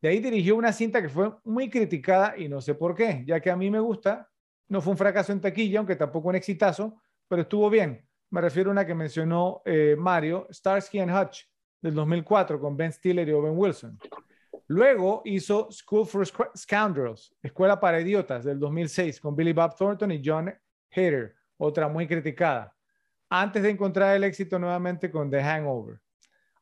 De ahí dirigió una cinta que fue muy criticada y no sé por qué, ya que a mí me gusta. No fue un fracaso en taquilla, aunque tampoco un exitazo, pero estuvo bien. Me refiero a una que mencionó eh, Mario, Starsky and Hutch, del 2004, con Ben Stiller y Owen Wilson. Luego hizo School for Scoundrels, Escuela para Idiotas, del 2006, con Billy Bob Thornton y John Hader otra muy criticada, antes de encontrar el éxito nuevamente con The Hangover.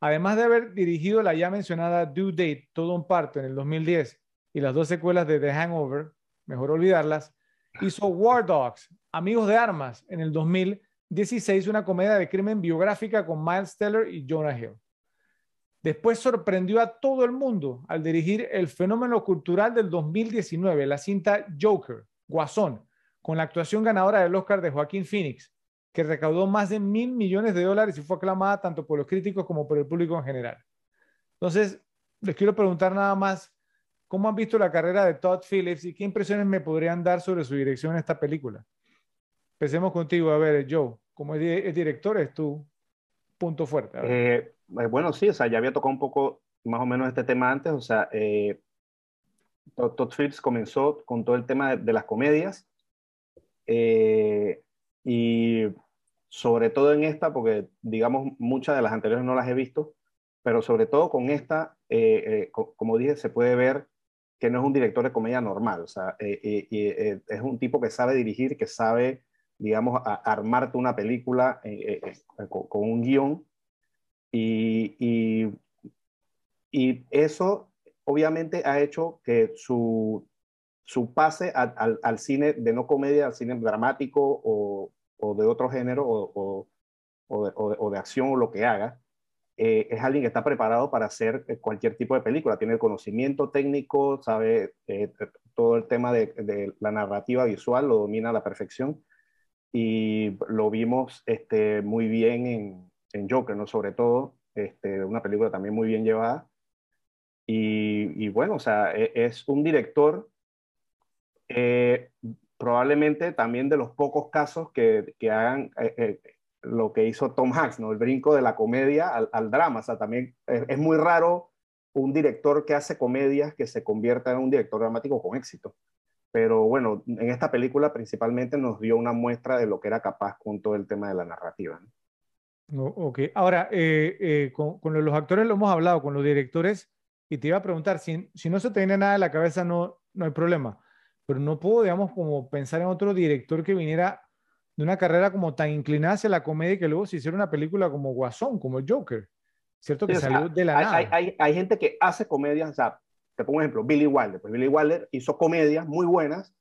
Además de haber dirigido la ya mencionada Due Date, todo un parto en el 2010, y las dos secuelas de The Hangover, mejor olvidarlas, hizo War Dogs, Amigos de Armas, en el 2016, una comedia de crimen biográfica con Miles Teller y Jonah Hill. Después sorprendió a todo el mundo al dirigir el fenómeno cultural del 2019, la cinta Joker, Guasón, con la actuación ganadora del Oscar de Joaquín Phoenix, que recaudó más de mil millones de dólares y fue aclamada tanto por los críticos como por el público en general. Entonces, les quiero preguntar nada más, ¿cómo han visto la carrera de Todd Phillips y qué impresiones me podrían dar sobre su dirección en esta película? Empecemos contigo, a ver, Joe, como es, director, es tu punto fuerte. Eh, bueno, sí, o sea, ya había tocado un poco más o menos este tema antes, o sea, eh, Todd Phillips comenzó con todo el tema de las comedias, eh, y sobre todo en esta, porque digamos muchas de las anteriores no las he visto, pero sobre todo con esta, eh, eh, como dije, se puede ver que no es un director de comedia normal, o sea, es un tipo que sabe dirigir, que sabe, digamos, armarte una película con, un guion, y, y, y eso obviamente ha hecho que su, su pase al, cine de no comedia, al cine dramático o, de otro género o, de, acción o lo que haga, eh, es alguien que está preparado para hacer eh, cualquier tipo de película. Tiene el conocimiento técnico, sabe eh, todo el tema de, la narrativa visual, lo domina a la perfección. Y lo vimos este, muy bien en, Joker, ¿no? Sobre todo, este, una película también muy bien llevada. Y, y bueno, o sea, e, es un director eh, probablemente también de los pocos casos que, que hagan eh, eh, lo que hizo Tom Hanks, ¿no? El brinco de la comedia al, drama. O sea, también es, muy raro un director que hace comedias que se convierta en un director dramático con éxito. Pero bueno, en esta película principalmente nos dio una muestra de lo que era capaz con todo el tema de la narrativa. ¿no? Ok, ahora, con, con, los actores lo hemos hablado, con los directores, y te iba a preguntar, si, si no se te viene nada en la cabeza, no, no hay problema. Pero no puedo, digamos, como pensar en otro director que viniera de una carrera como tan inclinada hacia la comedia y que luego se hiciera una película como Guasón, como Joker, ¿cierto? Que salió de la hay, nada. Hay, gente que hace comedias, o sea, te pongo un ejemplo, Billy Wilder, pues Billy Wilder hizo comedias muy buenas,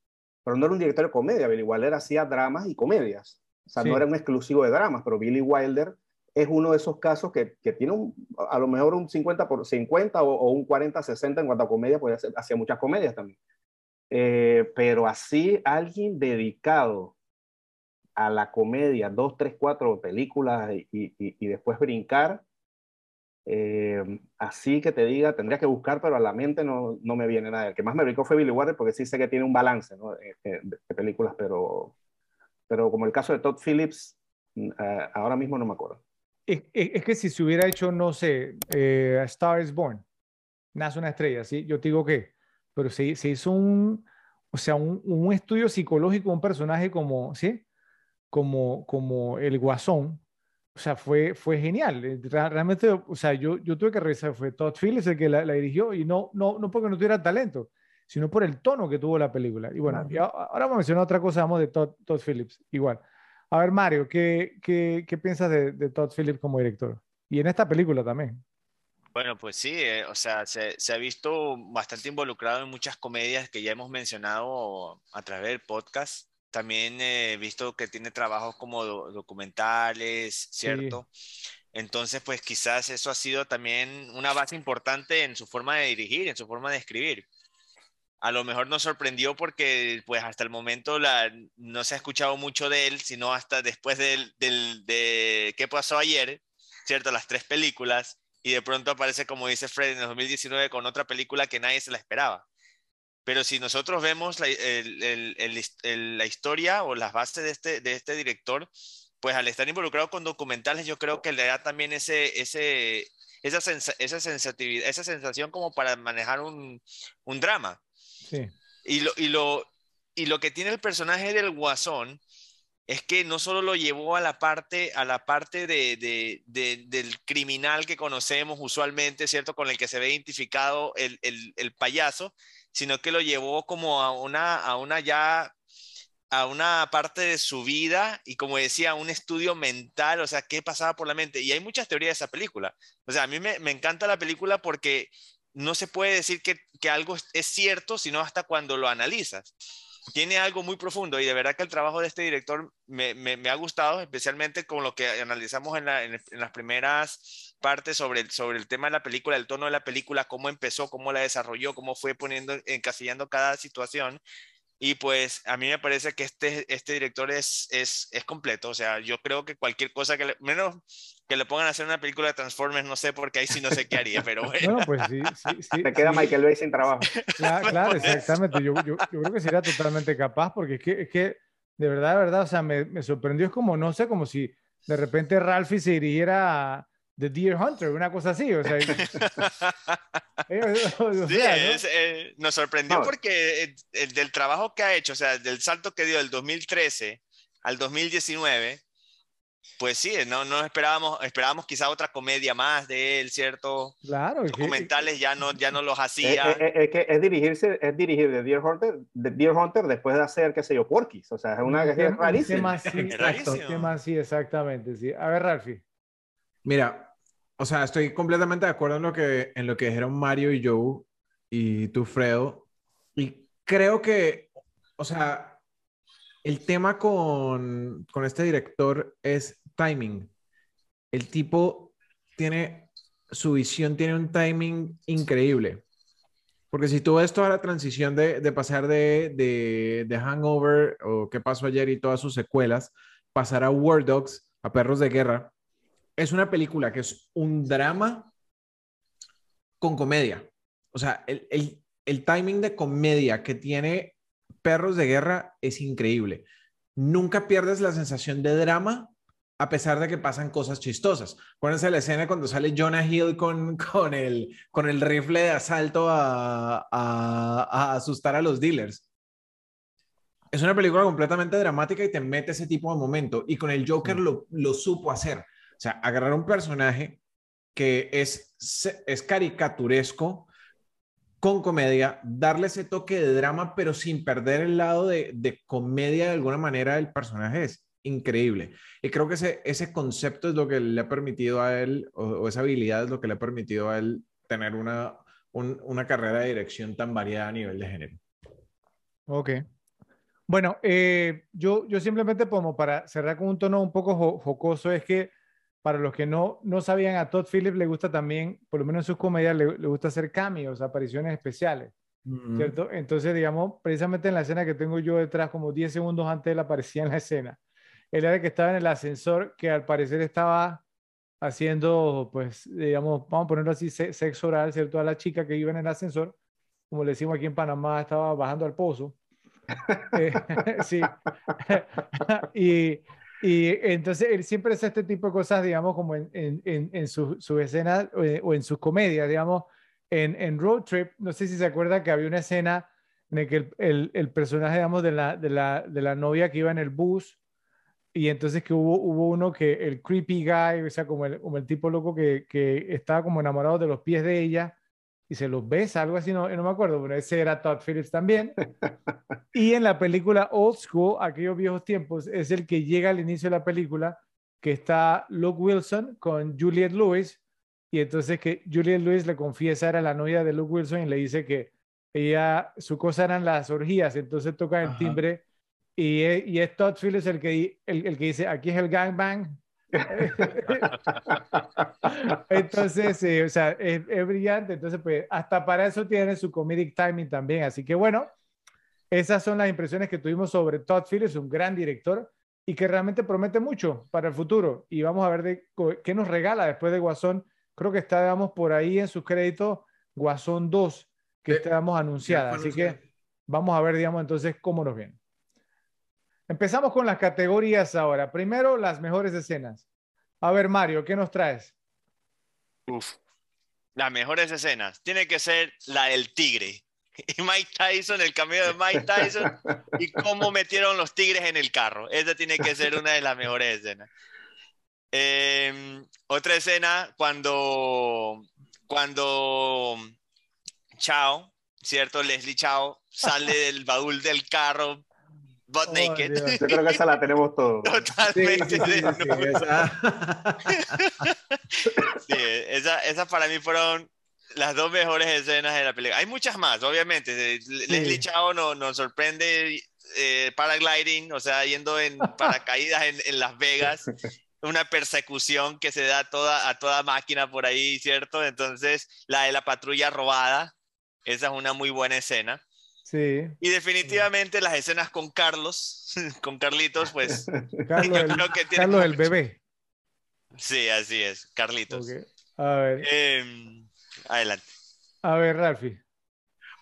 pero no era un director de comedia, Billy Wilder hacía dramas y comedias, o sea, no era un exclusivo de dramas, pero Billy Wilder es uno de esos casos que, que tiene un, a lo mejor un 50 por 50 o, o un 40-60 en cuanto a comedia, pues hacía muchas comedias también. Eh, pero así alguien dedicado a la comedia, dos, tres, cuatro películas y, y, después brincar, Eh, así que te diga, tendría que buscar, pero a la mente no, no me viene nada. El que más me brincó fue Billy Wilder porque sí sé que tiene un balance ¿no? de, de, películas, pero, pero como el caso de Todd Phillips, uh, ahora mismo no me acuerdo. Es, es, que si se hubiera hecho, no sé, eh, A Star is Born, nace una estrella, ¿sí? Yo te digo que, pero se, se hizo un, o sea, un, un, estudio psicológico, un personaje como, ¿sí? Como, como el guasón, o sea, fue, fue genial. Eh, realmente, o sea, yo, yo tuve que revisar, fue Todd Phillips el que la, dirigió y no, no, no porque no tuviera talento, sino por el tono que tuvo la película. Y bueno, ahora vamos a mencionar otra cosa, vamos de Todd, Todd Phillips, igual. A ver, Mario, ¿qué, qué, qué piensas de, de, Todd Phillips como director? Y en esta película también. Bueno, pues sí, eh, o sea, se, se, ha visto bastante involucrado en muchas comedias que ya hemos mencionado a través del podcast. También he visto que tiene trabajos como documentales, ¿cierto? Entonces, pues quizás eso ha sido también una base importante en su forma de dirigir, en su forma de escribir. A lo mejor nos sorprendió porque, pues hasta el momento la, no se ha escuchado mucho de él, sino hasta después del, del, de qué pasó ayer, ¿cierto? Las tres películas, y de pronto aparece, como dice Fred, en el 2019 con otra película que nadie se la esperaba. Pero si nosotros vemos la, la, historia o las bases de este, de este director, pues al estar involucrado con documentales, yo creo que le da también ese, ese, esa, esa, sensatividad, esa sensación como para manejar un, un drama. Y, lo, y, lo, y lo que tiene el personaje del guasón es que no solo lo llevó a la parte, a la parte de, del criminal que conocemos usualmente, ¿cierto? Con el que se ve identificado el, el, el payaso, sino que lo llevó como a una, a una ya a una parte de su vida y como decía, un estudio mental, o sea, qué pasaba por la mente. Y hay muchas teorías de esa película. O sea, a mí me, me encanta la película porque no se puede decir que, que, algo es cierto, sino hasta cuando lo analizas. Tiene algo muy profundo y de verdad que el trabajo de este director me, me, ha gustado, especialmente con lo que analizamos en, en, en las primeras parte sobre, sobre el tema de la película, el tono de la película, cómo empezó, cómo la desarrolló, cómo fue poniendo, encasillando cada situación. Y pues a mí me parece que este, este director es, es, es completo. O sea, yo creo que cualquier cosa que le, menos que le pongan a hacer una película de Transformers, no sé, porque ahí sí no sé qué haría, pero (laughs) bueno. No, pues sí, sí, sí. Te queda Michael Bay sin trabajo. Claro, (laughs) claro exactamente. Yo, yo, yo, creo que sería totalmente capaz, porque es que, es que de verdad, de verdad, o sea, me, me sorprendió. Es como, no sé, como si de repente Ralphie se dirigiera a The Deer Hunter, una cosa así, o sea. (laughs) sí, eh, nos sorprendió porque el, del trabajo que ha hecho, o sea, del salto que dio del 2013 al 2019, pues sí, no, no esperábamos, esperábamos quizá otra comedia más de él, ¿cierto? Claro. Documentales ya no, ya no los hacía. Es, es, que es dirigirse, es dirigir de Deer Hunter, de Deer Hunter después de hacer, qué sé yo, Porky's, o sea, es una es rarísima. (laughs) Sí, exacto, sí, exactamente, sí. A ver, Ralphie. Mira, o sea, estoy completamente de acuerdo en lo que, en lo que dijeron Mario y Joe y tú, Fredo. Y creo que, o sea, el tema con, con este director es timing. El tipo tiene, su visión tiene un timing increíble. Porque si tú ves toda la transición de, de pasar de, de, de, Hangover o qué pasó ayer y todas sus secuelas, pasar a War Dogs, a Perros de Guerra, es una película que es un drama con comedia. O sea, el, el, timing de comedia que tiene Perros de Guerra es increíble. Nunca pierdes la sensación de drama a pesar de que pasan cosas chistosas. Pónganse la escena cuando sale Jonah Hill con, con, el, con el rifle de asalto a, a, asustar a los dealers. Es una película completamente dramática y te mete ese tipo de momento. Y con el Joker lo, lo supo hacer. O sea, agarrar un personaje que es, es caricaturesco con comedia, darle ese toque de drama, pero sin perder el lado de, de comedia de alguna manera del personaje es increíble. Y creo que ese, ese concepto es lo que le ha permitido a él, o, esa habilidad es lo que le ha permitido a él tener una, una carrera de dirección tan variada a nivel de género. Ok. Bueno, eh, yo, yo simplemente como para cerrar con un tono un poco jocoso, es que para los que no, no sabían, a Todd Phillips le gusta también, por lo menos en sus comedias, le, gusta hacer cambios, apariciones especiales, ¿cierto? Entonces, digamos, precisamente en la escena que tengo yo detrás, como 10 segundos antes él aparecía en la escena, él era el que estaba en el ascensor, que al parecer estaba haciendo, pues, digamos, vamos a ponerlo así, sexo oral, ¿cierto? A la chica que iba en el ascensor, como le decimos aquí en Panamá, estaba bajando al pozo. (laughs) Eh, (laughs) sí. (laughs) y, y entonces él siempre hace este tipo de cosas, digamos, como en, en, en, su, su escena eh, o en sus comedias, digamos, en, en Road Trip, no sé si se acuerda que había una escena en la que el, el, el personaje, digamos, de la, de, la, de la novia que iba en el bus, y entonces que hubo, hubo uno que el creepy guy, o sea, como el, como el tipo loco que, que estaba como enamorado de los pies de ella, y se los besa, algo así, no, no me acuerdo, pero ese era Todd Phillips también. (laughs) y en la película Old School, aquellos viejos tiempos, es el que llega al inicio de la película, que está Luke Wilson con Juliette Lewis, y entonces que Juliette Lewis le confiesa, era la novia de Luke Wilson, y le dice que ella, su cosa eran las orgías, entonces toca el timbre, y es, y es Todd Phillips el que, el, el que dice, aquí es el gangbang, (laughs) entonces, o sea, es, brillante. Entonces, pues, hasta para eso tiene su comedic timing también. Así que, bueno, esas son las impresiones que tuvimos sobre Todd Phillips, un gran director y que realmente promete mucho para el futuro. Y vamos a ver de, qué nos regala después de Guasón. Creo que está, digamos, por ahí en sus créditos Guasón 2, que estábamos anunciada. Así que vamos a ver, digamos, entonces cómo nos viene. Empezamos con las categorías ahora. Primero, las mejores escenas. A ver, Mario, ¿qué nos traes? Uf, las mejores escenas. Tiene que ser la del tigre. (laughs) Y Mike Tyson, el cameo de Mike Tyson y cómo metieron los tigres en el carro. Esa tiene que ser una de las mejores escenas. Em, otra escena cuando, cuando Chao, ¿cierto? Leslie Chao sale del baúl del carro butt oh, naked. Yo creo que esa la tenemos todos. Totalmente. Sí, esa, esa, para mí fueron las dos mejores escenas de la película. Hay muchas más, obviamente. Leslie Chao nos, nos sorprende eh, paragliding, o sea, yendo en paracaídas en, en, Las Vegas. Una persecución que se da toda, a toda máquina por ahí, ¿cierto? Entonces, la de la patrulla robada, esa es una muy buena escena. Sí. Y definitivamente las escenas con Carlos, (laughs) con Carlitos, pues. (laughs) Carlos, el, Carlos el bebé. Sí, así es, Carlitos. A ver. Em, adelante. A ver, Ralfi.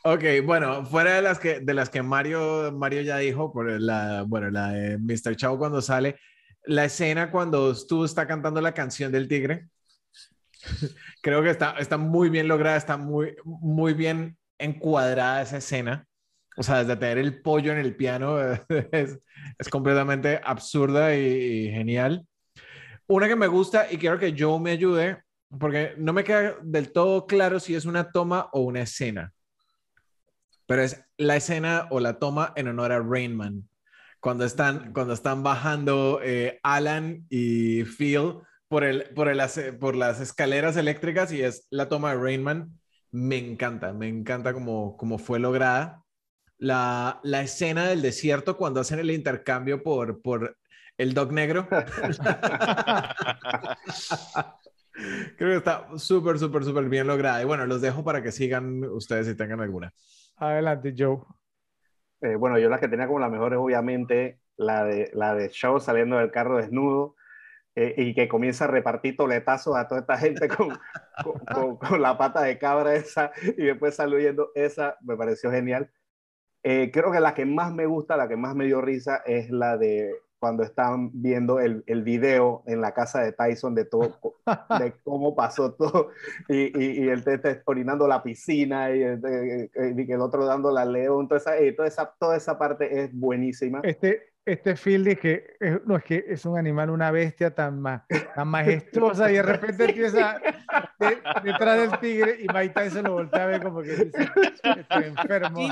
Ok, bueno, fuera de las que, de las que Mario, Mario ya dijo, por la, bueno, la de Mr. Chao cuando sale, la escena cuando tú está cantando la canción del tigre, (laughs) creo que está, está muy bien lograda, está muy, muy bien encuadrada esa escena. O sea, desde tener el pollo en el piano (laughs) es, completamente absurda y, genial. Una que me gusta y quiero que Joe me ayude, porque no me queda del todo claro si es una toma o una escena. Pero es la escena o la toma en honor a Rainman. Cuando están, cuando están bajando eh, Alan y Phil por, el, por, el, por las escaleras eléctricas y es la toma de Rainman. Me encanta, me encanta cómo, cómo fue lograda la, la, escena del desierto cuando hacen el intercambio por, por el dog negro. (laughs) Creo que está súper, súper, súper bien lograda. Y bueno, los dejo para que sigan ustedes si tengan alguna. Adelante, Joe. Eh, bueno, yo las que tenía como las mejores, obviamente, la de, la de Show saliendo del carro desnudo eh, y que comienza a repartir toletazos a toda esta gente con, con, con, la pata de cabra esa y después saludando esa, me pareció genial. Eh, creo que la que más me gusta, la que más me dio risa, es la de cuando están viendo el, el video en la casa de Tyson de todo, (laughs) de cómo pasó todo, y, y, y el te orinando la piscina, y el, y el, otro dando la león, toda esa, toda esa, toda esa parte es buenísima. Este, este Phil que no es que es un animal, una bestia tan, tan majestuosa y de repente empieza detrás del tigre y Mike Tyson lo voltea a ver como que dice, estoy enfermo.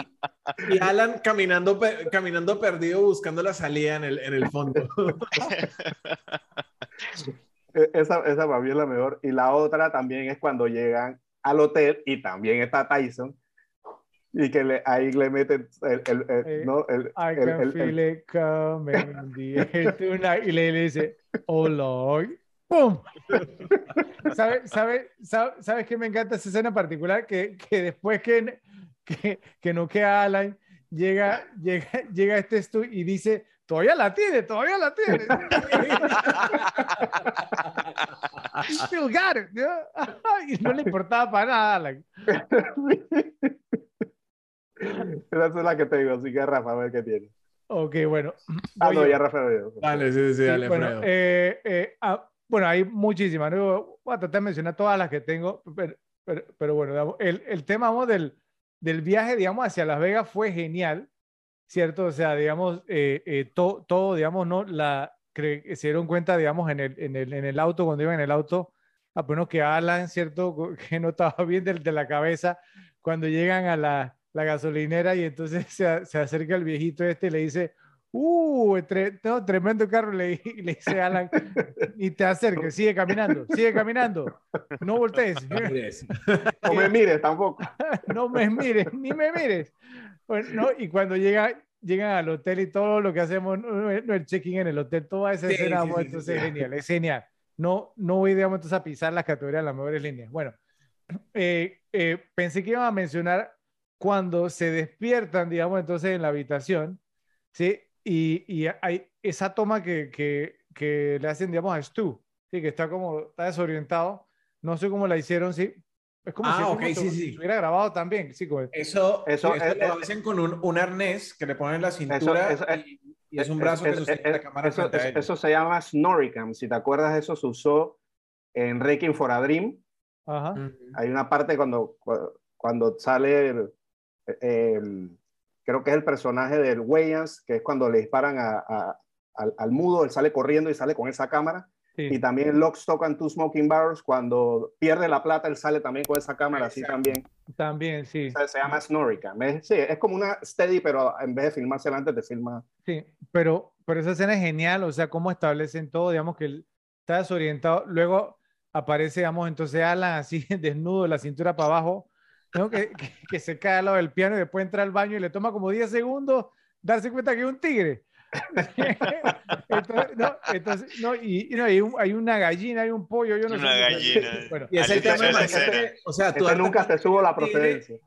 Y, Alan caminando, caminando perdido buscando la salida en el, en el fondo. (laughs) E, esa, esa para mí es la mejor. Y la otra también es cuando llegan al hotel y también está Tyson y que le, ahí le meten el, el, el eh, ¿no? el, I can el, feel it coming y le, le dice, oh Lord, ¡pum! ¿Sabes (laughs) sabe, sabe, sabe que me encanta esa escena particular? Que, que después que, que, que no queda Alan llega, llega, llega este estu y dice, todavía la tiene, todavía la tiene. (laughs) still got it, (laughs) y no le importaba para nada. Like. (laughs) Esa es la que tengo, así que Rafa, a ver qué tiene. Ok, bueno. (clears throat) Ah, no, ya Rafa. Dale, sí, sí, Sí, dale, bueno, eh, eh, ah, bueno, hay muchísimas. ¿no? Voy a tratar de mencionar todas las que tengo, pero, pero, pero bueno, digamos, el, el tema vamos, del, del viaje, digamos, hacia Las Vegas fue genial, ¿cierto? O sea, digamos, eh, eh, to- todo, digamos, ¿no? La, cre- se dieron cuenta, digamos, en el, en el, en el auto, cuando iban en el auto, a bueno, que Alan, ¿cierto? (laughs) Que no estaba bien de, de la cabeza, cuando llegan a la, la gasolinera y entonces (laughs) se, se acerca el viejito este y le dice, ¡Uh! tre- no, tremendo carro, le, (laughs) le dice Alan, y te acerques, sigue caminando, sigue caminando, no voltees, Mires. (laughs) No me mires tampoco. no me mires, ni me mires. Bueno, no, y cuando llega, llegan al hotel y todo lo que hacemos, no, no, el check-in en el hotel, toda esa Sí, escena, sí, sí, entonces sí. es genial, es genial. No, no voy, digamos, entonces a pisar las categorías, las mejores líneas. Bueno, (clears throat) eh, eh, pensé que iban a mencionar cuando se despiertan, digamos, entonces en la habitación, ¿sí? Y, y hay esa toma que, que, que le hacen, digamos, a Stu, ¿sí? Que está como, está desorientado. No sé cómo la hicieron, sí. Es como Ah, si, ok, como sí, sí. hubiera grabado también, sí, como- Eso, Eso eso, es- lo hacen con un, un arnés que le ponen en la cintura eso es- y, y es un brazo que Eso- sostiene la eso- cámara eso, a eso- eso se llama Snorricam. Si te acuerdas, eso se usó en Requiem for a Dream. Ajá. Hay una parte cuando, cuando sale, eh, creo que es el personaje del Wayans, que es cuando le disparan a- a- al, al mudo, él sale corriendo y sale con esa cámara. Sí. Y también Lock, Stock and Two Smoking Barrels, cuando pierde la plata, él sale también con esa cámara, así también. También, sí. O sea, se llama Snorricam. Es, sí, es como una steady, pero en vez de filmarse delante, te filma. Sí, pero, pero esa escena es genial, o sea, cómo establecen todo, digamos que él está desorientado, luego aparece, digamos, entonces Alan así (laughs) desnudo, la cintura para abajo, ¿no? que, que, que se cae al lado del piano y después entra al baño y le toma como 10 segundos darse cuenta que es un tigre. (laughs) entonces, no, entonces, no, y, y no, hay, un- hay una gallina, hay un pollo, yo no Una sé. gallina. Bueno, Y es el tema de o sea, tú Este nunca te subo la procedencia.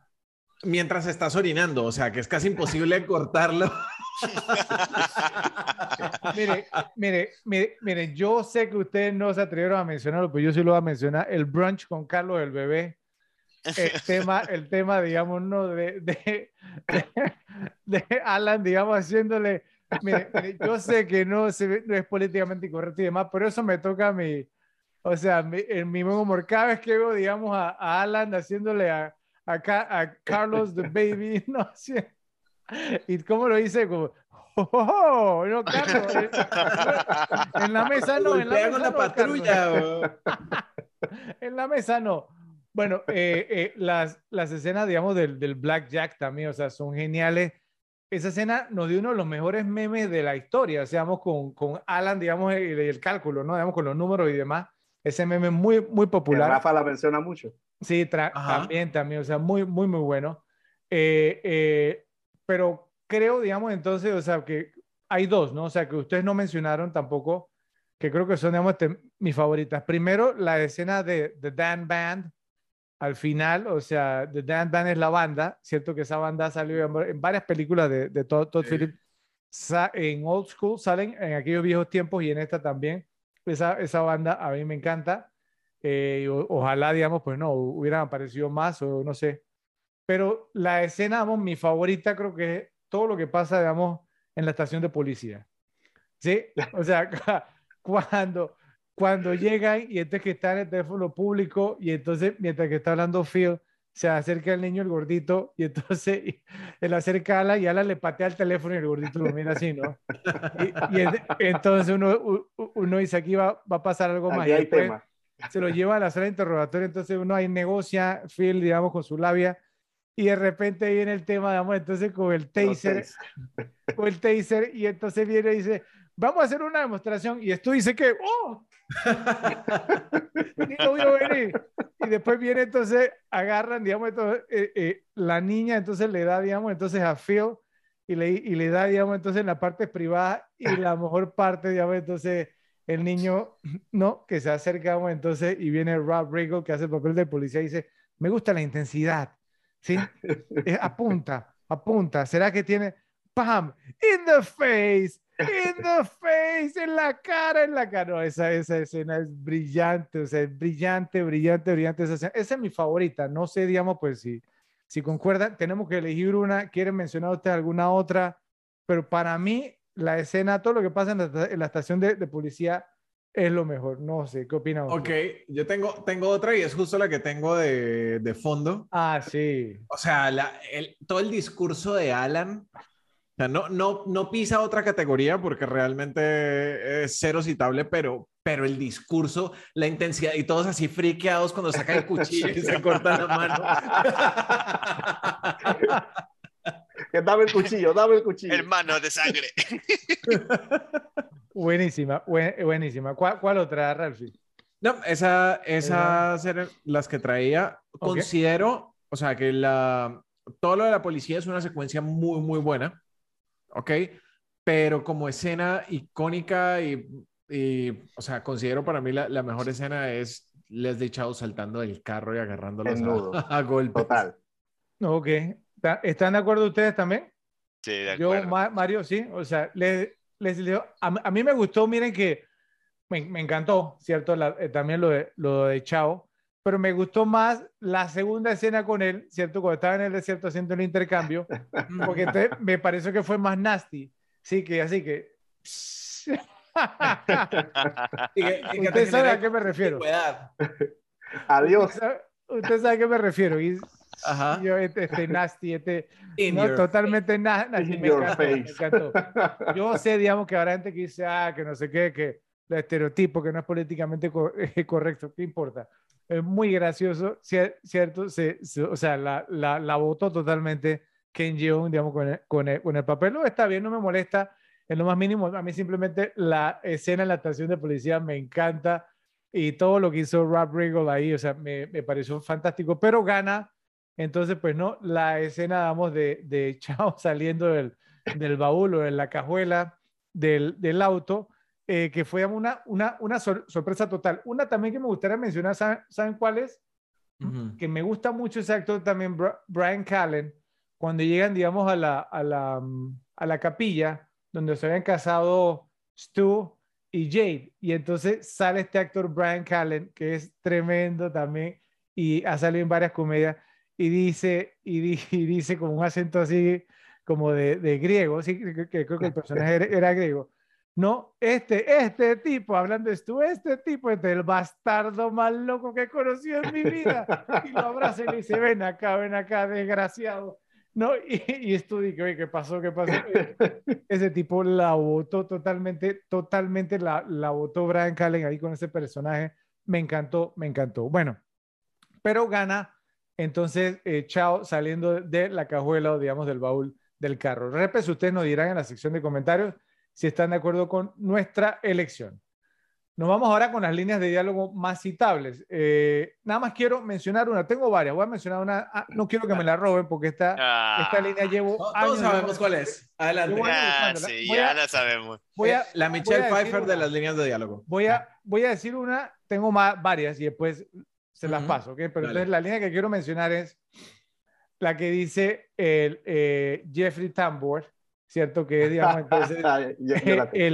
mientras estás orinando, o sea, que es casi imposible cortarlo. (laughs) Mire, mire, mire, mire, yo sé que ustedes no se atrevieron a mencionarlo, pero yo sí lo voy a mencionar, el brunch con Carlos el bebé. El tema, el tema, digamos, no de, de, de, Alan, digamos, haciéndole, mire, mire, yo sé que no, se no es políticamente incorrecto y demás, pero eso me toca a mí, o sea, mi, en mi buen humor, cada vez que veo, digamos, a, a Alan haciéndole a, a, a Carlos the baby, (laughs) no sé, y cómo lo dice, como, oh, oh, oh, no, Carlos, eh, en la mesa no, (laughs) en la mesa no, patrulla. En la mesa no. Bueno, eh, eh, las, las escenas, digamos, del, del Blackjack también, o sea, son geniales. Esa escena nos dio uno de los mejores memes de la historia, o sea, digamos, con, con Alan, digamos, y el, el cálculo, ¿no? Digamos, con los números y demás. Ese meme muy, muy Que popular. Rafa la menciona mucho. Sí, también, también, o sea, muy, muy, muy bueno. Eh, eh, pero creo, digamos, entonces, o sea, que hay dos, ¿no? O sea, que ustedes no mencionaron tampoco, que creo que son, digamos, este, mis favoritas. Primero, la escena de The Dan Band al final, o sea, The Dan Band es la banda, ¿cierto? Que esa banda salió en, varias películas de, de Todd, Todd Sí. Phillips. Sa- en Old School salen en aquellos viejos tiempos y en esta también. Esa, esa banda a mí me encanta. Eh, o- ojalá, digamos, pues no, hubieran aparecido más o no sé. Pero la escena, vamos, mi favorita creo que es todo lo que pasa, digamos, en la estación de policía. ¿Sí? O sea, (laughs) cuando, cuando llegan y entonces que está en el teléfono público y entonces mientras que está hablando Phil, se acerca el niño, el gordito, y entonces (laughs) él acerca a Alan y Alan le patea el teléfono y el gordito lo mira así, ¿no? Y, y en- entonces uno, uno dice, aquí va, va a pasar algo más. Aquí hay después- tema. se lo lleva a la sala de interrogatorio, entonces uno ahí negocia, Phil, digamos, con su labia, y de repente viene el tema, digamos, entonces con el taser, con el taser, y entonces viene y dice, vamos a hacer una demostración, y esto dice que, ¡oh! Ni lo vio venir. Y después viene, entonces, agarran, digamos, entonces, eh, eh, la niña, entonces le da, digamos, entonces a Phil, y le, y le da, digamos, entonces en la parte privada, y la mejor parte, digamos, entonces el niño, (clears throat) no, que se acerca, digamos, entonces, y viene Rob Riggle, que hace el papel de policía, y dice, me gusta la intensidad, ¿sí? (laughs) Eh, apunta, apunta, ¿será que tiene, pam, in the face, in the face, en la cara, en la cara? No, esa, esa escena es brillante, o sea, es brillante, brillante, brillante esa escena. Esa es mi favorita, no sé, digamos, pues si, si concuerdan, tenemos que elegir una, ¿quieren mencionar usted alguna otra? Pero para mí, la escena, todo lo que pasa en la, en la estación de, de policía es lo mejor. No sé, ¿qué opinan? Ok, yo tengo, tengo otra y es justo la que tengo de, de fondo. Ah, sí. O sea, la, el, todo el discurso de Alan, o sea, no, no, no pisa otra categoría porque realmente es cero citable, pero, pero el discurso, la intensidad y todos así friqueados cuando saca el cuchillo y se corta la mano. (laughs) dame el cuchillo, dame el cuchillo. Hermano de sangre. (laughs) buenísima, buenísima. ¿Cuál, cuál otra, Ralphie? No, esa, esas eran las que traía. Considero, o sea, que la, todo lo de la policía es una secuencia muy, muy buena, ¿ok? Pero como escena icónica y, y o sea, considero para mí la, la mejor escena es Leslie Chow saltando del carro y agarrándolos a, (laughs) a golpes. Total. Ok. ¿Está- ¿Están de acuerdo ustedes también? Sí, de Yo, acuerdo. Ma- Mario, sí. O sea, le- les leo- a, a mí me gustó, miren que me, me encantó, ¿cierto? La- eh, también lo de, lo de Chao, pero me gustó más la segunda escena con él, ¿cierto? Cuando estaba en el desierto haciendo el intercambio, (laughs) porque me pareció que fue más nasty. Sí, que así que... (laughs) Y que- y que te Usted sabe a qué me refiero. Adiós. Usted sabe- Usted sabe a qué me refiero. Y Ajá. yo, este, este nasty, este... No, totalmente na- nasty. In Me your encantó, me face. encantó. Yo sé, digamos, que habrá gente que dice, ah, que no sé qué, que el estereotipo, que no es políticamente co- (laughs) correcto, ¿qué importa? Es muy gracioso, cier- ¿cierto? Se, se- o sea, la, la, la votó totalmente Ken Jeong, digamos, con el, con, el, con el papel. No, está bien, no me molesta en lo más mínimo. A mí simplemente la escena en la estación de policía me encanta y todo lo que hizo Rob Riggle ahí, o sea, me, me pareció fantástico, pero gana. Entonces, pues no, la escena, vamos, de, de (laughs) Chao saliendo del, del baúl o de la cajuela del, del auto, eh, que fue una, una, una sor- sorpresa total. Una también que me gustaría mencionar, ¿saben, ¿saben cuál es? Ujú. Que me gusta mucho ese actor también, Brian Callen, cuando llegan, digamos, a la, a la, mm, a la capilla donde se habían casado Stu y Jade. Y entonces sale este actor Brian Callen, que es tremendo también, y ha salido en varias comedias, y dice, y, di- (laughs) y dice con un acento así como de, de griego, sí, que, que creo que el personaje era, era griego. No, este, este tipo, hablando de Stu, este tipo es el bastardo más loco que he conocido en mi vida. Y lo abraza y le dice, ven acá, ven acá, desgraciado. No, y, y Stu dice, oye, ¿qué pasó? ¿Qué pasó? ese tipo la votó totalmente, totalmente la, la votó Brian Callen ahí con ese personaje. Me encantó, me encantó. Bueno, pero gana entonces eh, Chao saliendo de la cajuela o digamos del baúl del carro. Repes, ustedes nos dirán en la sección de comentarios si están de acuerdo con nuestra elección. Nos vamos ahora con las líneas de diálogo más citables. Eh, nada más quiero mencionar una, tengo varias, voy a mencionar una, ah, no quiero que me la roben porque esta, Ah, esta línea llevo To- años Todos sabemos cuál es. Adelante. Voy a- ah, sí, Voy ya a- la sabemos. Voy a, la voy Michelle a decir Pfeiffer de una. las líneas de diálogo. voy a, voy a decir una, tengo más, varias y después se las Ujú. paso, ¿ok? Pero Dale. entonces la línea que quiero mencionar es la que dice el eh, Jeffrey Tambor, ¿cierto? Que digamos, entonces (laughs) Yo- yo la tengo,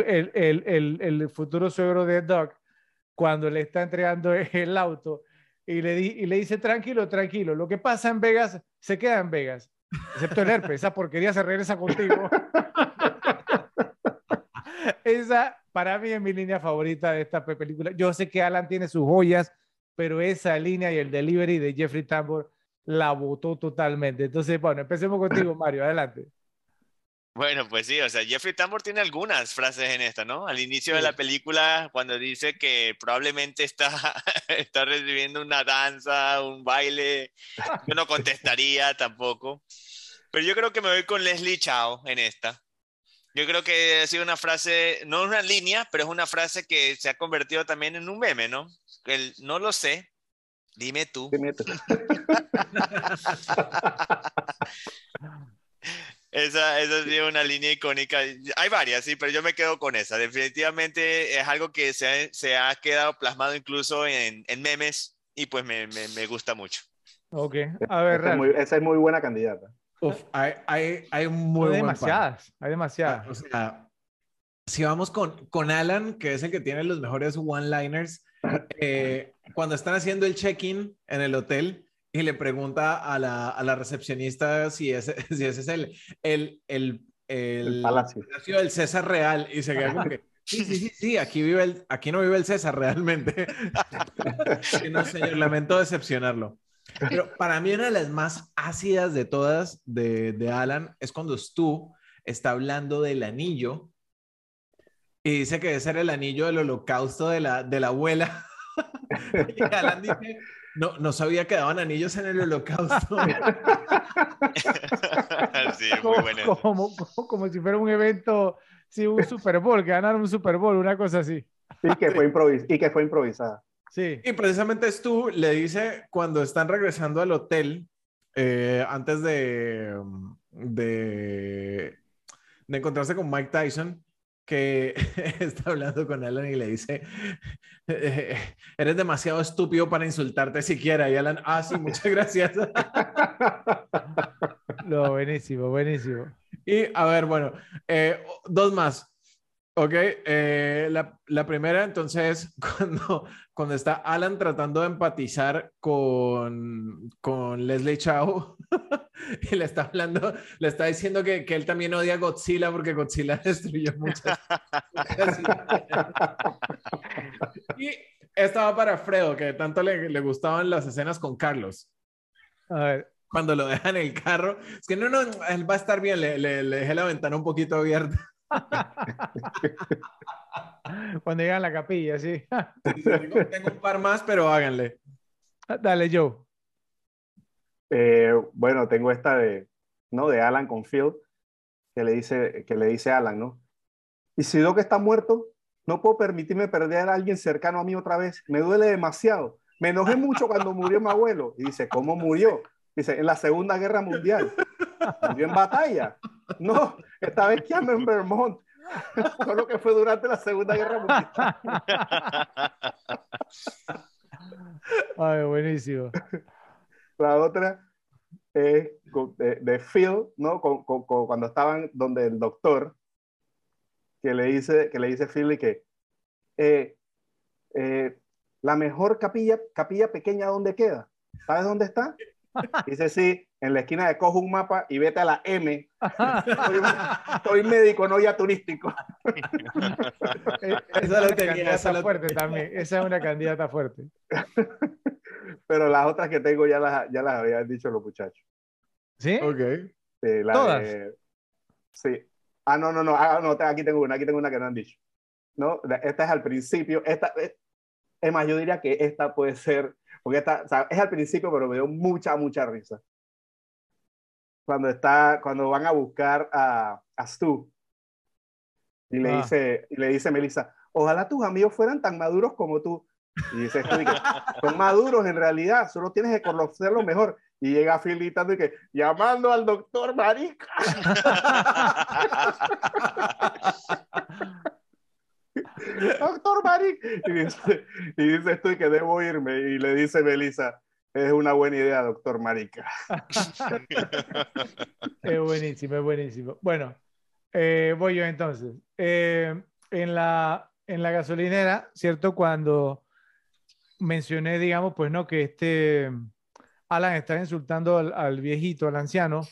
el, el, el, el, futuro suegro de Doug, cuando le está entregando (laughs) el auto y le, di, y le dice, tranquilo, tranquilo, lo que pasa en Vegas se queda en Vegas, excepto el herpes, esa porquería se regresa contigo. (laughs) esa para mí es mi línea favorita de esta pe- película. Yo sé que Alan tiene sus joyas, pero esa línea y el delivery de Jeffrey Tambor la votó totalmente. Entonces, bueno, empecemos contigo, Mario, adelante. Bueno, pues sí, o sea, Jeffrey Tambor tiene algunas frases en esta, ¿no? Al inicio de la película, cuando dice que probablemente está, (laughs) está recibiendo una danza, un baile, yo no contestaría tampoco. Pero yo creo que me voy con Leslie Chao en esta. Yo creo que ha sido una frase, no una línea, pero es una frase que se ha convertido también en un meme, ¿no? El no lo sé, dime tú. Dime tú. (laughs) (laughs) Esa, esa ha sido una línea icónica. Hay varias, sí, pero yo me quedo con esa. Definitivamente es algo que se ha, se ha quedado plasmado incluso en, en memes y pues me, me, me gusta mucho. Ok, a ver, Esa es, muy, esa es muy buena candidata. Uf, hay, hay, hay muy Hay demasiadas, hay demasiadas. Ah, O sea, si vamos con, con Alan, que es el que tiene los mejores one-liners, eh, cuando están haciendo el check-in en el hotel y le pregunta a la, a la recepcionista si ese, (laughs) si ese es el, el, el, el, El palacio. palacio del César Real y se queda como que, sí, sí, sí, sí, aquí, vive el, aquí no vive el César realmente. (laughs) No, señor, lamento decepcionarlo. Pero para mí una de las más ácidas de todas de, de Alan es cuando Stu está hablando del anillo y dice que ese era el anillo del holocausto de la, de la abuela. (laughs) y Alan dice, no, no sabía que daban anillos en el holocausto. (laughs) sí, muy como, bueno. como, como- como si fuera un evento, sí, un Super Bowl, que ganaron un Super Bowl, una cosa así. Y que fue, improvis y que fue improvisada. Sí. Y precisamente Stu le dice cuando están regresando al hotel, eh, antes de, de, de encontrarse con Mike Tyson, que (laughs) está hablando con Alan y le dice, eh, eres demasiado estúpido para insultarte siquiera. Y Alan, ah, sí, muchas gracias. (laughs) No, buenísimo, buenísimo. Y a ver, bueno, eh, dos más. Ok, eh, la, la primera entonces, (laughs) cuando, cuando está Alan tratando de empatizar con, con Leslie Chow (laughs) y le está hablando, le está diciendo que, que él también odia a Godzilla porque Godzilla (laughs) destruyó muchas. y esta va para Fredo, que tanto le, le gustaban las escenas con Carlos A ver, cuando lo dejan en el carro. Es que no, no, él va a estar bien, le, le, le dejé la ventana un poquito abierta. (laughs) cuando llegan a la capilla, sí. tengo, tengo un par más, pero háganle. Dale, Joe. Eh, bueno, tengo esta de, ¿no? de Alan con Phil, que le dice, que le dice a Alan, ¿no? Y si Doc está muerto, no puedo permitirme perder a alguien cercano a mí otra vez. Me duele demasiado. Me enojé mucho cuando murió mi abuelo. Y dice, ¿cómo murió? Dice, en la Segunda Guerra Mundial. Murió en batalla. No, esta vez que ando en Vermont. Solo que fue durante la Segunda Guerra Mundial. Ay, buenísimo. La otra es de, de Phil, ¿no? Con- con- con- cuando estaban donde el doctor, que le dice, que le dice Phil y que eh, eh, la mejor capilla, capilla pequeña, ¿dónde queda? ¿Sabes dónde está? Dice, sí, en la esquina de coge un mapa y vete a la M. Soy, soy médico, no ya turístico. Eh, Esa es una esa lo fuerte también. Esa es una candidata fuerte. Pero las otras que tengo ya las, ya las habían dicho los muchachos. ¿Sí? Ok. Sí, la ¿Todas? de- sí. Ah, no, no, no, ah, no, aquí tengo una, aquí tengo una que no han dicho. No, esta es al principio, esta, es, es más, yo diría que esta puede ser, porque esta, o sea, es al principio, pero me dio mucha, mucha risa. Cuando está, cuando van a buscar a, a Stu, y le Ah. dice, y le dice Melissa, ojalá tus amigos fueran tan maduros como tú. Y dice Stu, y que, (laughs) son maduros en realidad, solo tienes que conocerlo mejor. Y llega Phil gritando y que, llamando al doctor Marica. (laughs) (laughs) doctor Marica. Y dice, y dice esto que debo irme. Y le dice Melissa, es una buena idea, doctor Marica. (laughs) Es buenísimo, es buenísimo. Bueno, eh, voy yo entonces. Eh, en, la, en la gasolinera, ¿cierto? Cuando mencioné, digamos, pues no, que este Alan está insultando al, viejito, al anciano,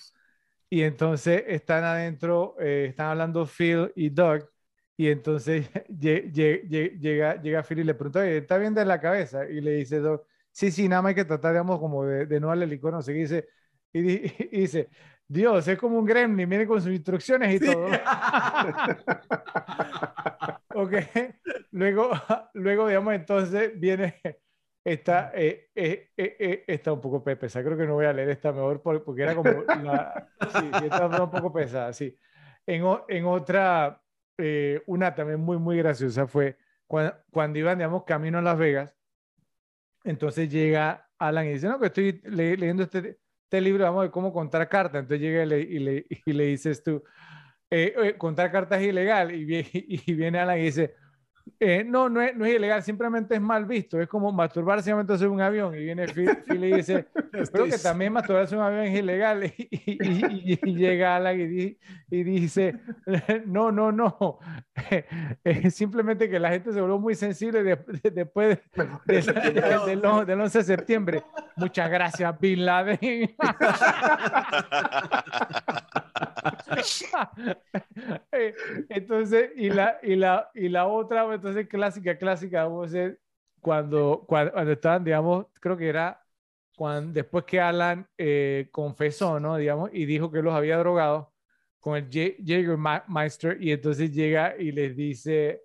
y entonces están adentro, eh, están hablando Phil y Doug, y entonces (laughs) lle- lle- lle- llega, llega Phil y le pregunta, "Oye, ¿está bien de la cabeza? Y le dice Doug, sí, sí, nada más hay que tratar, digamos, como de, de no darle licor, no sé qué, y dice, y, (laughs) y dice, Dios, es como un gremlin, viene con sus instrucciones y todo. (laughs) Ok, luego, luego, digamos, entonces viene, está, eh, eh, eh, eh, está un poco pe- pesada, creo que no voy a leer esta mejor por- porque era como, la, sí, sí, está un poco pesada, sí. En, en otra, eh, una también muy, muy graciosa fue cuando, cuando iban, digamos, camino a Las Vegas, entonces llega Alan y dice, no, que estoy le- leyendo este, este libro, vamos, de cómo contar cartas, entonces llega y le, y le, y le dices tú, eh, contar cartas es ilegal. Y, (laughs) y viene Alan y dice, Eh, no, no es, no es, ilegal, simplemente es mal visto. Es como masturbarse en un avión y viene Phil, y dice, (laughs) creo que también masturbarse un avión es ilegal. (laughs) Y, y, y, llega Alan y, dice, (laughs) no, no, no. Es simplemente que la gente se volvió muy sensible después del 11 de septiembre. Muchas gracias, Bin Laden. Eh, entonces, y la, y la, y la otra, entonces clásica, clásica, vamos a cuando, cuando, estaban, digamos, creo que era cuando, después que Alan eh, confesó, ¿no? Digamos, y dijo que los había drogado con el Jägermeister, y entonces llega y les dice,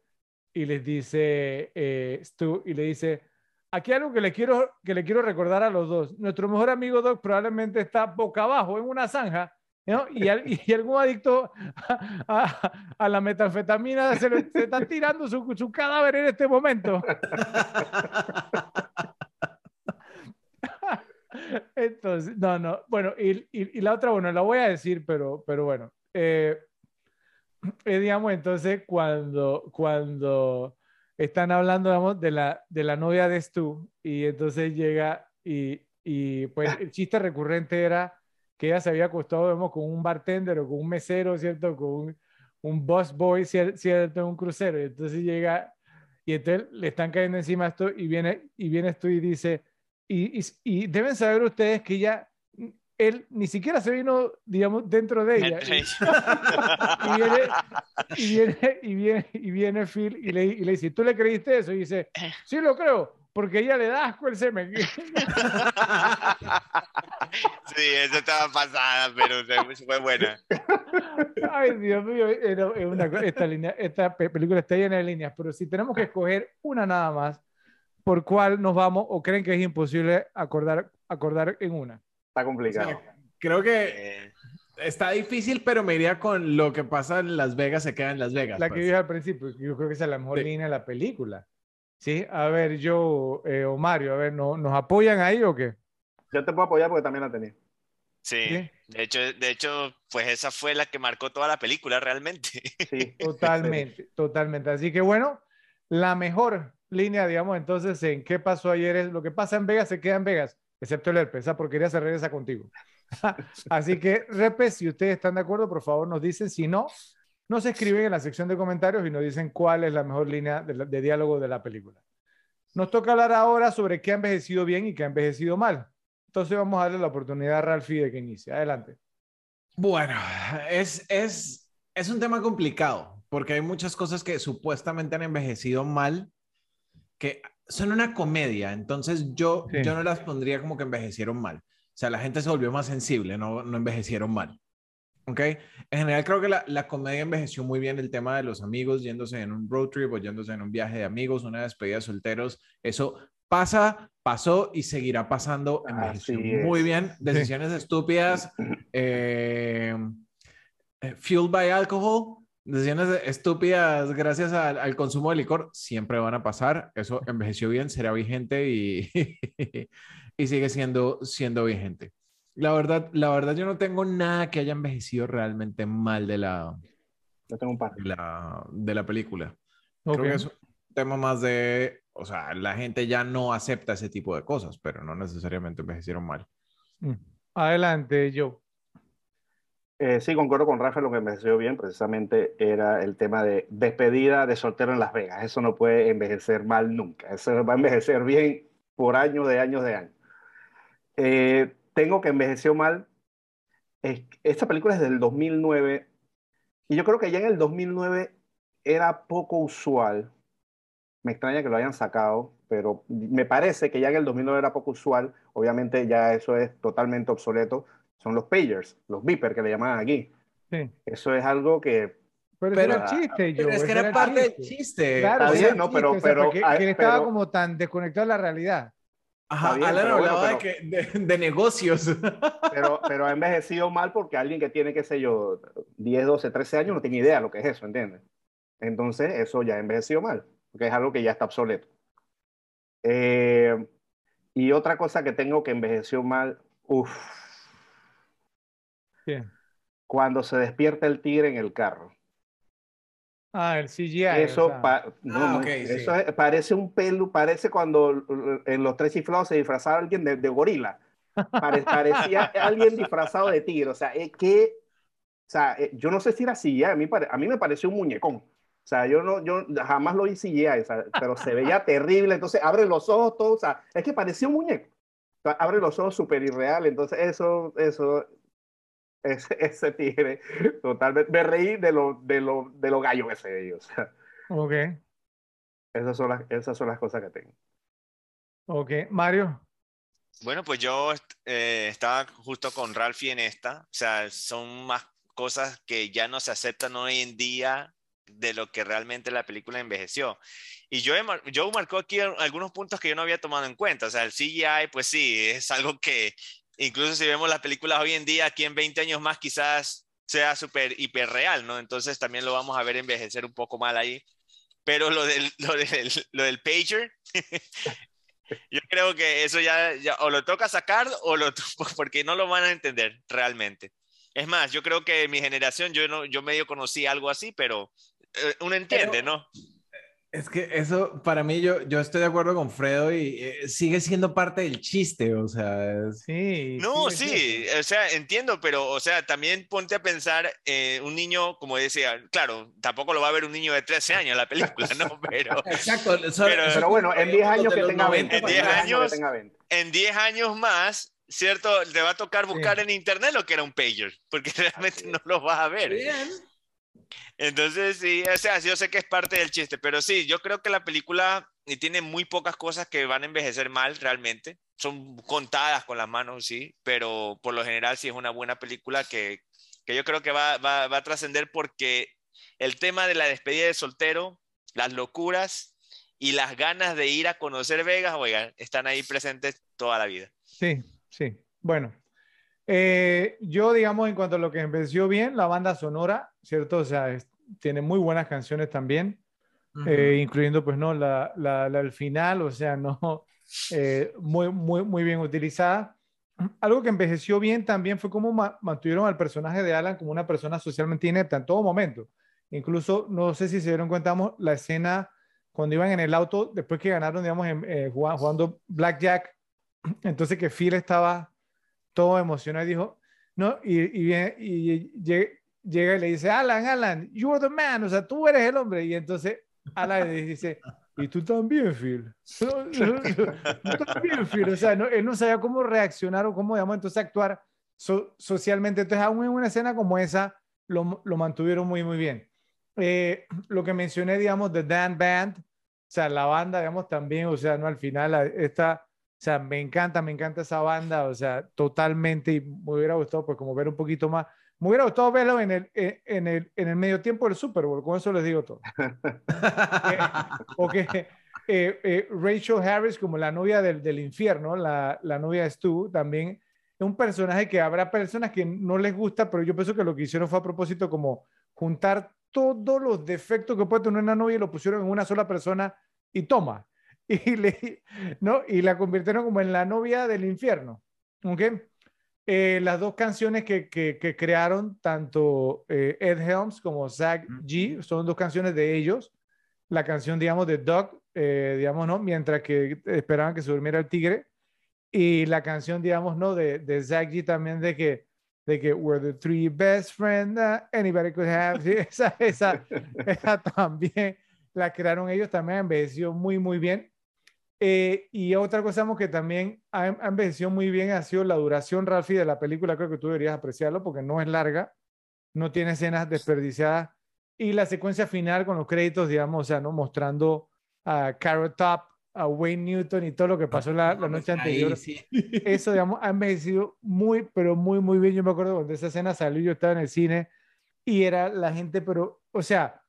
y les dice, eh, Stu, y le dice, aquí algo que le, quiero, que le quiero recordar a los dos. Nuestro mejor amigo Doc probablemente está boca abajo en una zanja y, algún adicto a, la metanfetamina se, le, está tirando su, cadáver en este momento. Entonces, no, no, bueno, y, la otra, bueno, la voy a decir, pero, pero bueno, eh, eh, digamos, entonces cuando, cuando están hablando, digamos, de la, de la novia de Stu, y entonces llega y pues el chiste recurrente era que ella se había acostado vemos, con un bartender o con un mesero, ¿cierto? Con un, un bus boy, ¿cierto? En un crucero. Y entonces llega y entonces le están cayendo encima esto y viene, y viene esto y dice, y, y, deben saber ustedes que ya él ni siquiera se vino, digamos, dentro de ella. y, viene, y, viene, y, viene, y viene Phil y le, y le dice, ¿tú le creíste eso? Y dice, sí lo creo porque ella le da asco el semen. (laughs) Sí, eso estaba pasada, pero fue buena. Ay, Dios mío, esta, línea, esta película está llena de líneas, pero si tenemos que escoger una nada más, ¿por cuál nos vamos o creen que es imposible acordar, acordar en una? Está complicado. creo que eh. está difícil, pero me iría con lo que pasa en Las Vegas se queda en Las Vegas. La que pues. dije al principio, yo creo que esa es la mejor línea de la película. Sí, a ver, yo eh, o Mario, a ver, ¿no, ¿nos apoyan ahí o qué? Yo te puedo apoyar porque también la tenía. Sí, de hecho, de hecho, pues esa fue la que marcó toda la película realmente. Sí, (laughs) totalmente, totalmente. Así que bueno, la mejor línea, digamos, entonces, en qué pasó ayer es lo que pasa en Vegas se queda en Vegas, excepto el herpes, esa porquería se regresa contigo. (laughs) Así que, repes, si ustedes están de acuerdo, por favor nos dicen, si no, nos escriben en la sección de comentarios y nos dicen cuál es la mejor línea de, diálogo de la película. Nos toca hablar ahora sobre qué ha envejecido bien y qué ha envejecido mal. Entonces vamos a darle la oportunidad a Ralphie de que inicie. Adelante. Bueno, es, es, es un tema complicado porque hay muchas cosas que supuestamente han envejecido mal que son una comedia. Entonces yo, yo no las pondría como que envejecieron mal. O sea, la gente se volvió más sensible, no, no envejecieron mal. ¿Ok? En general creo que la, la, comedia envejeció muy bien el tema de los amigos yéndose en un road trip o yéndose en un viaje de amigos, una despedida de solteros. Eso pasa, pasó y seguirá pasando. Envejeció muy bien. (laughs) Decisiones estúpidas. Eh, eh, fueled by alcohol. Decisiones estúpidas gracias al, al, consumo de licor siempre van a pasar. Eso envejeció bien, será vigente y, (laughs) y sigue siendo, siendo vigente. La verdad, la verdad, yo no tengo nada que haya envejecido realmente mal de la, tengo un par. De, la, de la película. Creo que es un tema más de, o sea, la gente ya no acepta ese tipo de cosas, pero no necesariamente envejecieron mal. Mm. Adelante, yo. Eh, sí, concuerdo con Rafa, lo que envejeció bien precisamente era el tema de despedida de soltero en Las Vegas. Eso no puede envejecer mal nunca. Eso va a envejecer bien por años de años de años. Eh, tengo que envejeció mal. Esta película es del 2009 y yo creo que ya en el 2009 era poco usual. Me extraña que lo hayan sacado, pero me parece que ya en el 2009 era poco usual. Obviamente ya eso es totalmente obsoleto. Son los pagers, los beepers que le llaman aquí. Sí. Eso es algo que pero, era chiste, yo. es que era, parte del chiste. Claro, no, pero, pero, que, estaba como tan desconectado de la realidad. Ajá, Alan hablaba de, que, de, negocios. (laughs) Pero, pero ha envejecido mal porque alguien que tiene, qué sé yo, 10, 12, 13 años no tiene idea de lo que es eso, ¿entiendes? Entonces, eso ya ha envejecido mal, porque es algo que ya está obsoleto. Eh, y otra cosa que tengo que envejeció mal, uff. Cuando se despierta el tigre en el carro. Ah, el CGI. Eso, no, eso parece un pelo, parece cuando en los tres chiflados se disfrazaba alguien de, gorila. parecía (laughs) alguien disfrazado de tigre. O sea, es que, o sea, eh, yo no sé si era CGI, a mí, a mí me pareció un muñecón. O sea, yo, no, yo jamás lo hice CGI, pero se veía (laughs) terrible. Entonces, abre los ojos, todo, o sea, es que parecía un muñeco. abre los ojos súper irreal. Entonces, eso, eso, ese, ese tigre, totalmente. Me reí de lo, de lo, de lo gallo ese de ellos. Ok. Esas son, las, esas son las cosas que tengo. Ok. Mario. Bueno, pues yo eh, estaba justo con Ralphie en esta. O sea, son más cosas que ya no se aceptan hoy en día de lo que realmente la película envejeció. Y yo, yo marcó aquí algunos puntos que yo no había tomado en cuenta. O sea, el CGI, pues sí, es algo que incluso si vemos las películas hoy en día, aquí en 20 años más quizás sea súper hiperreal, ¿no? Entonces también lo vamos a ver envejecer un poco mal ahí. Pero lo del, (laughs) lo del, lo del pager, (laughs) yo creo que eso ya, ya, o lo toca sacar o lo (laughs) porque no lo van a entender realmente. Es más, yo creo que mi generación, yo, no, yo medio conocí algo así, pero eh, uno entiende, ¿no? Es que eso, para mí, yo, yo estoy de acuerdo con Fredo y eh, sigue siendo parte del chiste, o sea. Sí. No, sí, o sea, entiendo, pero, o sea, también ponte a pensar, eh, un niño, como decía, claro, tampoco lo va a ver un niño de 13 años en la película, ¿no? (laughs) Pero. Exacto, pero, bueno, en 10 años que tenga 20. En 10 años, en 10 años más, ¿cierto? Te va a tocar buscar en internet lo que era un pager, porque (laughs) realmente no lo vas a ver. Bien. Entonces, sí, o sea, yo sé que es parte del chiste, pero sí, yo creo que la película tiene muy pocas cosas que van a envejecer mal realmente. Son contadas con las manos, sí, pero por lo general sí es una buena película que, que yo creo que va, va, va a trascender porque el tema de la despedida de soltero, las locuras y las ganas de ir a conocer Vegas, oigan, están ahí presentes toda la vida. Sí, sí. Bueno, eh, yo, digamos, en cuanto a lo que envejeció bien, la banda sonora, ¿cierto? O sea, tiene muy buenas canciones también, eh, incluyendo, pues, ¿no? La, la, el final, o sea, ¿no? (laughs) Eh, muy, muy, muy bien utilizada. Algo que envejeció bien también fue cómo mantuvieron al personaje de Alan como una persona socialmente inepta en todo momento. Incluso, no sé si se dieron cuenta, la escena cuando iban en el auto, después que ganaron, digamos, jugando, jugando Blackjack, (clears throat) entonces que Phil estaba todo emocionado y dijo, no, y, y, y, llega y le dice, Alan, Alan, you are the man, o sea, tú eres el hombre. Y entonces Alan le dice, y tú también, Phil. (laughs) tú también, Phil. O sea, no, él no sabía cómo reaccionar o cómo, digamos, entonces actuar socialmente. Entonces, aún en una escena como esa, lo, lo mantuvieron muy, muy bien. Eh, lo que mencioné, digamos, de Dan Band, o sea, la banda, digamos, también, o sea, no al final, esta o sea, me encanta, me encanta esa banda, o sea, totalmente, y me hubiera gustado, pues, como ver un poquito más. Me hubiera gustado verlo en el, eh, en el, en el medio tiempo del Super Bowl, con eso les digo todo. (laughs) o que eh, eh, Rachel Harris, como la novia del, del infierno, la, la, novia de Stu, también es un personaje que habrá personas que no les gusta, pero yo pienso que lo que hicieron fue a propósito como juntar todos los defectos que puede tener una novia y lo pusieron en una sola persona y toma. (laughs) y, le, ¿no? y la convirtieron como en la novia del infierno. ¿okay? Eh, las dos canciones que, que, crearon tanto eh, Ed Helms como Zach G son dos canciones de ellos. La canción, digamos, de Doug, eh, digamos, ¿no? Mientras que esperaban que se durmiera el tigre. Y la canción, digamos, ¿no? De, de Zach G también de que, de que we're the three best friends anybody could have. esa, esa, (laughs) esa también la crearon ellos, también envejeció muy, muy bien. Eh, y otra cosa que también ha, envejecido muy bien ha sido la duración, Ralphie, de la película. Creo que tú deberías apreciarlo porque no es larga, no tiene escenas desperdiciadas. Y la secuencia final con los créditos, digamos, o sea, ¿no? mostrando a Carrot Top, a Wayne Newton y todo lo que pasó la, la noche anterior. (laughs) Eso, digamos, ha envejecido muy, pero muy, muy bien. Yo me acuerdo cuando esa escena salió, yo estaba en el cine y era la gente, pero, o sea,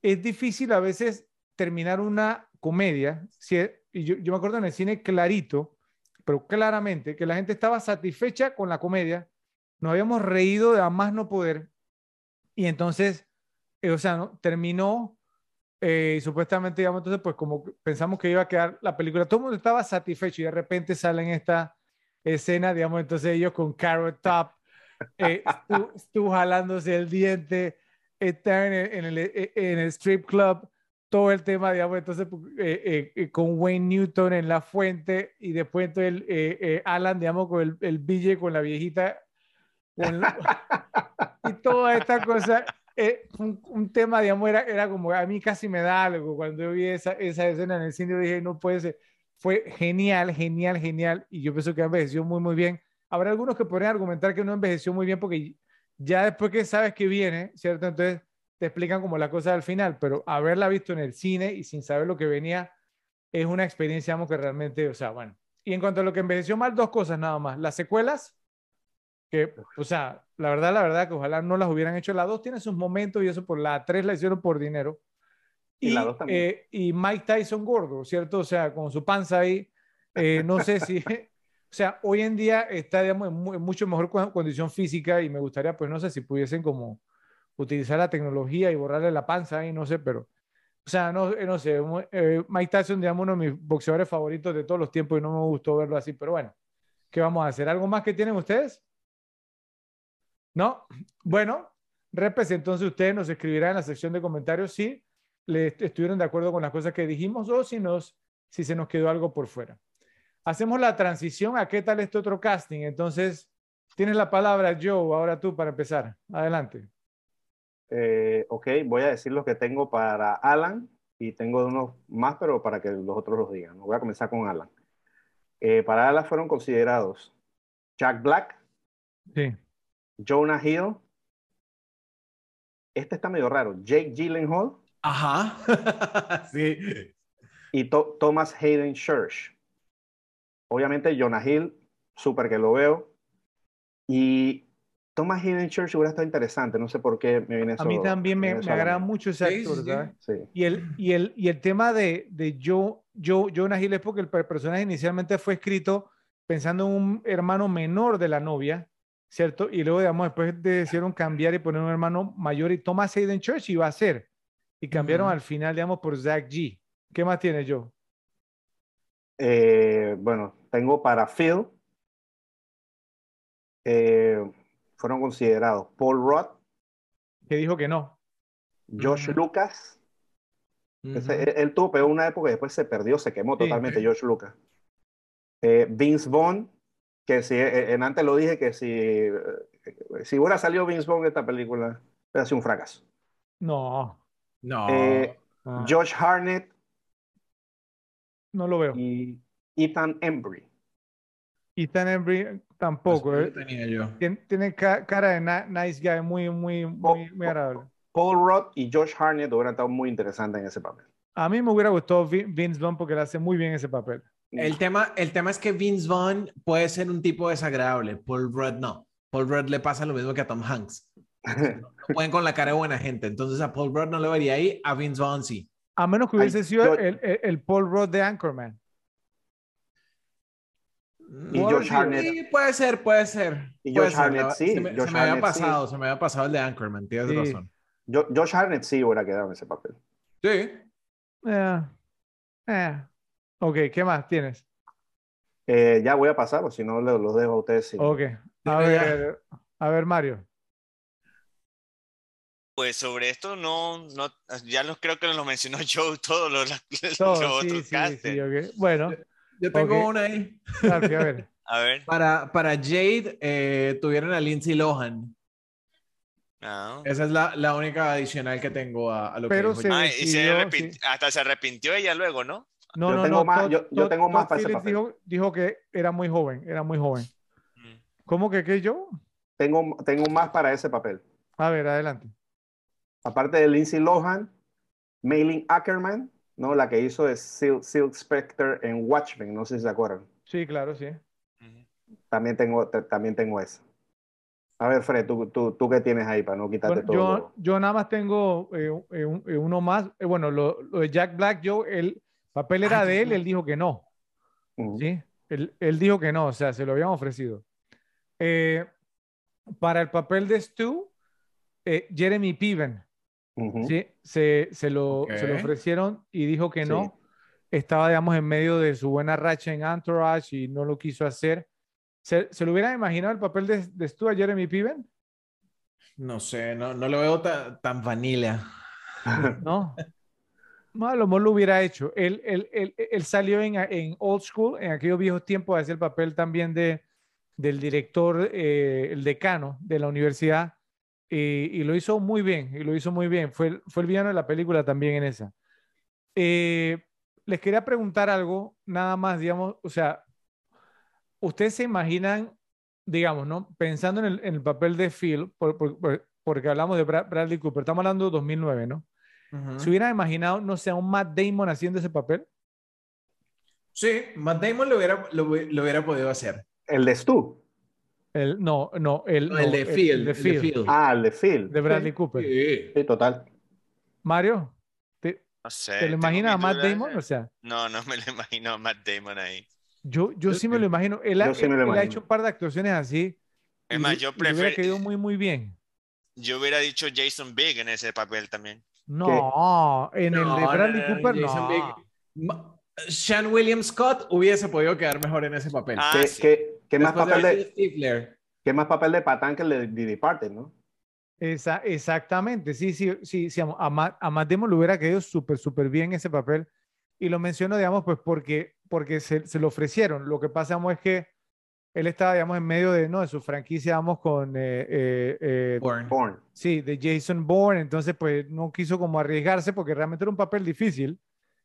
es difícil a veces terminar una comedia, si, y yo, me acuerdo en el cine clarito, pero claramente, que la gente estaba satisfecha con la comedia, nos habíamos reído de a más no poder, y entonces, eh, o sea, ¿no? terminó, eh, supuestamente, digamos, entonces, pues como pensamos que iba a quedar la película, todo el mundo estaba satisfecho, y de repente salen esta escena, digamos, entonces ellos con Carrot Top, eh, estuvo, jalándose el diente, está en el, en el, en el strip club, todo el tema, digamos, entonces eh, eh, con Wayne Newton en la fuente y después entonces el, Alan, digamos, con el, el BJ con la viejita. (laughs) y toda esta cosa, un, un, tema, digamos, era, era como, a mí casi me da algo cuando yo vi esa, esa escena en el cine, dije, no puede ser, fue genial, genial, genial, y yo pienso que envejeció muy, muy bien. Habrá algunos que podrían argumentar que no envejeció muy bien porque ya después que sabes que viene, ¿cierto? Entonces te explican como la cosa al final, pero haberla visto en el cine y sin saber lo que venía es una experiencia, que realmente, o sea, bueno. Y en cuanto a lo que envejeció mal, dos cosas nada más. Las secuelas, que, o sea, la verdad, la verdad, que ojalá no las hubieran hecho. La dos tiene sus momentos y eso por la tres la hicieron por dinero. Y, la dos también. Eh, y Mike Tyson gordo, ¿cierto? O sea, con su panza ahí, eh, no sé si, (laughs) o sea, hoy en día está, digamos, en, mucho mejor condición física y me gustaría, pues, no sé si pudiesen como utilizar la tecnología y borrarle la panza ahí, no sé, pero, o sea, no, eh, no sé, Mike Tyson, digamos, uno de mis boxeadores favoritos de todos los tiempos y no me gustó verlo así, pero bueno, ¿qué vamos a hacer? ¿Algo más que tienen ustedes? ¿No? Bueno, repes, entonces ustedes nos escribirán en la sección de comentarios si le estuvieron de acuerdo con las cosas que dijimos o si, nos, si se nos quedó algo por fuera. Hacemos la transición a qué tal este otro casting. Entonces, tienes la palabra Joe, ahora tú para empezar. Adelante. Eh, ok, voy a decir lo que tengo para Alan y tengo unos más, pero para que los otros los digan. Voy a comenzar con Alan. Eh, para Alan fueron considerados Jack Black, sí. Jonah Hill. Este está medio raro. Jake Gyllenhaal. Ajá. (laughs) sí. Y Thomas Hayden Church. Obviamente, Jonah Hill, súper que lo veo. Y Thomas Hayden Church hubiera estado interesante, no sé por qué me viene eso. A mí también me, me agrada mucho ese actor, ¿sabes? Sí. Y, el, y, el, y el tema de, de Joe, Joe, Jonah Hill es porque el personaje inicialmente fue escrito pensando en un hermano menor de la novia, ¿cierto? Y luego, digamos, después decidieron cambiar y poner un hermano mayor y Thomas Hayden Church iba a ser. Y cambiaron al final, digamos, por Zach G. ¿Qué más tiene Joe? Eh, bueno, tengo para Phil. Eh, fueron considerados Paul Rudd. Que dijo que no. Josh Lucas. él, tuvo pero una época y después se perdió, se quemó totalmente Josh Lucas. Eh, Vince Vaughn, que si en antes lo dije que si, si hubiera salido Vince Vaughn en esta película, hubiera sido un fracaso. No. No. Ah. Josh Harnett. No lo veo. Y Ethan Embry. Ethan Embry tampoco. Pues, ¿eh? tenía yo. Tiene, cara de nice guy, muy, muy, muy, muy agradable. Paul Rudd y Josh Harnett hubieran estado muy interesantes en ese papel. A mí me hubiera gustado Vince Vaughn porque le hace muy bien ese papel. El tema, el tema es que Vince Vaughn puede ser un tipo desagradable, Paul Rudd no. Paul Rudd le pasa lo mismo que a Tom Hanks. (laughs) No pueden con la cara de buena gente. Entonces a Paul Rudd no le vería ahí, a Vince Vaughn sí. A menos que hubiese sido el, el, Paul Rudd de Anchorman. Y Josh Harnett. puede ser, puede ser. Y Josh Harnett sí. Se me, había pasado, se me había pasado el de Anchorman, tienes razón. Josh Harnett sí hubiera quedado en ese papel. Sí. Eh. Ok, ¿qué más tienes? Eh, ya voy a pasar, o si no, los dejo a ustedes. Ok. A ver, a ver, Mario. Pues sobre esto no, no ya no creo que lo mencionó (laughs) Joe todos los, los otros sí, sí, Bueno. Yo tengo una ahí. a ver. (laughs) a ver. Para, para Jade eh, tuvieron a Lindsay Lohan. No. Esa es la, la, única adicional que tengo a, lo Pero que se ah, y se Hasta se arrepintió ella luego, ¿no? No, yo no, tengo no. Más, yo, yo, tengo más para ese papel. Dijo, dijo, que era muy joven, era muy joven. Mm. ¿Cómo que qué yo? Tengo, tengo más para ese papel. A ver, adelante aparte de Lindsay Lohan, Maylin Ackerman, ¿no? La que hizo de Silk, Spectre en Watchmen, no sé si se acuerdan. Sí, claro, sí. También tengo, también tengo esa. A ver, Fred, ¿tú, tú, tú qué tienes ahí para no quitarte todo? Yo, yo nada más tengo eh, eh, eh, uno más. bueno, lo, de Jack Black, yo, el papel era de él, él dijo que no. ¿Sí? Él, él, dijo que no, o sea, se lo habían ofrecido. para el papel de Stu, Jeremy Piven. Sí, se, se, lo, se, lo, ofrecieron y dijo que no. Estaba, digamos, en medio de su buena racha en Entourage y no lo quiso hacer. ¿Se, se lo hubieran imaginado el papel de, de Stu a Jeremy Piven? No sé, no, no lo veo ta- tan vanilla. (laughs) ¿no? (laughs) No, a lo mejor lo hubiera hecho. Él, él- él- él salió en, en Old School, en aquellos viejos tiempos, hacer el papel también de, del director, eh, el decano de la universidad, y, y lo hizo muy bien, y lo hizo muy bien. Fue, el- fue el villano de la película también en esa. Eh, les quería preguntar algo, nada más, digamos, o sea, ¿ustedes se imaginan, digamos, ¿no? Pensando en el, en el papel de Phil, por- por- por- porque hablamos de Bra- Bradley Cooper, estamos hablando de 2009, ¿no? ¿Se hubieran imaginado, no sé, a un Matt Damon haciendo ese papel? Sí, Matt Damon lo hubiera, lo, lo hubiera podido hacer. El de Stu. El, no, no, el, No, el no, de Phil. el de el de Phil, Phil. Ah, el de Phil. de Bradley Sí, Cooper. Sí. Sí, total. Mario, ¿te, No sé. te lo imaginas a Matt. Damon? O sea, No, no me lo imagino a Matt Damon ahí. yo, yo sí me lo imagino. Él, ha, sí él ha imagino. hecho un par de actuaciones así. Es más, yo y le hubiera prefiero. quedado muy, muy bien. Yo hubiera dicho Jason Big en ese papel también. No, en el de No, Bradley no, no, Cooper, Jason no. Big. Sean William Scott hubiese podido quedar mejor en ese papel. Ah, ¿Qué, sí. qué- qué más de papel de, qué más papel de patán que el de The Departed, ¿no? Esa, exactamente, sí, sí, sí, sí, a Matt, a Matt Damon le hubiera quedado súper, súper bien ese papel. Y lo menciono, digamos, pues porque, porque se, se lo ofrecieron. Lo que pasa, digamos, es que él estaba, digamos, en medio de, ¿no? de su franquicia, digamos, con, eh, eh, eh, Bourne. Bourne. sí, de Jason Bourne, entonces, pues, no quiso como arriesgarse porque realmente era un papel difícil,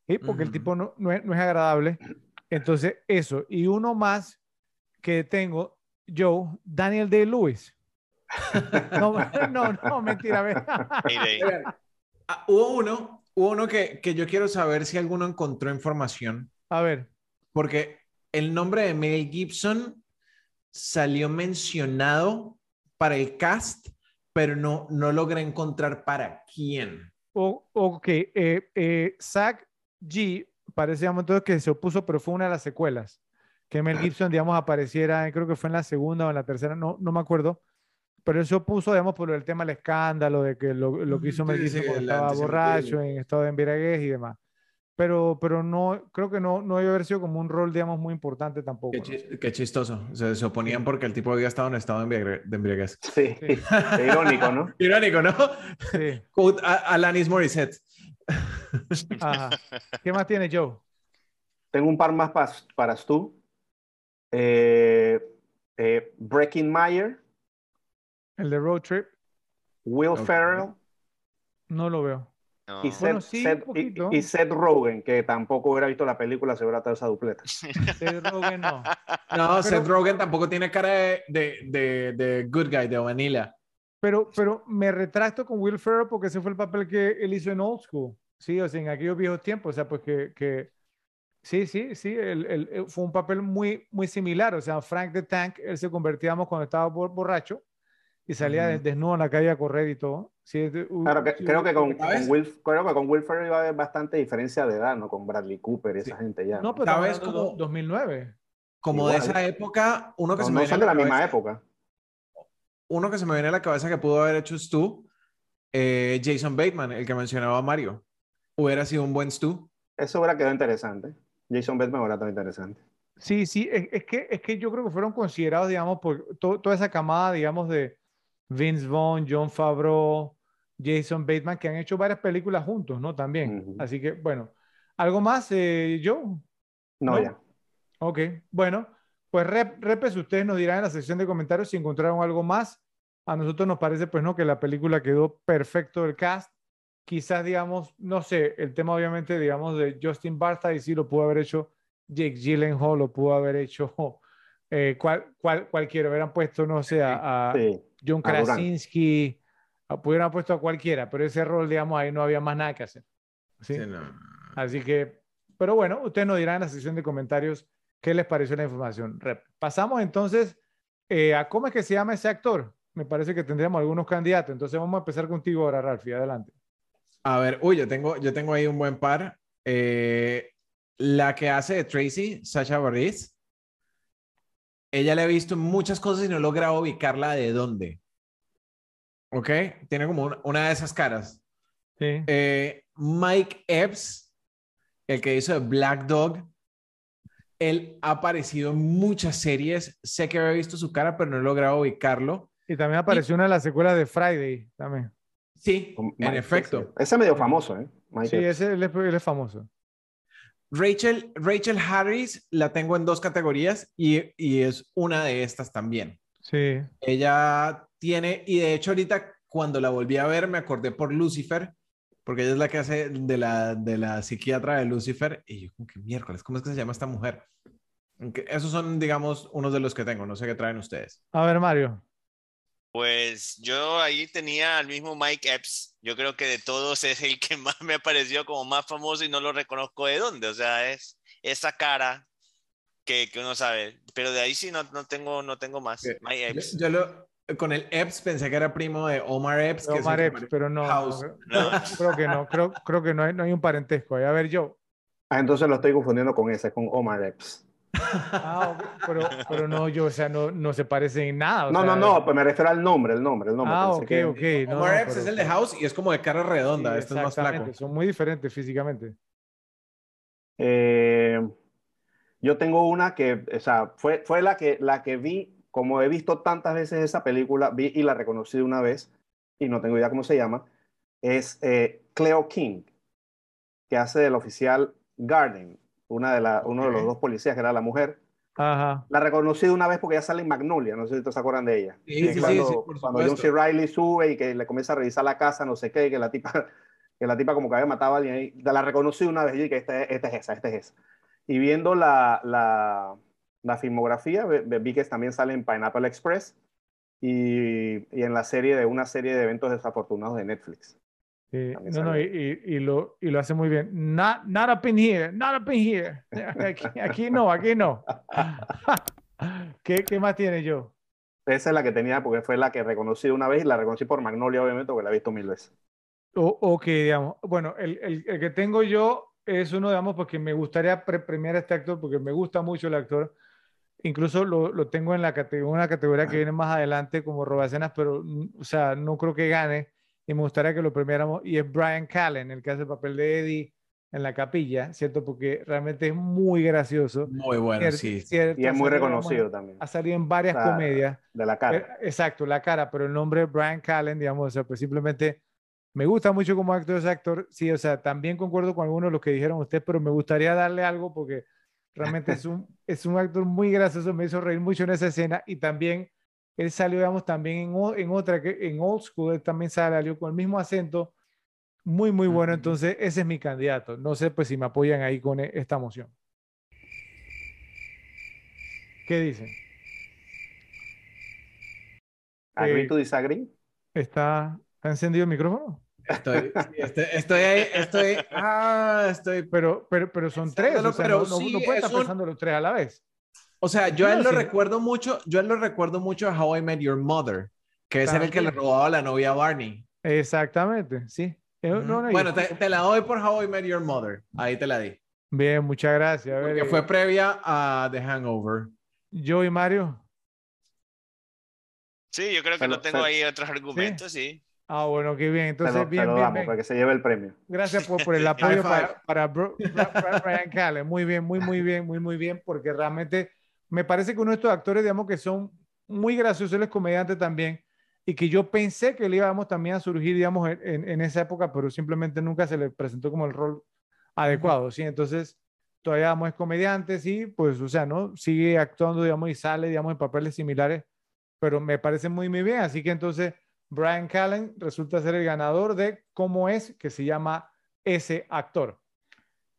¿sí? porque el Ujú. tipo no, no es, no es agradable. Entonces, eso. Y uno más que tengo, Joe, Daniel Day-Lewis. No, (laughs) no, no, mentira, ah, hubo uno, hubo uno que, que yo quiero saber si alguno encontró información, A ver, porque el nombre de Mel Gibson salió mencionado para el cast, pero no, no logré encontrar para quién. o, ok, eh, eh, Zach G parece, digamos, entonces que se opuso, pero fue una de las secuelas. Que Mel Gibson, digamos, apareciera, creo que fue en la segunda o en la tercera, no, no me acuerdo. Pero él se opuso, digamos, por el tema del escándalo, de que lo, lo que hizo Mel Gibson sí, cuando estaba borracho, en estado de embriaguez y demás. Pero, pero no, creo que no, no debe haber sido como un rol, digamos, muy importante tampoco. Qué, ¿no? chi- qué chistoso. Se, se oponían porque el tipo había estado en estado de embriague- de embriaguez. Sí, irónico, ¿no? (laughs) Irónico, ¿no? Sí, (laughs) Quote a- Alanis Morissette. ajá. ¿Qué más tiene Joe? Tengo un par más pas- para Stu. Eh, eh, Breaking Mayer, El de Road Trip, Will. Ferrell no lo veo. No. y, Seth, Bueno, sí, Seth- y- Seth Rogen, que tampoco hubiera visto la película, se hubiera dado esa dupleta. (laughs) Seth Rogen no. No, Pero- Seth Rogen tampoco tiene cara de, de, de, de good guy, de vanilla. Pero, pero me retracto con Will Ferrell porque ese fue el papel que él hizo en Old School. Sí, o sea, en aquellos viejos tiempos. O sea, pues que, que sí, sí, sí, él- él- él fue un papel muy, muy similar. O sea, Frank the Tank, él se convertía cuando estaba bor- borracho y salía desnudo en la calle a correr y todo. Sí, es de- u- Claro, que, sí, creo, que con, con Will, creo que con Will Ferrell iba a haber bastante diferencia de edad, ¿no? Con Bradley Cooper y esa gente ya. No, pero ¿Sabes cómo- 2009. Como de esa época, uno que No, se me no viene son a de la la misma cabeza- época. Uno que se me viene a la cabeza que pudo haber hecho Stu, eh, Jason Bateman, el que mencionaba Mario. Hubiera sido un buen Stu. Eso hubiera quedado interesante. Jason Bateman hubiera estado interesante. Sí, sí, es, es que, es que yo creo que fueron considerados, digamos, por to- toda esa camada, digamos, de Vince Vaughn, John Favreau, Jason Bateman, que han hecho varias películas juntos, ¿no? También. Así que, bueno, ¿algo más, eh, Joe? No, ¿No? ya. Ok, bueno, pues rep, repes, ustedes nos dirán en la sección de comentarios si encontraron algo más. A nosotros nos parece, pues, ¿no? Que la película quedó perfecto el cast. Quizás, digamos, no sé, el tema obviamente, digamos, de Justin Bartha y sí lo pudo haber hecho Jake Gyllenhaal, lo pudo haber hecho (laughs) eh, cual, cual- cualquiera. Hubieran puesto, no sé, a, a Sí. John. Krasinski, a- pudieran haber puesto a cualquiera, pero ese rol, digamos, ahí no había más nada que hacer. ¿sí? Sí, no. Así que, pero bueno, ustedes nos dirán en la sección de comentarios qué les pareció la información. Rep. Pasamos entonces eh, a cómo es que se llama ese actor. Me parece que tendríamos algunos candidatos. Entonces vamos a empezar contigo ahora, Ralfi. Adelante. A ver, uy, yo tengo, yo tengo ahí un buen par. Eh, la que hace de Tracy, Sasha Bareilles. Ella la he visto en muchas cosas y no he logrado ubicarla de dónde. ¿Ok? Tiene como una, una de esas caras. Sí. Eh, Mike Epps, el que hizo de Black Dog, él ha aparecido en muchas series. Sé que había visto su cara, pero no he logrado ubicarlo. Y también apareció una de las secuelas de Friday, también. Sí, en Mike efecto. Ese es medio famoso, ¿eh? Mike Sí, ese él es, él es famoso. Rachel, Rachel Harris la tengo en dos categorías y, y es una de estas también. Sí. Ella tiene, y de hecho ahorita cuando la volví a ver me acordé por Lucifer, porque ella es la que hace de la, de la psiquiatra de Lucifer, y yo como que miércoles, ¿cómo es que se llama esta mujer? Esos son, digamos, unos de los que tengo, no sé qué traen ustedes. A ver, Mario. Pues yo ahí tenía al mismo Mike Epps. Yo creo que de todos es el que (laughs) más me pareció como más famoso y no lo reconozco de dónde. O sea, es esa cara que, que uno sabe. Pero de ahí sí no, no tengo, no tengo más. Ok. Mike Epps. yo lo, con el Epps pensé que era primo de Omar Epps, que Omar Epps, aparece pero no, House. no, ¿no? creo que no, creo, creo que no hay, no hay un parentesco. A ver, yo. Ah, entonces lo estoy confundiendo con ese, con Omar Epps. Ah, pero, pero no, yo, o sea, no, no se parecen en nada. o No, no, sea, no, pues me refiero al nombre, el nombre, el nombre. Ah, Pensé ok, que- ok. no, Omar no, Epps pero- es el de House y es como de cara redonda, Sí, este es más flaco. Son muy diferentes físicamente. Eh, yo tengo una que, o sea, fue, fue la, que, la que vi, como he visto tantas veces esa película, vi y la reconocí de una vez, y no tengo idea cómo se llama, es eh, Cleo King, que hace del oficial Garden, una de la, uno de los dos policías que era la mujer. Ajá. La reconocí de una vez porque ella sale en Magnolia, no sé si te se acuerdan de ella. Sí, Que sí, sí, cuando, sí, por cuando John C. Riley sube y que le comienza a revisar la casa, no sé qué, y que la tipa, (laughs) que la tipa como que había matado a alguien ahí, la reconocí de una vez y dije, esta, esta es esa, esta es esa. Y viendo la, la, la filmografía, vi que también sale en Pineapple Express y, y en la serie de una serie de eventos desafortunados de Netflix. Sí, no, no, y, y- y lo, y lo hace muy bien. Not, not up in here, not up in here. (laughs) Aquí, aquí no, aquí no. (laughs) ¿Qué, qué más tiene yo? Esa es la que tenía porque fue la que reconocí una vez y la reconocí por Magnolia, obviamente, porque la he visto mil veces. O, ok, digamos. Bueno, el, el- el que tengo yo es uno, digamos, porque me gustaría pre- premiar a este actor porque me gusta mucho el actor. Incluso lo, lo tengo en la categoría, una categoría que viene más adelante como robacenas, pero, mm, o sea, no creo que gane y me gustaría que lo premiáramos. Y es Brian Callen, el que hace el papel de Eddie en la capilla, ¿cierto? Porque realmente es muy gracioso. Muy bueno, Cier- sí. cierto, Y es muy digamos, reconocido también, Ha salido en varias comedias. de la Eh, cara. Exacto, la cara, pero el nombre Brian Callen, digamos, o sea, pues simplemente me gusta mucho como actor ese actor. Sí, o sea, también concuerdo con algunos de los que dijeron ustedes, pero me gustaría darle algo porque realmente es un, (laughs) es un actor muy gracioso, me hizo reír mucho en esa escena y también él salió, digamos, también en, otra, que en Old School, él también salió con el mismo acento, muy, muy bueno. Entonces, ese es mi candidato. No sé, pues, si me apoyan ahí con e- esta moción. ¿Qué dicen? ¿Agree eh, to disagree? ¿Está, ¿está encendido el micrófono? Estoy, sí, estoy, estoy ahí, estoy, ah, estoy, Pero, pero, pero son tres, Pensándolo, o sea, pero no, sí, no puede es estar un- pensando los tres a la vez. O sea, yo a él lo sí. recuerdo mucho, yo a él lo recuerdo mucho a How I Met Your Mother, que era el que le También. robaba a la novia a Barney. Exactamente, sí. Eh, no, no, y- Bueno, te, te la doy por How I Met Your Mother, ahí te la di, Bien, muchas gracias. A ver, porque fue previa a The Hangover. yo y Mario. Sí, yo creo que Se no lo- tengo ahí otros argumentos, sí. Ah, bueno, qué bien. Entonces, se bien, lo bien, damos bien. para que se lleve el premio. Gracias por, por (laughs) el apoyo para, Brian Callen. Muy bien, muy, muy bien, muy, muy bien, porque realmente me parece que uno de estos actores, digamos, que son muy graciosos, él es comediante también, y que yo pensé que le íbamos también a surgir, digamos, en- en esa época, pero simplemente nunca se le presentó como el rol adecuado, ¿sí? Entonces, todavía, digamos, es comediante, sí, pues, o sea, ¿no? Sigue actuando, digamos, y sale, digamos, en papeles similares, pero me parece muy, muy bien, así que entonces... Brian Callen resulta ser el ganador de cómo es que se llama ese actor.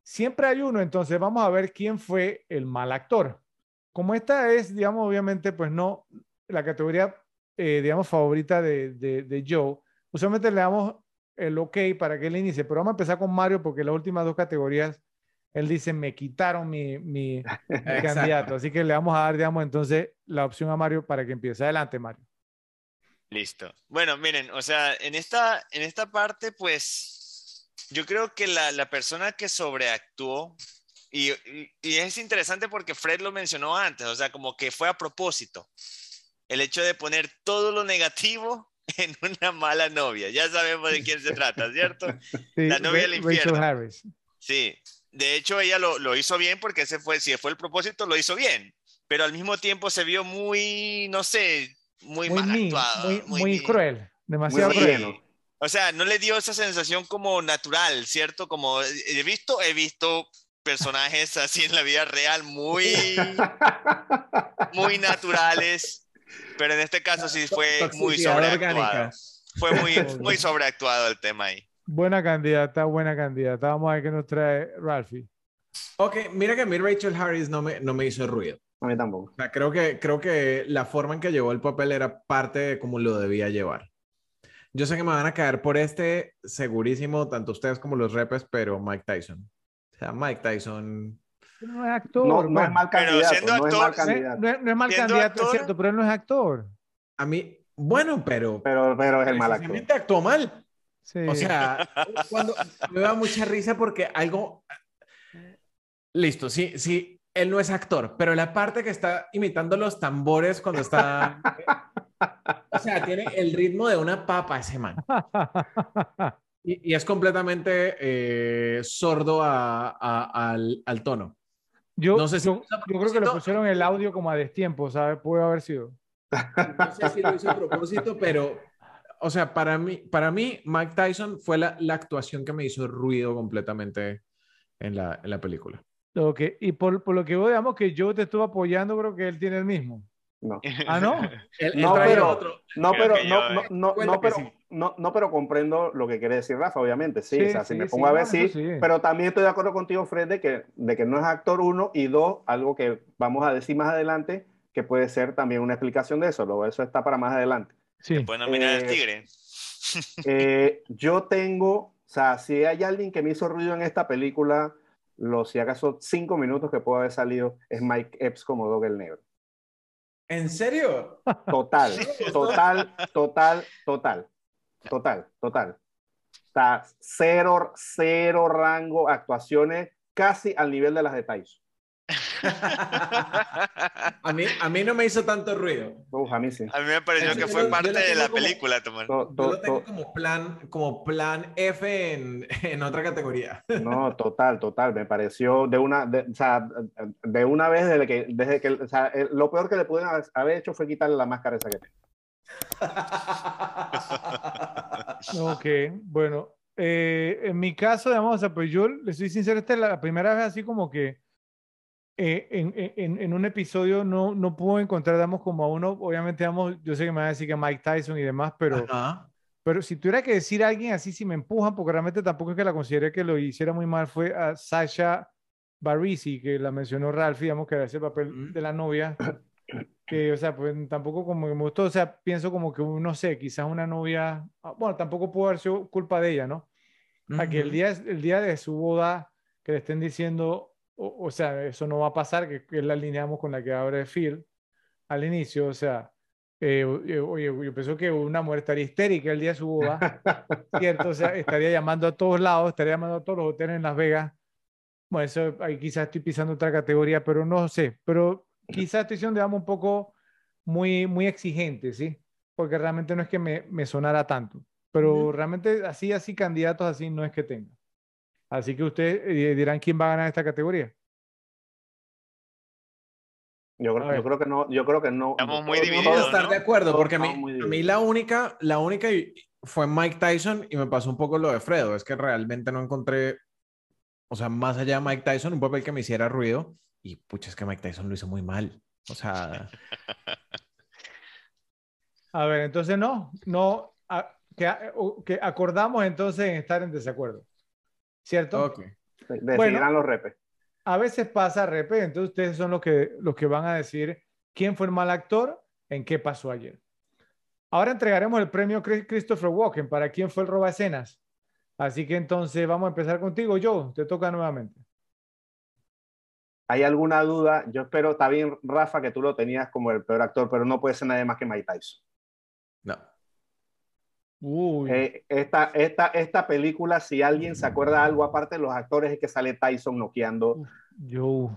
Siempre hay uno, entonces vamos a ver quién fue el mal actor. Como esta es, digamos, obviamente, pues no la categoría, eh, digamos, favorita de, de, de Joe, usualmente le damos el ok para que él inicie, pero vamos a empezar con Mario porque las últimas dos categorías, él dice, me quitaron mi, mi, (laughs) mi candidato, así que le vamos a dar, digamos, entonces la opción a Mario para que empiece. Adelante, Mario. Listo. Bueno, miren, o sea, en esta, en esta parte, pues, yo creo que la, la persona que sobreactuó, y, y- y es interesante porque Fred lo mencionó antes, o sea, como que fue a propósito, el hecho de poner todo lo negativo (laughs) en una mala novia. Ya sabemos de quién se trata, ¿cierto? (laughs) Sí, La novia del Ra- Rachel infierno. Harris. Sí, de hecho ella lo, lo hizo bien porque ese fue, si fue el propósito, lo hizo bien, pero al mismo tiempo se vio muy, no sé, muy, muy, mal mean, actuado. muy, muy muy cruel, demasiado cruel. O sea, no le dio esa sensación como natural, ¿cierto? Como he visto, he visto personajes así en la vida real muy, (laughs) muy naturales, pero en este caso sí fue muy sobreactuado. orgánica. Fue muy, (laughs) muy sobreactuado el tema ahí. Buena candidata, buena candidata. Vamos a ver qué nos trae Ralphie. Ok, mira que a mí Rachel Harris no me, no me hizo ruido. A mí tampoco. O sea, creo que, creo que la forma en que llevó el papel era parte de cómo lo debía llevar. Yo sé que me van a caer por este, segurísimo, tanto ustedes como los repes, pero Mike Tyson. Sea, Mike Tyson. Pero no es actor. No, no es man. mal Pero candidato. siendo no es actor, mal es- candidato. no es, no es mal candidato, es actor- cierto, pero él no es actor. A mí, bueno, pero. Pero, pero es el mal actor. actuó mal. Sí. O sea, cuando me da mucha risa porque algo. Listo, sí, sí, él no es actor, pero la parte que está imitando los tambores cuando está. (laughs) O sea, tiene el ritmo de una papa ese man. (laughs) Y, y es completamente eh, sordo a- a- al, al tono. yo, no sé si yo, yo creo que le pusieron el audio como a destiempo, ¿sabes? Puede haber sido. No sé si lo hizo a propósito, pero, o sea, para mí, para mí Mike Tyson fue la, la actuación que me hizo ruido completamente en la, en la película. Ok, Y por, por lo que veo, digamos que yo te estuve apoyando, creo que él tiene el mismo. No. (laughs) Ah, ¿no? No, pero- otro. No, pero no, yo, no, eh. no, no, que pero, sí. no, no, pero comprendo lo que quiere decir Rafa, obviamente, sí. Sí, o sea, si sí, me sí, pongo a ver, no, sí. Pero también estoy de acuerdo contigo, Fred, de que, de que no es actor uno y dos, algo que vamos a decir más adelante, que puede ser también una explicación de eso. Luego eso está para más adelante. Sí. Pueden nominar al Eh, tigre. (laughs) Eh, yo tengo, o sea, si hay alguien que me hizo ruido en esta película, los si acaso cinco minutos que puede haber salido, es Mike Epps como Dog el Negro. ¿En serio? Total, total, total, total, total, total. Está cero, cero rango, actuaciones casi al nivel de las de Tyson. (laughs) A mí, a mí no me hizo tanto ruido. Uf, a mí sí. A mí me pareció Yo que fue yo parte de la como- película, Tomás. To- Yo to- lo tengo to- como plan, como plan F en, en otra categoría. no, total, total. Me pareció de una, de, o sea, de una vez desde que, desde que, o sea, eh, lo peor que le pudieron haber- hecho fue quitarle la máscara esa que tenía. (laughs) Ok, bueno. eh, en mi caso, digamos, o sea, pues yo le soy sincero, esta es la primera vez así como que eh, en, en, en un episodio no, no puedo encontrar, digamos, como a uno, obviamente, digamos, yo sé que me van a decir que Mike Tyson y demás, pero, Ajá. pero si tuviera que decir a alguien así, si me empujan, porque realmente tampoco es que la consideré que lo hiciera muy mal, fue a Sasha Barisi, que la mencionó Ralph, digamos, que era ese papel Mm. de la novia, que, o sea, pues tampoco como que me gustó, o sea, pienso como que, no sé, quizás una novia, ah, bueno, tampoco pudo haber sido culpa de ella, ¿no? A que el día, el día de su boda, que le estén diciendo, o, o sea, eso no va a pasar, que, que la alineamos con la que abre Phil al inicio, o sea, eh, eh, oye, yo pienso que una mujer estaría histérica el día de su boda, (laughs) ¿cierto? O sea, estaría llamando a todos lados, estaría llamando a todos los hoteles en Las Vegas. Bueno, eso ahí quizás estoy pisando otra categoría, pero no sé, pero quizás estoy siendo, digamos, un poco muy, muy exigente, ¿sí? Porque realmente no es que me, me sonara tanto, pero Ujú. realmente así, así, candidatos así no es que tenga. Así que ustedes eh, dirán quién va a ganar esta categoría. Yo creo, yo creo que no, yo creo que no. Estamos muy no- divididos, Puedo ¿no? estar de acuerdo, porque a mí, a la única, la única fue Mike Tyson y me pasó un poco lo de Fredo. Es que realmente no encontré, o sea, más allá de Mike Tyson, un papel que me hiciera ruido. Y pucha, es que Mike Tyson lo hizo muy mal. O sea, (laughs) A ver, entonces no, no, a- que, a- o- que acordamos entonces en estar en desacuerdo, ¿cierto? ok. Decidirán los repes. A veces pasa, repente, entonces ustedes son los que, los que van a decir quién fue el mal actor, en qué pasó ayer. Ahora entregaremos el premio Chris- Christopher Walken para quién fue el roba escenas. Así que entonces vamos a empezar contigo, Joe, te toca nuevamente. ¿Hay alguna duda? Yo espero, está bien, Rafa, que tú lo tenías como el peor actor, pero no puede ser nadie más que Mike Tyson. Uy, Eh, esta, esta, esta película, si alguien se acuerda de algo aparte de los actores, es que sale Tyson noqueando. Joe.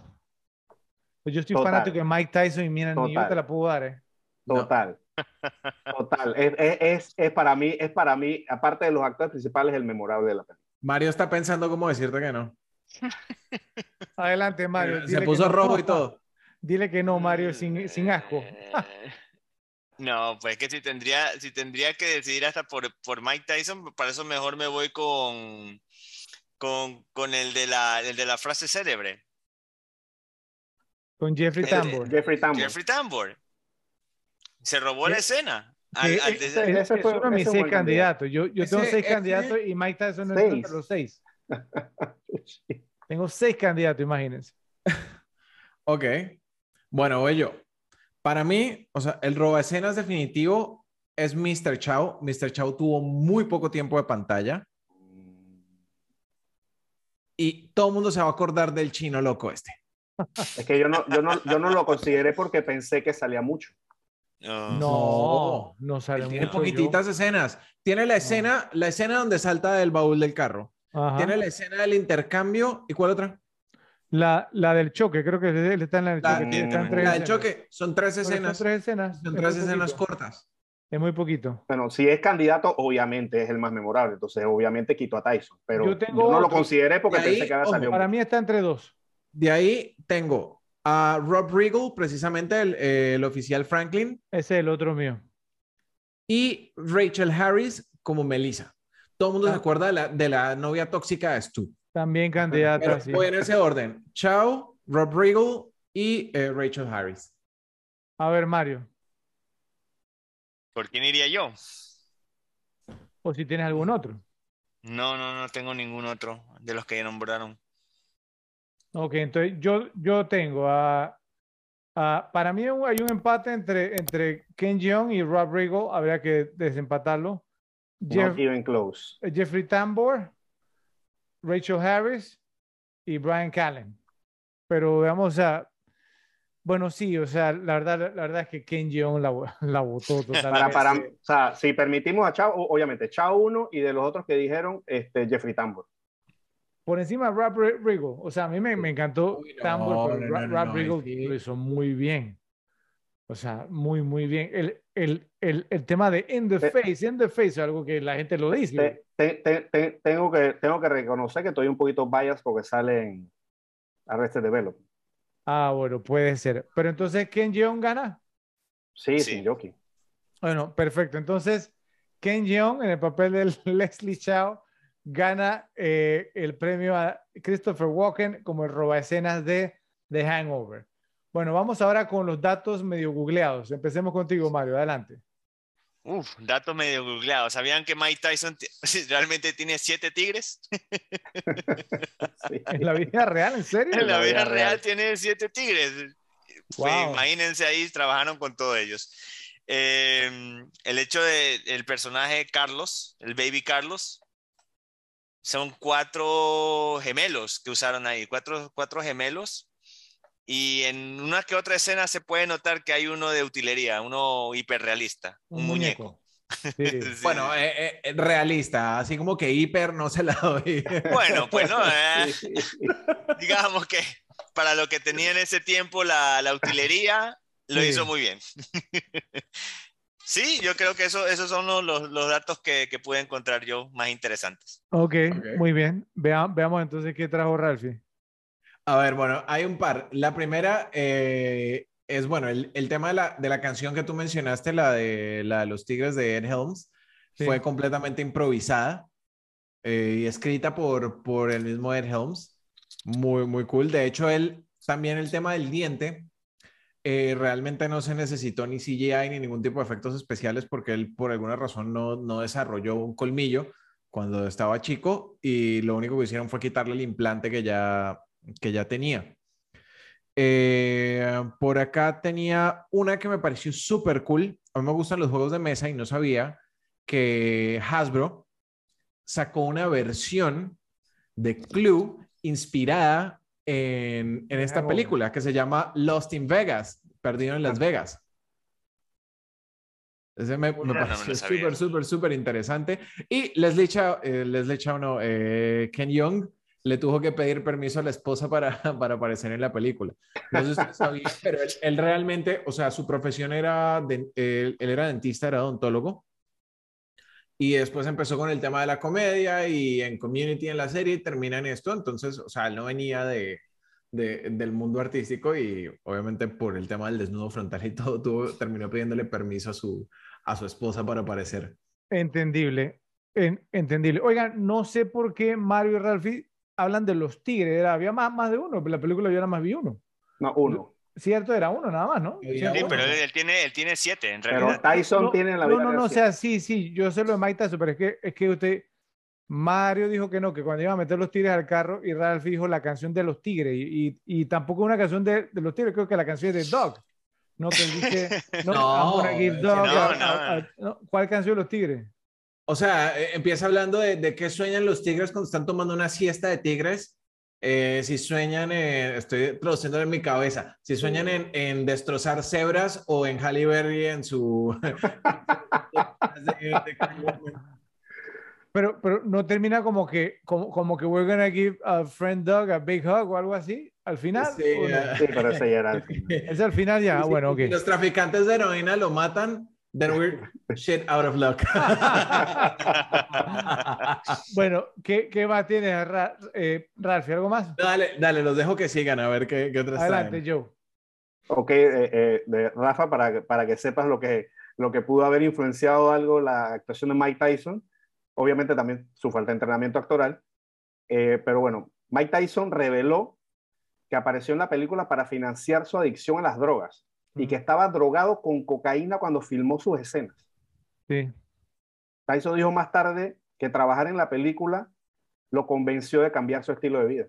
Pues yo estoy Total. fanático de Mike Tyson y mira, ni yo Total. te la puedo dar, ¿eh? No. Total. (laughs) Total. Es, es, es, es para mí, es para mí, aparte de los actores principales, el memorable de la película. Mario está pensando cómo decirte que no. Adelante, Mario. Se dile que puso no. rojo y todo. (laughs) Dile que no, Mario, sin, sin asco. No, pues que si tendría, si tendría que decidir hasta por, por Mike Tyson, para eso mejor me voy con, con, con el, de la, el de la frase célebre. Con Jeffrey El- Tambor. Jeffrey Tambor. Jeffrey Tambor. Se robó la Sí. escena. Sí, Al- al- ese- ese ese es fue- uno de mis seis candidatos. Yo, yo tengo seis ese- candidatos y Mike Tyson no está Seis. entre los seis. Tengo seis candidatos, imagínense. (laughs) Ok. Bueno, voy yo. Para mí, o sea, el roba escenas definitivo es Mr. Chow. Mr. Chow tuvo muy poco tiempo de pantalla y todo el mundo se va a acordar del chino loco este. (laughs) Es que yo no, yo, no, yo no lo consideré porque pensé que salía mucho. no. No, no sale tiene mucho. poquititas escenas. Tiene la escena, la escena donde salta del baúl del carro. yo. Ajá. Tiene la escena del intercambio. ¿Y cuál otra? La, la del choque, creo que él está en la del La, choque. Está en tres la del choque. Son tres escenas. Son tres escenas. Son es tres muy escenas poquito. cortas. Es muy poquito. Bueno, si es candidato, obviamente es el más memorable. Entonces, obviamente quito a Tyson. Pero Yo yo, tengo no lo consideré porque ahí, pensé que había salido Para mí está entre dos. De ahí tengo a Rob Riggle, precisamente el, eh, el oficial Franklin, Ese es el otro mío. y Rachel Harris como Melissa. Todo el mundo se Ah. acuerda de la, de la novia tóxica de Stu. También candidata. Pero sí. voy en ese orden. Chao, Rob Riggle y eh, Rachel Harris. A ver, Mario. ¿Por quién iría yo? O si tienes algún otro. No, no, no tengo ningún otro de los que ya nombraron. Ok, entonces yo, yo tengo a, a- Para mí hay un empate entre, entre Ken Jeong y Rob Riggle. Habría que desempatarlo. Jeff- Not even close. Jeffrey Tambor, Rachel Harris y Brian Callen. Pero veamos, o sea, bueno, sí, o sea, la verdad, la verdad es que Ken Jeong la, (laughs) la votó Para, totalmente. para, o sea, si permitimos a Chao, obviamente, Chao uno y de los otros que dijeron, este, Jeffrey Tambor. Por encima de Rob Ri- Riggle. O sea, a mí me, me encantó no, Tambor, pero no, Rob, no, Rob no, Riggle sí. lo hizo muy bien. O sea, muy, muy bien. El, el, el, el tema de in the Te- face, in the face, es algo que la gente lo dice. Te- te- te- te- tengo, que, tengo que reconocer que estoy un poquito bias porque sale en Arrested Development. Ah, bueno, puede ser. Pero entonces, Ken Jeong gana. Sí, Sí. sin jockey. Bueno, perfecto. Entonces, Ken Jeong, en el papel de (laughs) Leslie Chow, gana eh, el premio a Christopher Walken como el robaescenas de The Hangover. Bueno, vamos ahora con los datos medio googleados. Empecemos contigo, Mario. Adelante. Uf, datos medio googleados. ¿Sabían que Mike Tyson (laughs) realmente tiene siete tigres? Sí. ¿En la vida real? ¿En serio? (laughs) En la la vida vida real real. tiene siete tigres. Pues, imagínense ahí, trabajaron con todos ellos. Eh, el hecho de el personaje Carlos, el baby Carlos, son cuatro gemelos que usaron ahí, cuatro, cuatro gemelos. Y en una que otra escena se puede notar que hay uno de utilería, uno hiperrealista, un, muñeco. (laughs) Sí. Sí. Bueno, eh, eh, realista, así como que hiper no se la doy. (laughs) Bueno, pues no, eh, (laughs) digamos que para lo que tenía en ese tiempo la, la utilería, lo Sí. hizo muy bien. Sí, yo creo que eso, esos son los, los- los datos que, que pude encontrar yo más interesantes. Ok, Ok. muy bien. Vea- veamos entonces qué trajo Ralphie. A ver, bueno, hay un par. La primera eh, es, bueno, el, el tema de la, de la canción que tú mencionaste, la de, la de los Tigres de Ed Helms, Sí. fue completamente improvisada eh, y escrita por, por el mismo Ed Helms. Muy, muy cool. De hecho, él también el tema del diente, eh, realmente no se necesitó ni CGI ni ningún tipo de efectos especiales porque él por alguna razón no, no desarrolló un colmillo cuando estaba chico y lo único que hicieron fue quitarle el implante que ya, que ya tenía. Eh, por acá tenía una que me pareció súper cool. A mí me gustan los juegos de mesa y no sabía que Hasbro sacó una versión de Clue inspirada en, en esta película que se llama Lost in Vegas, Perdido en Las Vegas. Ese me, me no pareció súper, súper, súper interesante. Y Leslie Chow, eh, Leslie Chow no, eh, Ken Young le tuvo que pedir permiso a la esposa para, (laughs) para aparecer en la película. Ustedes sabían, (laughs) pero él, él realmente, o sea, su profesión era, de- él, él era dentista, era odontólogo. Y después empezó con el tema de la comedia y en Community en la serie termina en esto. Entonces, o sea, él no venía de, de, del mundo artístico y obviamente por el tema del desnudo frontal y todo, tuvo, terminó pidiéndole permiso a su, a su esposa para aparecer. Entendible, en, entendible. Oigan, no sé por qué Mario y Ralphie hablan de los tigres, era, había más, más de uno, la película yo nada más vi uno. No, uno. Cierto, era uno nada más, ¿no? Sí, ¿Cierto? pero él tiene, él tiene siete, en Pero realidad. Tyson no, tiene la No, vida no, no, real o sea, sí, sí, yo sé lo de Mike Tyson, pero es que, es que usted, Mario dijo que no, que cuando iba a meter los tigres al carro, y Ralph dijo la canción de los tigres, y, y, y tampoco una canción de, de los tigres, creo que la canción es de Dog. No, que él dice, (laughs) no, No, dog no, a- no. a- a- no, ¿Cuál canción de los tigres? O sea, eh, empieza hablando de, de qué sueñan los tigres cuando están tomando una siesta de tigres. Eh, si sueñan, en- estoy traduciendo en mi cabeza, si sueñan en, en destrozar cebras o en Halle Berry en su... (laughs) Pero, pero no termina como que, como, como que we're gonna give a friend dog a big hug o algo así, al final. Sí, ¿o no? Sí, pero ese ya era el final. (laughs) Es al final ya, Sí, sí, bueno, ok. Los traficantes de heroína lo matan, then we're shit out of luck. (laughs) Bueno, ¿qué, qué más tienes, Ra eh, Ralphie? ¿Algo más? dale, dale, los dejo que sigan a ver qué, qué otras Adelante, traen. Joe. Ok, eh, eh, de Rafa, para, que- para que sepas lo que, lo que pudo haber influenciado algo la actuación de Mike Tyson, obviamente también su falta de entrenamiento actoral, eh, pero bueno, Mike Tyson reveló que apareció en la película para financiar su adicción a las drogas y que estaba drogado con cocaína cuando filmó sus escenas. Sí. Tyson dijo más tarde que trabajar en la película lo convenció de cambiar su estilo de vida.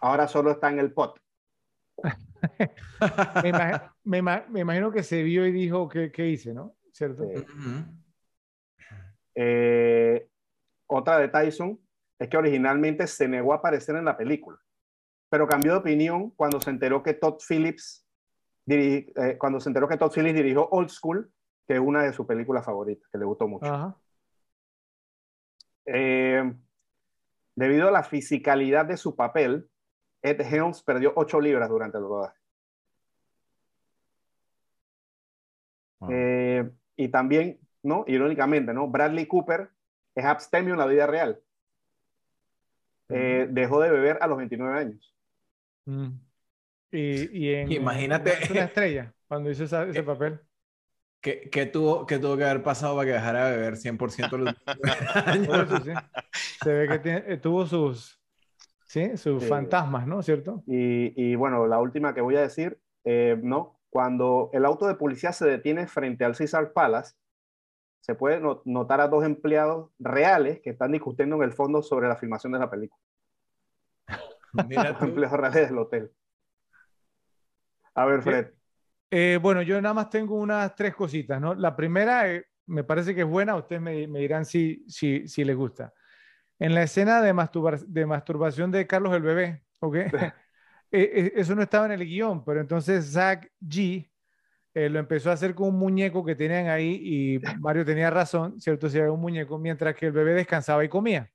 Ahora solo está en el pot. (laughs) Me, imag- me ima- me imagino que se vio y dijo, ¿qué, qué hice, no? ¿Cierto? Eh. Eh, otra de Tyson es que originalmente se negó a aparecer en la película, pero cambió de opinión cuando se enteró que Todd Phillips eh, cuando se enteró que Todd Phillips dirigió Old School, que es una de sus películas favoritas, que le gustó mucho. Ajá. Eh, debido a la fisicalidad de su papel, Ed Helms perdió 8 libras durante el rodaje. Wow. Eh, y también, ¿no? Irónicamente, ¿no? Bradley Cooper es abstemio en la vida real. Eh, dejó de beber a los 29 años. Mm. Y, y en, Imagínate. Es una estrella cuando hizo esa- ese papel. ¿Qué, qué tuvo, qué tuvo que haber pasado para que dejara de beber 100% los (laughs) Por años? eso, sí. Se ve que tiene- eh, tuvo sus, ¿sí? sus Sí. fantasmas, ¿no? ¿Cierto? Y, y bueno, la última que voy a decir, eh, ¿no? Cuando el auto de policía se detiene frente al Caesar Palace, se puede no- notar a dos empleados reales que están discutiendo en el fondo sobre la filmación de la película. Mira (laughs) Los empleados reales del hotel. A ver, Fred. Eh, bueno, yo nada más tengo unas tres cositas, ¿no? La primera eh, me parece que es buena, ustedes me, me dirán si, si, si les gusta. En la escena de, masturbación de Carlos el bebé, ¿ok? (laughs) (laughs) Eh, eh, eso no estaba en el guion, pero entonces Zach G eh, lo empezó a hacer con un muñeco que tenían ahí y Mario tenía razón, ¿cierto? Si era un muñeco, mientras que el bebé descansaba y comía.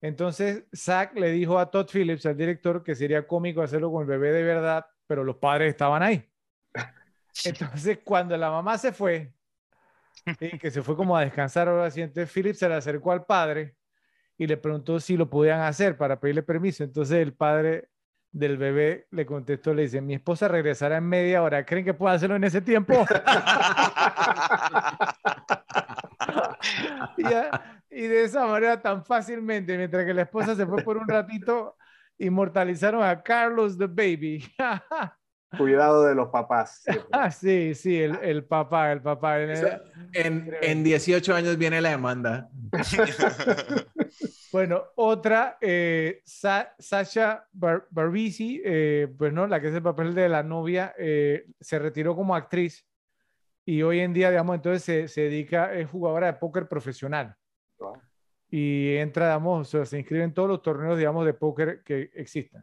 Entonces Zach le dijo a Todd Phillips, al director, que sería cómico hacerlo con el bebé de verdad, pero los padres estaban ahí. (laughs) Entonces, cuando la mamá se fue, y que se fue como a descansar ahora sí, entonces Phillips se le acercó al padre y le preguntó si lo podían hacer para pedirle permiso. Entonces el padre del bebé le contestó, le dice, mi esposa regresará en media hora, ¿creen que pueda hacerlo en ese tiempo? (laughs) y, ya- y de esa manera tan fácilmente, mientras que la esposa se fue por un ratito, inmortalizaron a Carlos the Baby. (laughs) Cuidado de los papás. Ah, sí, sí, el, el papá, el papá. Eso- En, en 18 años viene la demanda. (laughs) Bueno, otra, eh, Sa- Sasha Bar Barbisi, eh, pues no, la que es el papel de la novia, eh, se retiró como actriz y hoy en día, digamos, entonces se, se dedica, es jugadora de póker profesional. Y entra, digamos, o sea, se inscribe en todos los torneos, digamos, de póker que existan.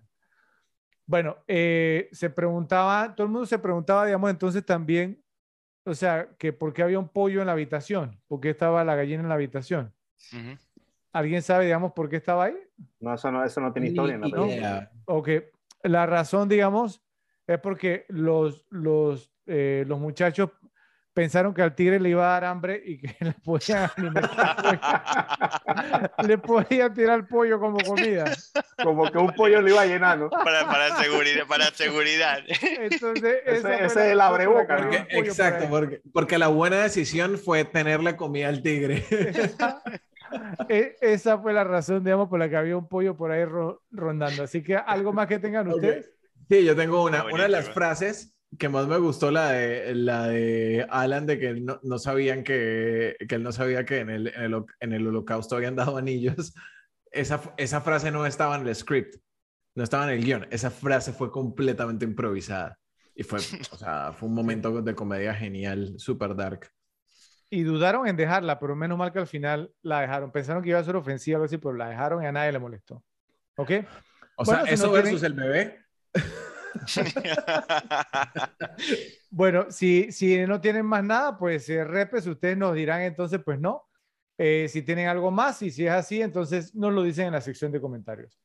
Bueno, eh, se preguntaba, todo el mundo se preguntaba, digamos, entonces también, o sea, que por qué había un pollo en la habitación, por qué estaba la gallina en la habitación. Ujú. ¿Alguien sabe, digamos, por qué estaba ahí? No, eso no, eso no tiene historia en la película. idea. Ok, la razón, digamos, es porque los, los, eh, los muchachos pensaron que al tigre le iba a dar hambre y que (laughs) le podían alimentar. le podían tirar pollo como comida. Como que un pollo le iba a llenar, ¿no? Para, para seguridad. Para seguridad. Entonces, Ese- es el abreboca, por la que ¿no? Exacto, porque, porque la buena decisión fue tenerle comida al tigre. E- Esa fue la razón, digamos, por la que había un pollo por ahí ro- rondando. Así que algo más que tengan ustedes. Sí, yo tengo una, una de las frases que más me gustó, la de, la de Alan, de que no, no sabían que, que él no sabía que en el, en el, en el holocausto habían dado anillos. Esa, esa frase no estaba en el script, no estaba en el guion. Esa frase fue completamente improvisada. Y fue, o sea, fue un momento de comedia genial, super dark. Y dudaron en dejarla, pero menos mal que al final la dejaron. Pensaron que iba a ser ofensiva, algo así, pero la dejaron y a nadie le molestó. ¿Ok? O Bueno, sea, si eso no versus tienen- el bebé. (laughs) Bueno, si, si no tienen más nada, pues eh, repes, ustedes nos dirán entonces, pues no. Eh, si tienen algo más y si es así, entonces nos lo dicen en la sección de comentarios.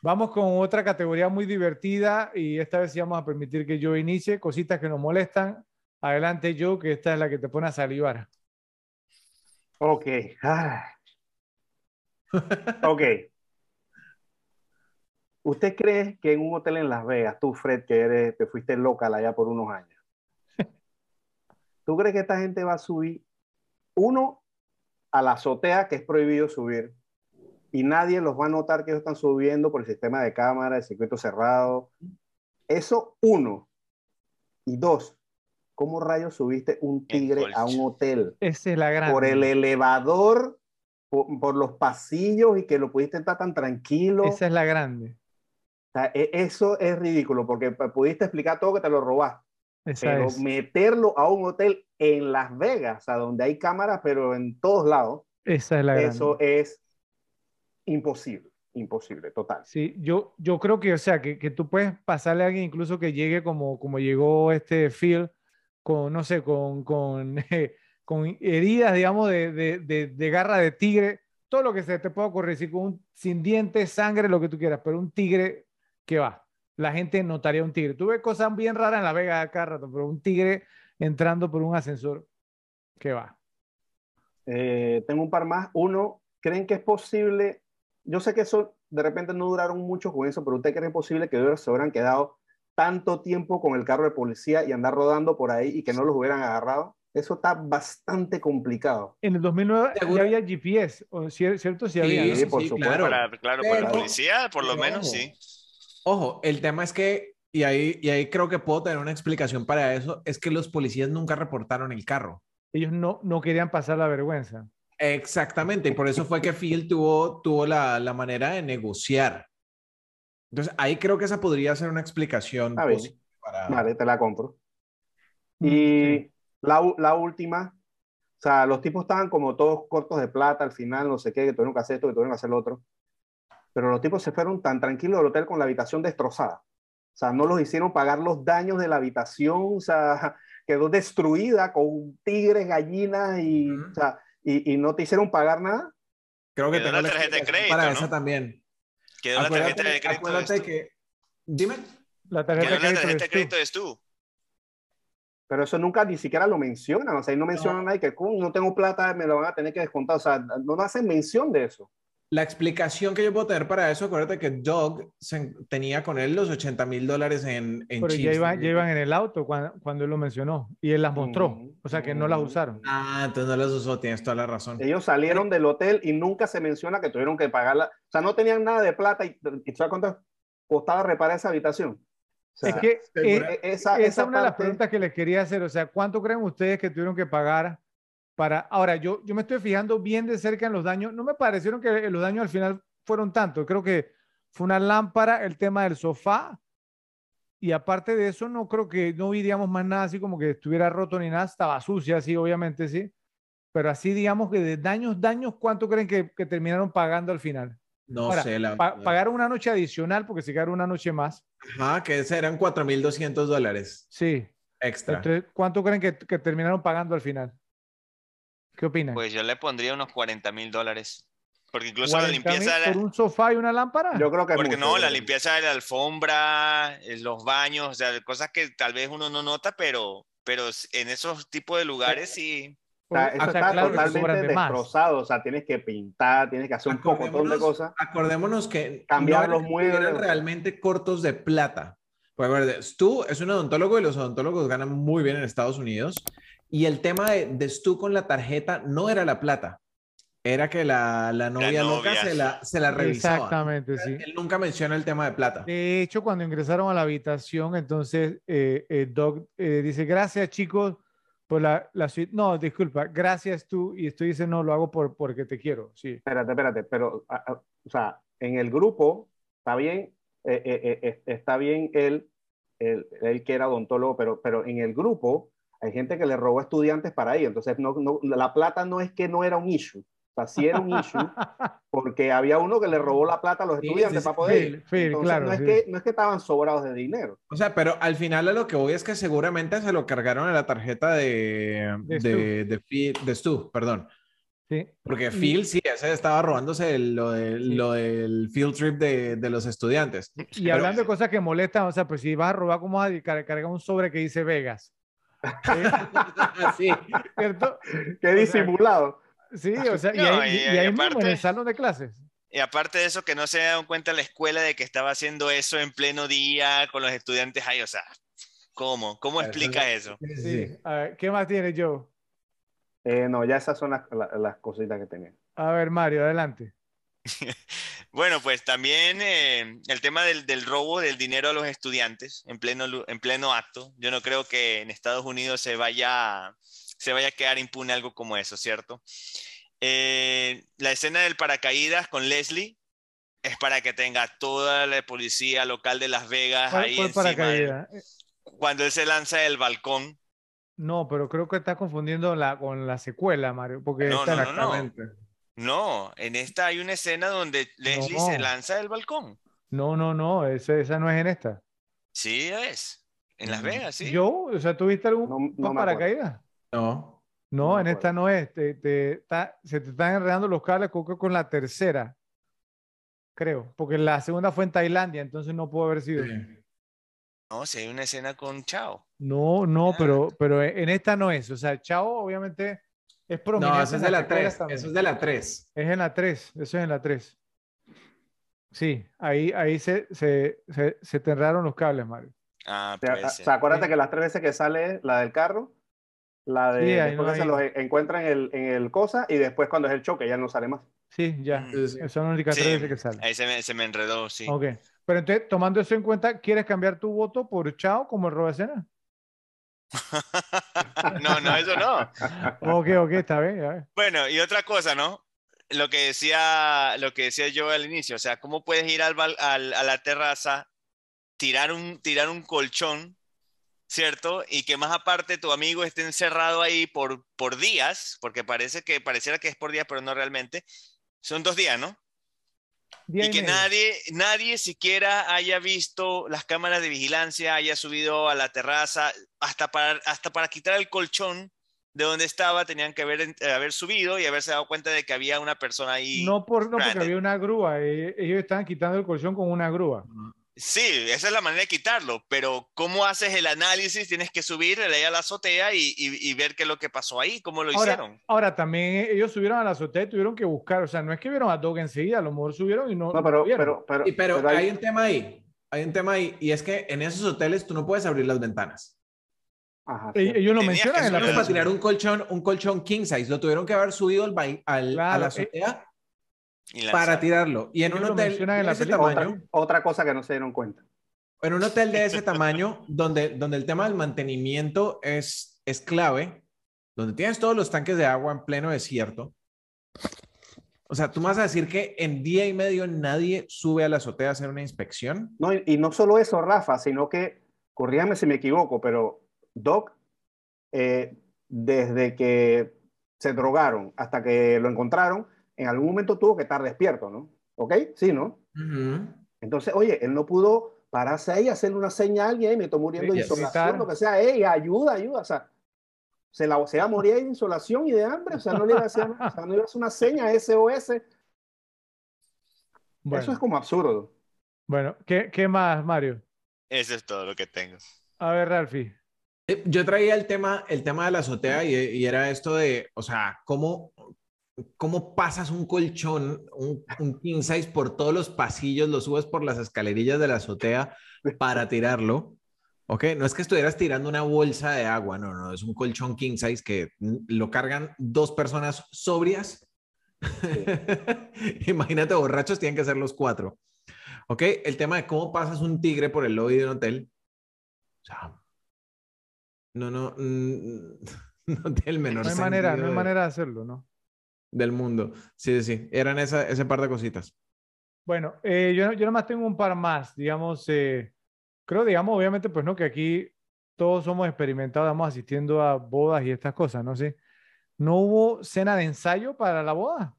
Vamos con otra categoría muy divertida y esta vez sí vamos a permitir que yo inicie. Cositas que nos molestan. Adelante, yo, que esta es la que te pone a salivar. Ok. Ah. (laughs) Ok. ¿Usted cree que en un hotel en Las Vegas, tú, Fred, que eres, te fuiste local allá por unos años, (laughs) ¿tú crees que esta gente va a subir, uno, a la azotea, que es prohibido subir, y nadie los va a notar que ellos están subiendo por el sistema de cámara, el circuito cerrado? Eso, uno. Y dos, ¿cómo rayos subiste un tigre a un hotel? Esa es la gran. por el elevador, por, por los pasillos y que lo pudiste estar tan tranquilo. Esa es la grande. O sea, e- eso es ridículo porque pudiste explicar todo que te lo robaste, Esa pero es. meterlo a un hotel en Las Vegas, a donde hay cámaras, pero en todos lados, Esa es la grande. eso es imposible, imposible, total. Sí, yo, yo creo que, o sea, que, que tú puedes pasarle a alguien incluso que llegue como, como llegó este Phil, con, no sé, con, con, eh, (laughs) con heridas, digamos, de, de, de, de garra de tigre, todo lo que se te pueda ocurrir, si con un, sin dientes, sangre, lo que tú quieras, pero un tigre, ¿qué va? La gente notaría un tigre. Tú ves cosas bien raras en La Vega acá rato, pero un tigre entrando por un ascensor, ¿qué va? Eh, tengo un par más. Uno, ¿creen que es posible? Yo sé que eso de repente no duraron mucho con eso, pero ¿usted cree que es posible que se hubieran quedado tanto tiempo con el carro de policía y andar rodando por ahí y que no los hubieran agarrado? Eso está bastante complicado. En el 2009 ya Seguro. había GPS, ¿o cier- ¿cierto? Sí, Sí, había. ¿no? Sí, por sí, supuesto. claro. Para, claro, para la Pero- policía, por lo pero menos, sí. Ojo, el tema es que, y ahí, y ahí creo que puedo tener una explicación para eso, es que los policías nunca reportaron el carro. Ellos no, no querían pasar la vergüenza. Exactamente, y por eso fue que Phil tuvo, tuvo la, la manera de negociar. Entonces, ahí creo que esa podría ser una explicación bien. posible para... Vale, te la compro. Mm, Y sí. la, la última, o sea, los tipos estaban como todos cortos de plata al final, no sé qué, que tuvieron que hacer esto, que tuvieron que hacer lo otro. Pero los tipos se fueron tan tranquilos del hotel con la habitación destrozada. O sea, no los hicieron pagar los daños de la habitación, o sea, (laughs) quedó destruida con tigres, gallinas y, o sea, y, y no te hicieron pagar nada. Creo que Quedó tengo la tarjeta de crédito, para ¿no? esa también. Quedó la tarjeta de Acuérdate, crédito acuérdate que... Dime. La tarjeta Quedó de la crédito tarjeta de crédito es tú. Pero eso nunca ni siquiera lo mencionan, o sea, y no mencionan ahí que "Cum, no tengo plata, me lo van a tener que descontar, o sea, no hacen mención de eso. La explicación que yo puedo tener para eso, acuérdate que Doug se- tenía con él los 80 mil dólares en, en Pero ya iban, ya iban en el auto cuando, cuando él lo mencionó y él las mostró. Ujú, O sea que no las usaron. Ah, entonces no las usó, tienes toda la razón. Ellos salieron del hotel y nunca se menciona que tuvieron que pagarla. O sea, no tenían nada de plata y, y ¿sabes cuánto costaba reparar esa habitación? O sea, es que eh, esa esa, es una de las preguntas que les quería hacer. O sea, ¿cuánto creen ustedes que tuvieron que pagar para... Ahora, yo, yo me estoy fijando bien de cerca en los daños. No me parecieron que los daños al final fueron tanto. Creo que fue una lámpara, el tema del sofá. Y aparte de eso, no creo que no vi, digamos, más nada así como que estuviera roto ni nada. Estaba sucia, sí, obviamente, sí. Pero así, digamos que de daños, daños, ¿cuánto creen que, que terminaron pagando al final? No Ahora, sé, la Pa- pagaron una noche adicional porque se quedaron una noche más. Ajá, que eran 4.200 dólares Sí. extra. Entonces, ¿cuánto creen que, que terminaron pagando al final? ¿Qué? Pues yo le pondría unos 40 mil dólares. Porque incluso la 40,000 limpieza de la- por un sofá y una lámpara. Yo creo que Porque mucho, no, la creo. limpieza de la alfombra, eh, los baños, o sea, cosas que tal vez uno no nota, pero pero en esos tipos de lugares sí. O sea, eso está totalmente destrozado, o sea, tienes que pintar, tienes que hacer un montón de cosas. Acordémonos que cambiar los muebles eran realmente cortos de plata. Pues a ver, Stu es un odontólogo y los odontólogos ganan muy bien en Estados Unidos. Y el tema de, de Stu con la tarjeta no era la plata, era que la, la novia, loca se la, se la revisaba. Exactamente, sí. Él nunca menciona el tema de plata. De hecho, cuando ingresaron a la habitación, entonces eh, eh Doc eh, dice, gracias chicos por la, la suite. No, disculpa, gracias tú. Y esto dice, no, lo hago por, porque te quiero. Sí. Espérate, espérate, pero, o sea, en el grupo está bien, eh, está bien él, él, él, que era odontólogo, pero, pero en el grupo hay gente que le robó estudiantes para ahí. Entonces, no, no, la plata no es que no era un issue. O sea, sí era un issue, (laughs) porque había uno que le robó la plata a los estudiantes para poder ir. Entonces, no, es que, no es que estaban sobrados de dinero. O sea, pero al final a lo que voy es que seguramente se lo cargaron en la tarjeta de, de, de, de, Stu, perdón. Sí. Porque Phil sí, ese estaba robándose lo, de, lo del field trip de, de los estudiantes. Y hablando de cosas que molestan, o sea, pues si vas a robar, ¿cómo vas a cargar un sobre que dice Vegas? (laughs) sí, ¿cierto? Qué disimulado. Sí, o sea, y, ahí, (laughs) mismo en el salón de clases. Y aparte de eso, que no se dieron cuenta la escuela de que estaba haciendo eso en pleno día con los estudiantes ahí, o sea, ¿cómo? ¿Cómo explica eso? Sí. A ver, ¿qué más tiene Joe? Eh, no, ya esas son las, las, cositas que tenía. A ver, Mario, adelante. (laughs) bueno, pues también eh, el tema del, del, robo del dinero a los estudiantes en pleno, en pleno acto. Yo no creo que en Estados Unidos se vaya se vaya a quedar impune algo como eso, ¿cierto? Eh, la escena del paracaídas con Leslie es para que tenga toda la policía local de Las Vegas ahí encima. cuando él se lanza del balcón. No, pero creo que está confundiendo la, con la secuela, Mario, porque no, no, no, no, en esta hay una escena donde Leslie se lanza del balcón. No, no, no, esa, esa no es en esta. Sí, es. En Las mm. Vegas, sí. ¿Yo? O sea, ¿tuviste algún paracaídas? No. No, en esta no es. Te, se te están enredando los cables con la tercera. Creo. Porque la segunda fue en Tailandia, entonces no pudo haber sido. No, si hay una escena con Chao. No, no, ah. pero, pero en esta no es. O sea, Chao obviamente es prominente. No, eso es de la 3. Eso es de la 3. Es en la 3. Eso es en la 3. Sí, ahí, ahí se, se, se, enredaron los cables, Mario. Ah, o sea, acuérdate que las tres veces que sale la del carro, la de después se los encuentra en el, en el cosa y después cuando es el choque ya no sale más. Sí, ya. Mm. Son las únicas tres veces que sale. Ahí se me, se me, enredó, sí. Ok. Pero entonces, tomando eso en cuenta, ¿quieres cambiar tu voto por Chao como el escena? (laughs) no, no, eso no. ok, ok, está bien. Bueno, y otra cosa, ¿no? Lo que decía, lo que decía yo al inicio, o sea, ¿cómo puedes ir al, al, a la terraza, tirar un, tirar un colchón ¿cierto? Y que más aparte tu amigo esté encerrado ahí por, por días, porque parece que pareciera que es por días, pero no realmente. Son dos días, ¿no? Y que nadie, nadie siquiera haya visto las cámaras de vigilancia, haya subido a la terraza, hasta para, hasta para quitar el colchón de donde estaba, tenían que haber, haber subido y haberse dado cuenta de que había una persona ahí. No, por, no porque había una grúa, eh, ellos estaban quitando el colchón con una grúa. Sí, esa es la manera de quitarlo, pero ¿cómo haces el análisis? Tienes que subir a la azotea y, y, ver qué es lo que pasó ahí, cómo lo hicieron. Ahora, también ellos subieron a la azotea y tuvieron que buscar, o sea, no es que vieron a Doug enseguida, a lo mejor subieron y no. No, pero, pero, pero, pero, hay... un tema ahí, hay un tema ahí, y es que en esos hoteles tú no puedes abrir las ventanas. Ajá, ellos lo mencionan en la para tirar un colchón, un colchón king size, lo tuvieron que haber subido al, al a la eh, para tirarlo. Y en un hotel en ese tamaño, otra cosa que no se dieron cuenta en un hotel de ese tamaño, donde, donde el tema del mantenimiento es, es clave, donde tienes todos los tanques de agua en pleno desierto, o sea, tú me vas a decir que en día y medio nadie sube a la azotea a hacer una inspección. No, y, no solo eso, Rafa, sino que, corríame si me equivoco, pero Doc, eh, desde que se drogaron hasta que lo encontraron, en algún momento tuvo que estar despierto, ¿no? ¿Ok? Sí, ¿no? Entonces, oye, él no pudo pararse ahí, hacerle una señal a alguien, me estoy muriendo de insolación, lo que sea, ey, ayuda, ayuda, o sea, se, la, se va a morir de insolación y de hambre, o sea, no le iba a hacer, o sea, no iba a hacer una seña SOS. Eso es como absurdo. Bueno, ¿qué, ¿qué más, Mario? Eso es todo lo que tengo. A ver, Ralfi. Eh, yo traía el tema, el tema de la azotea y, y era esto de, o sea, cómo, cómo pasas un colchón, un, un king size por todos los pasillos, lo subes por las escalerillas de la azotea para tirarlo. ¿Ok? No es que estuvieras tirando una bolsa de agua, no, no, es un colchón king size que lo cargan dos personas sobrias. (laughs) Imagínate, borrachos tienen que ser los cuatro. ¿Ok? El tema de cómo pasas un tigre por el lobby de un hotel. O sea, no, no, (laughs) no tiene el menor No hay manera, no hay manera de hacerlo, ¿no? Del mundo. Sí, sí, eran esa, ese par de cositas. Bueno, eh, yo, yo nomás tengo un par más, digamos, eh, creo, digamos, obviamente, pues no, que aquí todos somos experimentados, vamos asistiendo a bodas y estas cosas, ¿no? Sí. ¿No hubo cena de ensayo para la boda?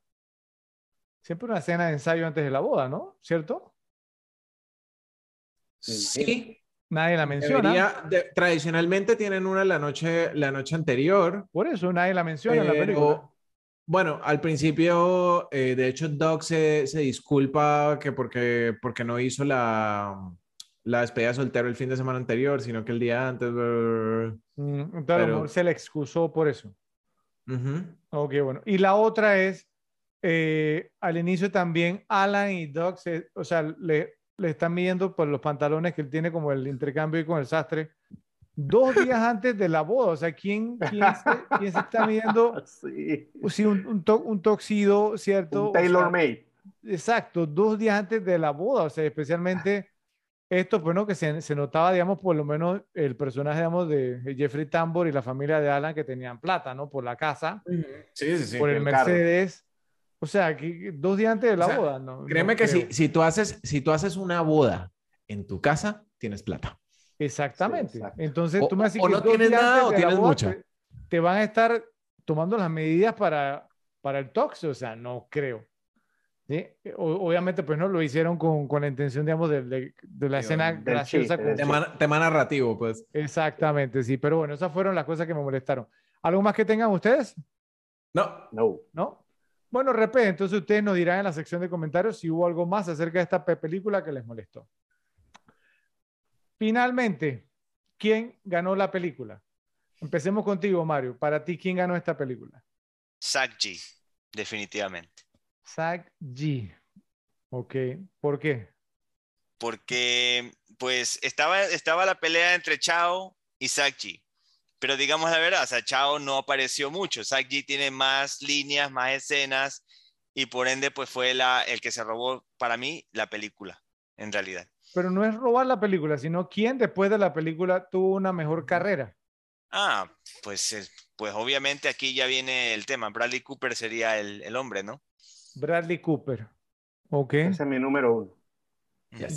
Siempre una cena de ensayo antes de la boda, ¿no? ¿Cierto? Sí. Nadie la menciona. Debería- de- tradicionalmente tienen una la noche, la noche anterior. Por eso nadie la menciona en la película. Bueno, al principio, eh, de hecho, Doc se, se disculpa que porque, porque no hizo la, la despedida de soltero el fin de semana anterior, sino que el día antes. brr. Mm, pero- se le excusó por eso. Ujú. Ok, bueno. Y la otra es, eh, al inicio también Alan y Doc, se- o sea, le, le están midiendo por los pantalones que él tiene como el intercambio y con el sastre, dos (laughs) días antes de la boda. O sea, ¿quién, quién, se, quién se está midiendo? (laughs) Sí. Sí, un, un, to- un toxido, ¿cierto? Un O sea, tailor made. Exacto, dos días antes de la boda, o sea, especialmente esto, pues, ¿no? Que se, se notaba, digamos, por lo menos el personaje, digamos, de Jeffrey Tambor y la familia de Alan que tenían plata, ¿no? Por la casa, Sí, sí, sí. por el. Mercedes. O sea, que dos días antes de la O sea, boda, ¿no? Créeme no que si, si, tú haces, si tú haces una boda en tu casa, tienes plata. Exactamente. Sí. Entonces, O- tú me o que no tienes nada o tienes mucha. Te, te van a estar tomando las medidas para, para el tox, o sea, no creo. ¿Sí? O- obviamente, pues no lo hicieron con, con la intención, digamos, de, de- de la Sí, escena del graciosa. chiste, con- Tema, tema narrativo, pues. Exactamente, sí. Pero bueno, esas fueron las cosas que me molestaron. ¿Algo más que tengan ustedes? No, No. ¿No? Bueno, repente, entonces ustedes nos dirán en la sección de comentarios si hubo algo más acerca de esta pe- película que les molestó. Finalmente, ¿quién ganó la película? Empecemos contigo, Mario. Para ti, ¿quién ganó esta película? Zack G, definitivamente. Zach G. Ok, ¿por qué? Porque, pues, estaba, estaba la pelea entre Chao y Zack G. Pero digamos la verdad, o sea, Chao no apareció mucho. Zack G tiene más líneas, más escenas, y por ende, pues fue la, el que se robó, para mí, la película, en realidad. Pero no es robar la película, sino quién después de la película tuvo una mejor carrera. Ah, pues, eh, pues obviamente aquí ya viene el tema. Bradley Cooper sería el, el hombre, ¿no? Bradley Cooper. Ok. Ese es mi número uno.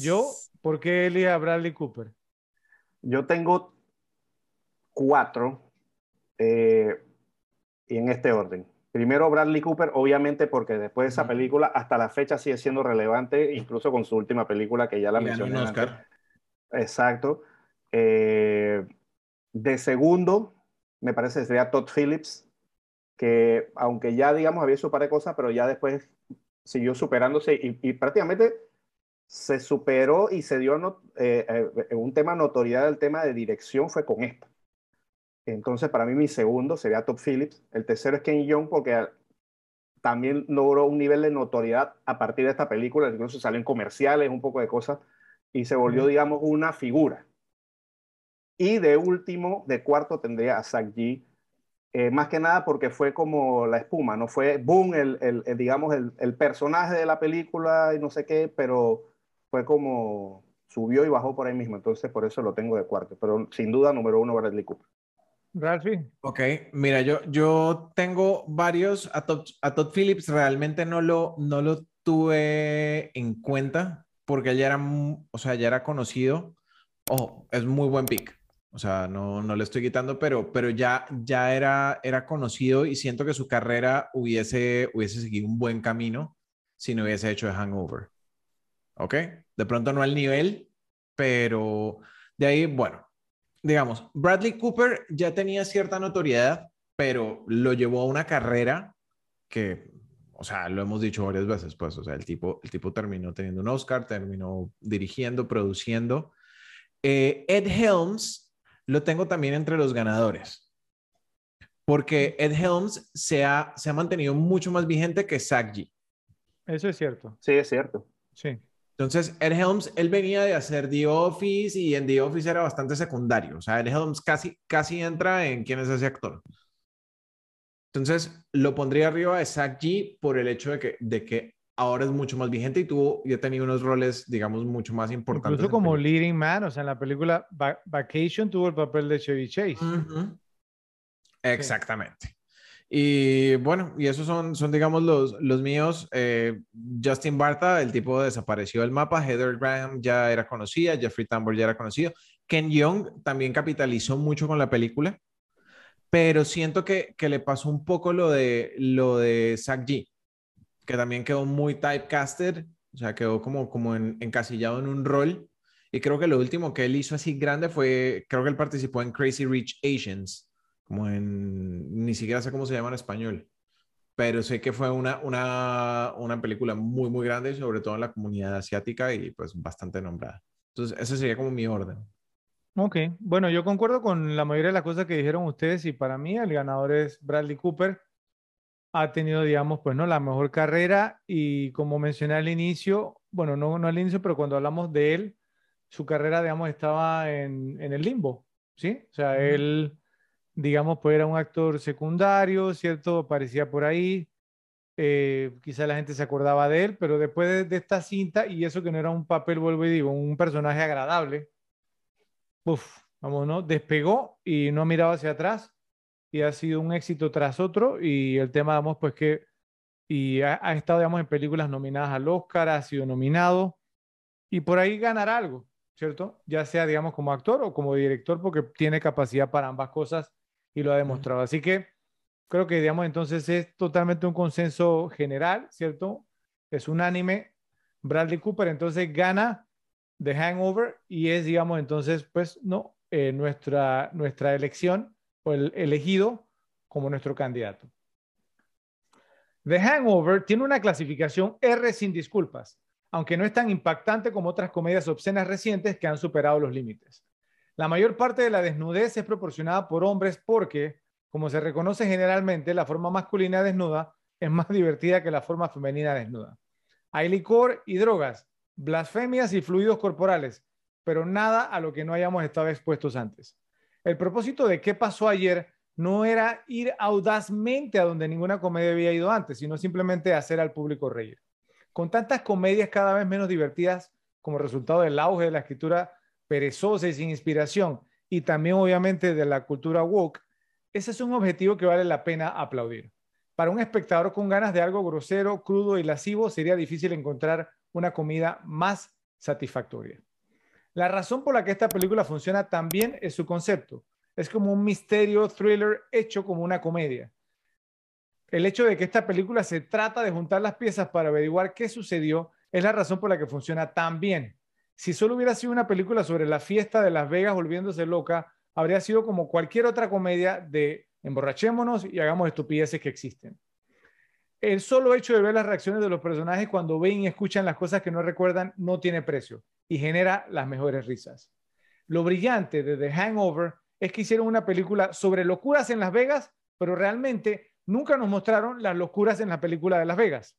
Yo, ¿por qué elige a Bradley Cooper? Yo tengo cuatro eh, y en este orden. Primero Bradley Cooper, obviamente porque después de esa película hasta la fecha sigue siendo relevante, incluso con su última película que ya la y ganó un mencioné. antes. Oscar. Exacto. Eh, de segundo, me parece que sería Todd Phillips, que aunque ya, digamos, había su par de cosas, pero ya después siguió superándose y, y prácticamente se superó y se dio no- eh, eh, un tema notoriedad, el tema de dirección fue con esta. Entonces, para mí, mi segundo sería Todd Phillips. El tercero es Ken Young, porque también logró un nivel de notoriedad a partir de esta película, incluso salió en comerciales, un poco de cosas, y se volvió, Ujú. digamos, una figura. Y de último, de cuarto, tendría a Zack G. eh, más que nada porque fue como la espuma, no fue boom, el, el- el, digamos, el, el personaje de la película y no sé qué, pero fue como subió y bajó por ahí mismo. Entonces, por eso lo tengo de cuarto. Pero sin duda, número uno, Bradley Cooper. Ralphie. Ok, mira, yo, yo tengo varios. A Todd, a Todd Phillips realmente no lo, no lo tuve en cuenta porque ya era, o sea, ya era conocido. Ojo, es muy buen pick. O sea, no, no le estoy quitando, pero, pero ya, ya era, era conocido y siento que su carrera hubiese, hubiese seguido un buen camino si no hubiese hecho The Hangover. ¿Ok? De pronto no al nivel, pero de ahí, bueno, digamos, Bradley Cooper ya tenía cierta notoriedad, pero lo llevó a una carrera que, o sea, lo hemos dicho varias veces, pues, o sea, el tipo, el tipo terminó teniendo un Oscar, terminó dirigiendo, produciendo. Eh, Ed Helms lo tengo también entre los ganadores. Porque Ed Helms se ha, se ha mantenido mucho más vigente que Zach G. Eso es cierto. Sí, es cierto. Sí. Entonces, Ed Helms, él venía de hacer The Office y en The Office era bastante secundario. O sea, Ed Helms casi, casi entra en quién es ese actor. Entonces, lo pondría arriba de Zach G por el hecho de que, de que ahora es mucho más vigente y tuvo, y ha tenido unos roles, digamos, mucho más importantes. Incluso como leading man, o sea, en la película Vacation tuvo el papel de Chevy Chase. Exactamente. Y bueno, y esos son, son digamos, los, los míos. Eh, Justin Barta, el tipo desapareció del mapa. Heather Graham ya era conocida. Jeffrey Tambor ya era conocido. Ken Young también capitalizó mucho con la película. Pero siento que, que le pasó un poco lo de, lo de Zach G que también quedó muy typecasted, o sea, quedó como, como encasillado en un rol. Y creo que lo último que él hizo así grande fue, creo que él participó en Crazy Rich Asians, como en, ni siquiera sé cómo se llama en español, pero sé que fue una, una, una película muy, muy grande, sobre todo en la comunidad asiática y pues bastante nombrada. Entonces, ese sería como mi orden. Ok, bueno, yo concuerdo con la mayoría de las cosas que dijeron ustedes y para mí el ganador es Bradley Cooper ha tenido, digamos, pues, ¿no? La mejor carrera y como mencioné al inicio, bueno, no, no al inicio, pero cuando hablamos de él, su carrera, digamos, estaba en, en el limbo, ¿sí? O sea, él, digamos, pues era un actor secundario, ¿cierto? Aparecía por ahí, eh, quizá la gente se acordaba de él, pero después de, de, esta cinta, y eso que no era un papel, vuelvo y digo, un personaje agradable, uf, vamos, ¿no? Despegó y no ha mirado hacia atrás y ha sido un éxito tras otro y el tema, digamos, pues que y ha, estado, digamos, en películas nominadas al Oscar, ha sido nominado y por ahí ganará algo, ¿cierto? Ya sea, digamos, como actor o como director, porque tiene capacidad para ambas cosas y lo ha demostrado. Así que creo que, digamos, entonces es totalmente un consenso general, ¿cierto? Es unánime. Bradley Cooper entonces gana The Hangover y es, digamos, entonces, pues, no, eh, nuestra, nuestra elección el elegido como nuestro candidato. The Hangover tiene una clasificación R sin disculpas, aunque no es tan impactante como otras comedias obscenas recientes que han superado los límites. La mayor parte de la desnudez es proporcionada por hombres porque, como se reconoce generalmente, la forma masculina desnuda es más (laughs) divertida que la forma femenina desnuda. Hay licor y drogas, blasfemias y fluidos corporales, pero nada a lo que no hayamos estado expuestos antes. El propósito de qué pasó ayer no era ir audazmente a donde ninguna comedia había ido antes, sino simplemente hacer al público reír. Con tantas comedias cada vez menos divertidas como resultado del auge de la escritura perezosa y sin inspiración, y también obviamente de la cultura woke, ese es un objetivo que vale la pena aplaudir. Para un espectador con ganas de algo grosero, crudo y lascivo, sería difícil encontrar una comida más satisfactoria. La razón por la que esta película funciona tan bien es su concepto. Es como un misterio thriller hecho como una comedia. El hecho de que esta película se trata de juntar las piezas para averiguar qué sucedió es la razón por la que funciona tan bien. Si solo hubiera sido una película sobre la fiesta de Las Vegas volviéndose loca, habría sido como cualquier otra comedia de emborrachémonos y hagamos estupideces que existen. El solo hecho de ver las reacciones de los personajes cuando ven y escuchan las cosas que no recuerdan no tiene precio y genera las mejores risas. Lo brillante de The Hangover es que hicieron una película sobre locuras en Las Vegas, pero realmente nunca nos mostraron las locuras en la película de Las Vegas.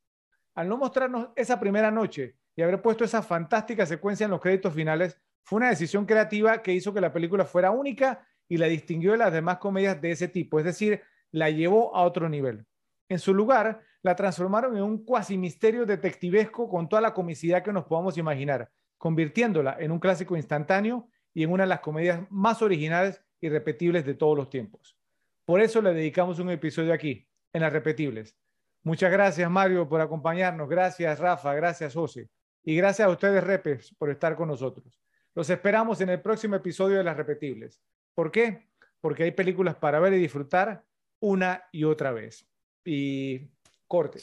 Al no mostrarnos esa primera noche y haber puesto esa fantástica secuencia en los créditos finales, fue una decisión creativa que hizo que la película fuera única y la distinguió de las demás comedias de ese tipo, es decir, la llevó a otro nivel. En su lugar, la transformaron en un cuasi misterio detectivesco con toda la comicidad que nos podamos imaginar, convirtiéndola en un clásico instantáneo y en una de las comedias más originales y repetibles de todos los tiempos. Por eso le dedicamos un episodio aquí, en las repetibles. Muchas gracias, Mario, por acompañarnos. Gracias, Rafa. Gracias, José. Y gracias a ustedes, Repes, por estar con nosotros. Los esperamos en el próximo episodio de las repetibles. ¿Por qué? Porque hay películas para ver y disfrutar una y otra vez. Y corte.